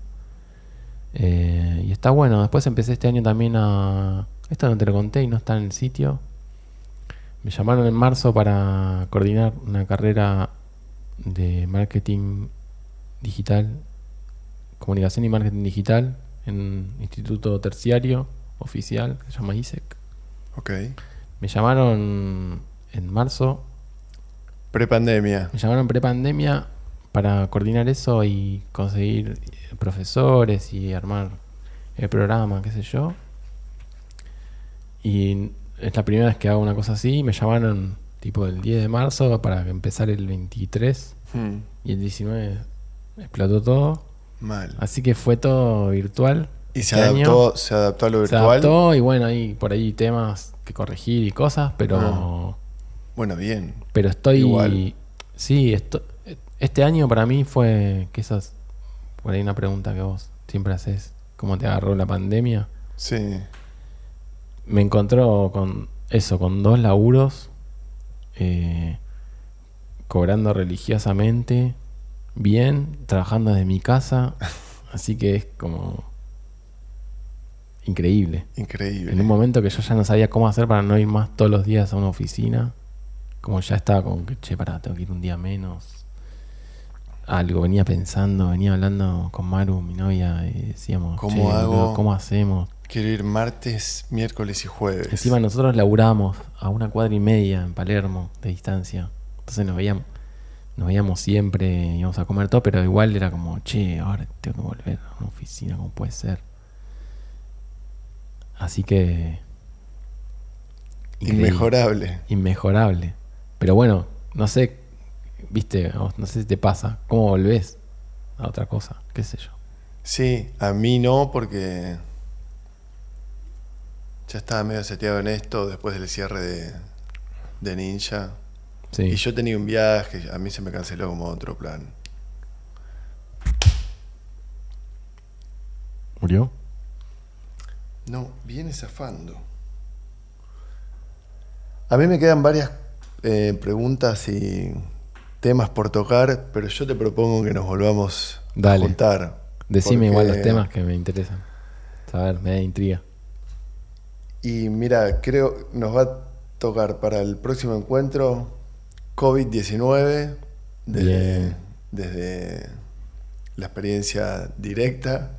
Eh, y está bueno. Después empecé este año también a. Esto no te lo conté y no está en el sitio. Me llamaron en marzo para coordinar una carrera de marketing digital, comunicación y marketing digital en instituto terciario oficial que se llama ISEC. Ok. Me llamaron en marzo, Prepandemia. me llamaron prepandemia para coordinar eso y conseguir profesores y armar el programa, qué sé yo. Y es la primera vez que hago una cosa así. Me llamaron tipo el 10 de marzo para empezar el 23 Hmm, y el 19 explotó todo. Mal. Así que fue todo virtual. Y se este adaptó, se adaptó a lo Se virtual. adaptó y bueno, hay por ahí temas que corregir y cosas, pero Ah. Bueno, bien. pero estoy Igual. sí, esto, este año para mí fue que esa es por ahí una pregunta que vos siempre haces, ¿cómo te agarró la pandemia? Sí. Me encontró con eso, con dos laburos, eh, cobrando religiosamente, bien, trabajando desde mi casa, así que es como increíble. Increíble. En un momento que yo ya no sabía cómo hacer para no ir más todos los días a una oficina, como ya estaba con que, che, pará, tengo que ir un día menos. Algo, venía pensando, venía hablando con Maru, mi novia, y decíamos, ¿Cómo "Che, hago? ¿cómo hacemos? Quiero ir martes, miércoles y jueves. Encima nosotros laburábamos a una cuadra y media en Palermo de distancia. Entonces nos veíamos, nos veíamos siempre, íbamos a comer todo, pero igual era como, che, ahora tengo que volver a una oficina, ¿cómo puede ser? Así que... increíble, Inmejorable. Inmejorable. Pero bueno, no sé, viste, no sé si te pasa, ¿cómo volvés a otra cosa? ¿Qué sé yo? Sí, a mí no, porque ya estaba medio seteado en esto después del cierre de, de Ninja. Sí. Y yo tenía un viaje, a mí se me canceló como otro plan. ¿Murió? No, viene zafando. A mí me quedan varias eh, preguntas y temas por tocar, pero yo te propongo que nos volvamos Dale. a juntar. Decime igual los temas que me interesan. Saber, me da intriga. Y mira, creo nos va a tocar para el próximo encuentro COVID-19 desde, la experiencia directa,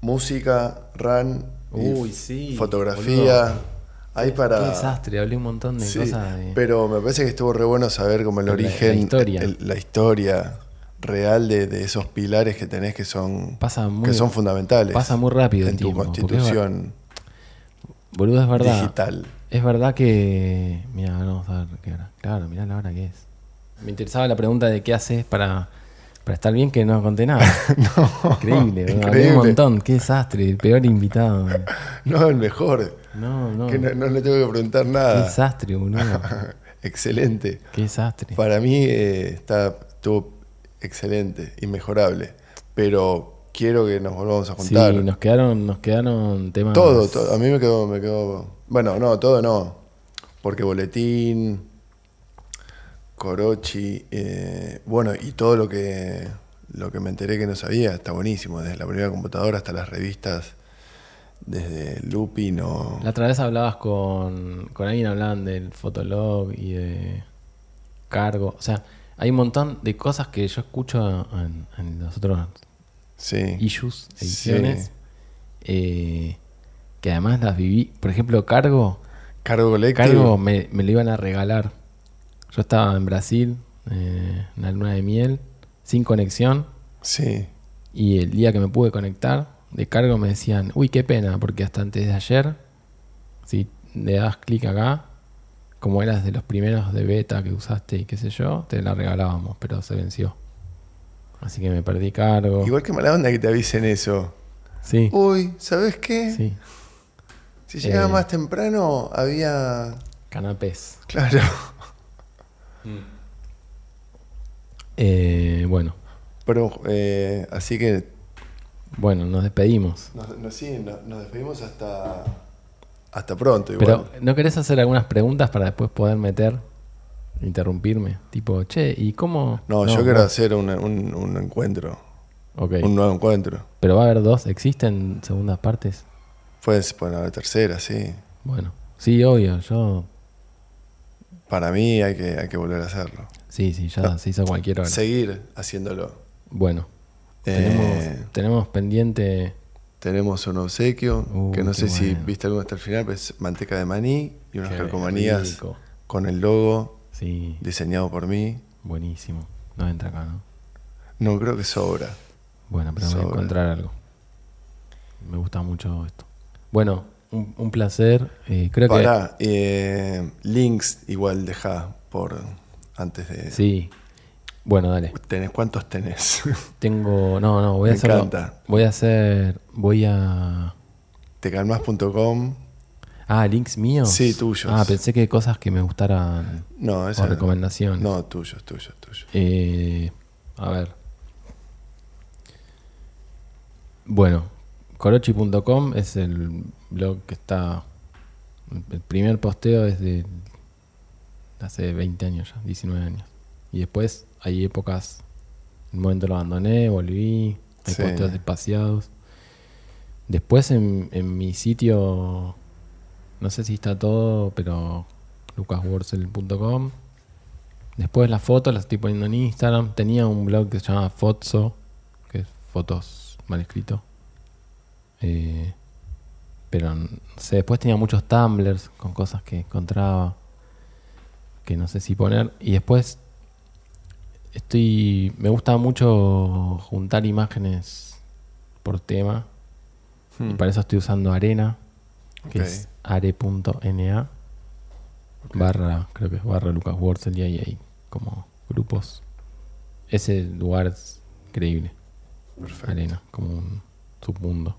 música, run, Uy, sí, fotografía. boludo. Hay para... Qué desastre, hablé un montón de Sí, cosas de... Pero me parece que estuvo re bueno saber como el La- la origen, historia. el- la historia real de, de esos pilares que tenés que son, Pasa muy, que son fundamentales pasa muy rápido el en tu tiempo, constitución Boludo, es verdad. digital. Es verdad que. Mira, vamos a ver qué hora. Claro, mirá la hora que es. Me interesaba la pregunta de qué haces para, para estar bien, que no conté nada. increíble, boludo. Hablé increíble. un montón. Qué desastre, el peor invitado. No, el mejor. No, no. Que no, no le tengo que preguntar Qué nada. desastre, boludo. Excelente. Qué desastre. Para mí eh, está, estuvo excelente, inmejorable. Pero quiero que nos volvamos a Sí, juntar. nos quedaron, nos quedaron temas. Todo, todo. A mí me quedó, me quedó. Bueno, no, todo no. Porque Boletín, Corochi, eh, bueno, y todo lo que lo que me enteré que no sabía, está buenísimo. Desde la primera computadora hasta las revistas, desde Lupin o. La otra vez hablabas con, con alguien, hablaban del Fotolog y de cargo. O sea, hay un montón de cosas que yo escucho en, en los otros Sí. issues, Sí. ediciones, eh, que además las viví. Por ejemplo, cargo, Cargo Collective. cargo me, me lo iban a regalar. Yo estaba en Brasil, eh, en la luna de miel, sin conexión, Sí. y el día que me pude conectar, de cargo me decían, uy, qué pena, porque hasta antes de ayer, si le das clic acá, como eras de los primeros de beta que usaste y qué sé yo, te la regalábamos, pero se venció. Así que me perdí cargo. Igual que mala onda que te avisen eso. Sí, Uy, ¿sabes qué? sí. Si llegaba Eh. más temprano, había. Canapés. Claro. Eh, bueno, Pero, eh, así que. bueno, nos despedimos. Nos, nos- sí, nos despedimos hasta. Hasta pronto, igual. Pero, ¿no querés hacer algunas preguntas para después poder meter, interrumpirme? Tipo, che, ¿y cómo? no, yo quiero hacer un, un- un encuentro. Un nuevo encuentro. Pero va a haber dos, ¿existen segundas partes? Puede ser bueno, la tercera, sí. Bueno, sí, obvio, yo. Para mí hay que, hay que volver a hacerlo. Sí, sí, ya se hizo cualquier hora. Seguir haciéndolo. Bueno, Eh, tenemos, tenemos pendiente. Tenemos un obsequio, Uh, que no sé si viste algo hasta el final, pero es manteca de maní y unas calcomanías con el logo Sí, diseñado por mí. buenísimo. No entra acá, ¿no? No creo que sobra. Bueno, pero voy a encontrar algo. Me gusta mucho esto. Bueno, un, un placer. eh, creo Pará, eh, links igual deja por antes de... que. Sí. Bueno, dale. ¿Tenés cuántos tenés? Tengo. No, no, voy a Me encanta. Voy a hacer. Voy a. Tecalmas.com. Ah, links míos. Sí, tuyos. Ah, pensé que cosas que me gustaran. No, O esa recomendaciones. No, tuyos, tuyos, tuyos. Eh, a ver. Bueno, corochi.com es el blog que está. El primer posteo es de hace 20 años ya, 19 años. Y después hay épocas. En un momento lo abandoné, volví. Hay Sí. posteos espaciados. Después en, en mi sitio. No sé si está todo, pero. lucasworcel.com. Después las fotos las estoy poniendo en Instagram. Tenía un blog que se llama Fotso, que es fotos mal escrito. Eh, pero no sé, después tenía muchos tumblers con cosas que encontraba. Que no sé si poner. Y después estoy. Me gusta mucho juntar imágenes por tema. Y Hmm. para eso estoy usando Arena, que Ok. es are.na barra, creo que es barra Lucas Wurzel y ahí hay como grupos. Ese lugar es increíble, Perfecto. Arena, como un submundo.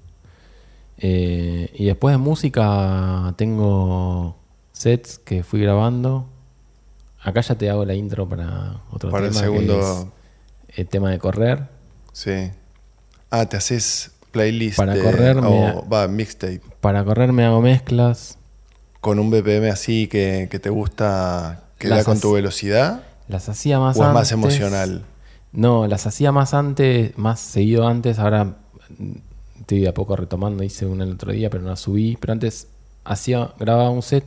Eh, y después de música tengo sets que fui grabando. Acá ya te hago la intro para otro Para el tema. segundo. Que es el tema de correr. Sí. Ah, te haces playlist. Para de- correr me- o, va, mixtape. Para correr me hago mezclas. Con un BPM así que, que te gusta, que Las da con tu velocidad. Las hacía más ¿O es más emocional? No, las hacía más antes, más seguido antes. Ahora mm, estoy de a poco retomando. Hice una el otro día, pero no la subí. Pero antes hacía, grababa un set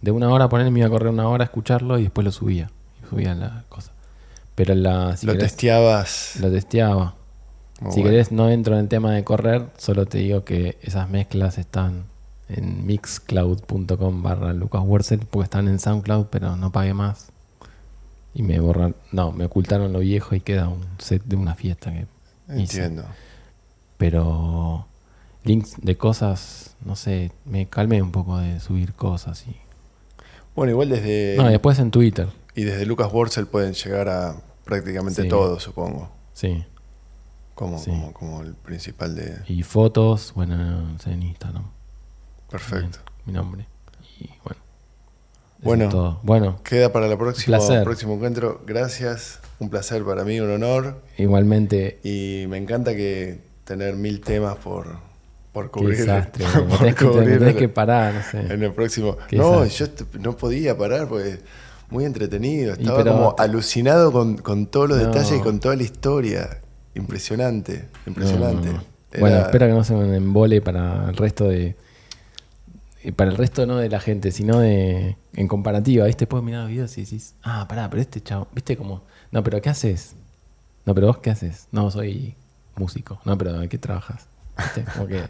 de una hora, ponerme, me iba a correr una hora, escucharlo y después lo subía. Y subía la cosa. Pero la, si lo querés, testeabas. lo testeaba. Muy si bueno. querés, no entro en el tema de correr, solo te digo que esas mezclas están en mixcloud.com barra Lucas Wurzel, porque están en SoundCloud, pero no pagué más. Y me borran, no, me ocultaron lo viejo y queda un set de una fiesta que hice. Entiendo. Pero links de cosas, no sé, me calmé un poco de subir cosas y. Bueno, igual desde. No, después en Twitter, Y desde Lucas Wurzel pueden llegar a prácticamente Sí. todo, supongo. sí. Como, Sí. como, como el principal de. Y fotos, bueno, en Instagram. Perfecto. Mi nombre. Y bueno. Bueno. es todo. Bueno, Queda para el próximo, encuentro. Gracias. Un placer para mí, un honor. igualmente Y me encanta que tener mil temas por, por Qué cubrir. desastre. por tenés que, cubrir tenés que parar, no sé. En el próximo. Qué No, desastre. yo no podía parar porque muy entretenido. Estaba pero- como alucinado con, con todos los No. detalles y con toda la historia. Impresionante, impresionante. No, no, no. Era- Bueno, espero que no se me embole para el resto de. y Para el resto no de la gente, sino de. En comparativa, ¿viste? Puedes mirar los videos y decís, ah, pará, pero este chavo, ¿viste como? No, pero ¿qué haces? No, pero vos qué haces? No, soy músico. No, pero ¿de qué trabajas? ¿Viste? Como que.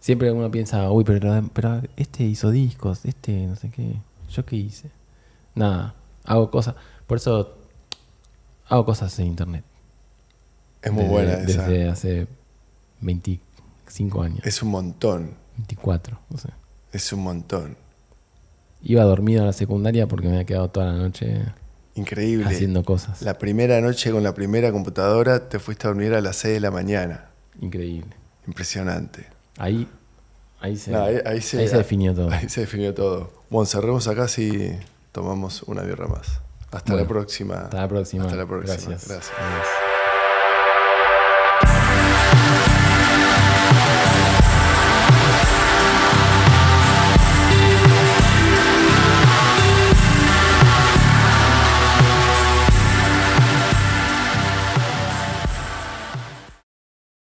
Siempre uno piensa, uy, pero, pero este hizo discos, este no sé qué. ¿Yo qué hice? Nada, hago cosas. Por eso hago cosas en internet. Es muy Desde- buena esa. Desde hace 25 años. Es un montón. 24, no sé. Es un montón. Iba dormido a la secundaria porque me había quedado toda la noche Increíble. haciendo cosas. La primera noche con la primera computadora te fuiste a dormir a las 6 de la mañana. Increíble. Impresionante. Ahí, ahí, se, No, ahí, ahí se, ahí se definió todo. Ahí se definió todo. Bueno, cerremos acá si tomamos una birra más. Hasta Bueno, la próxima. Hasta la próxima. Hasta la próxima. Gracias. Gracias. Adiós.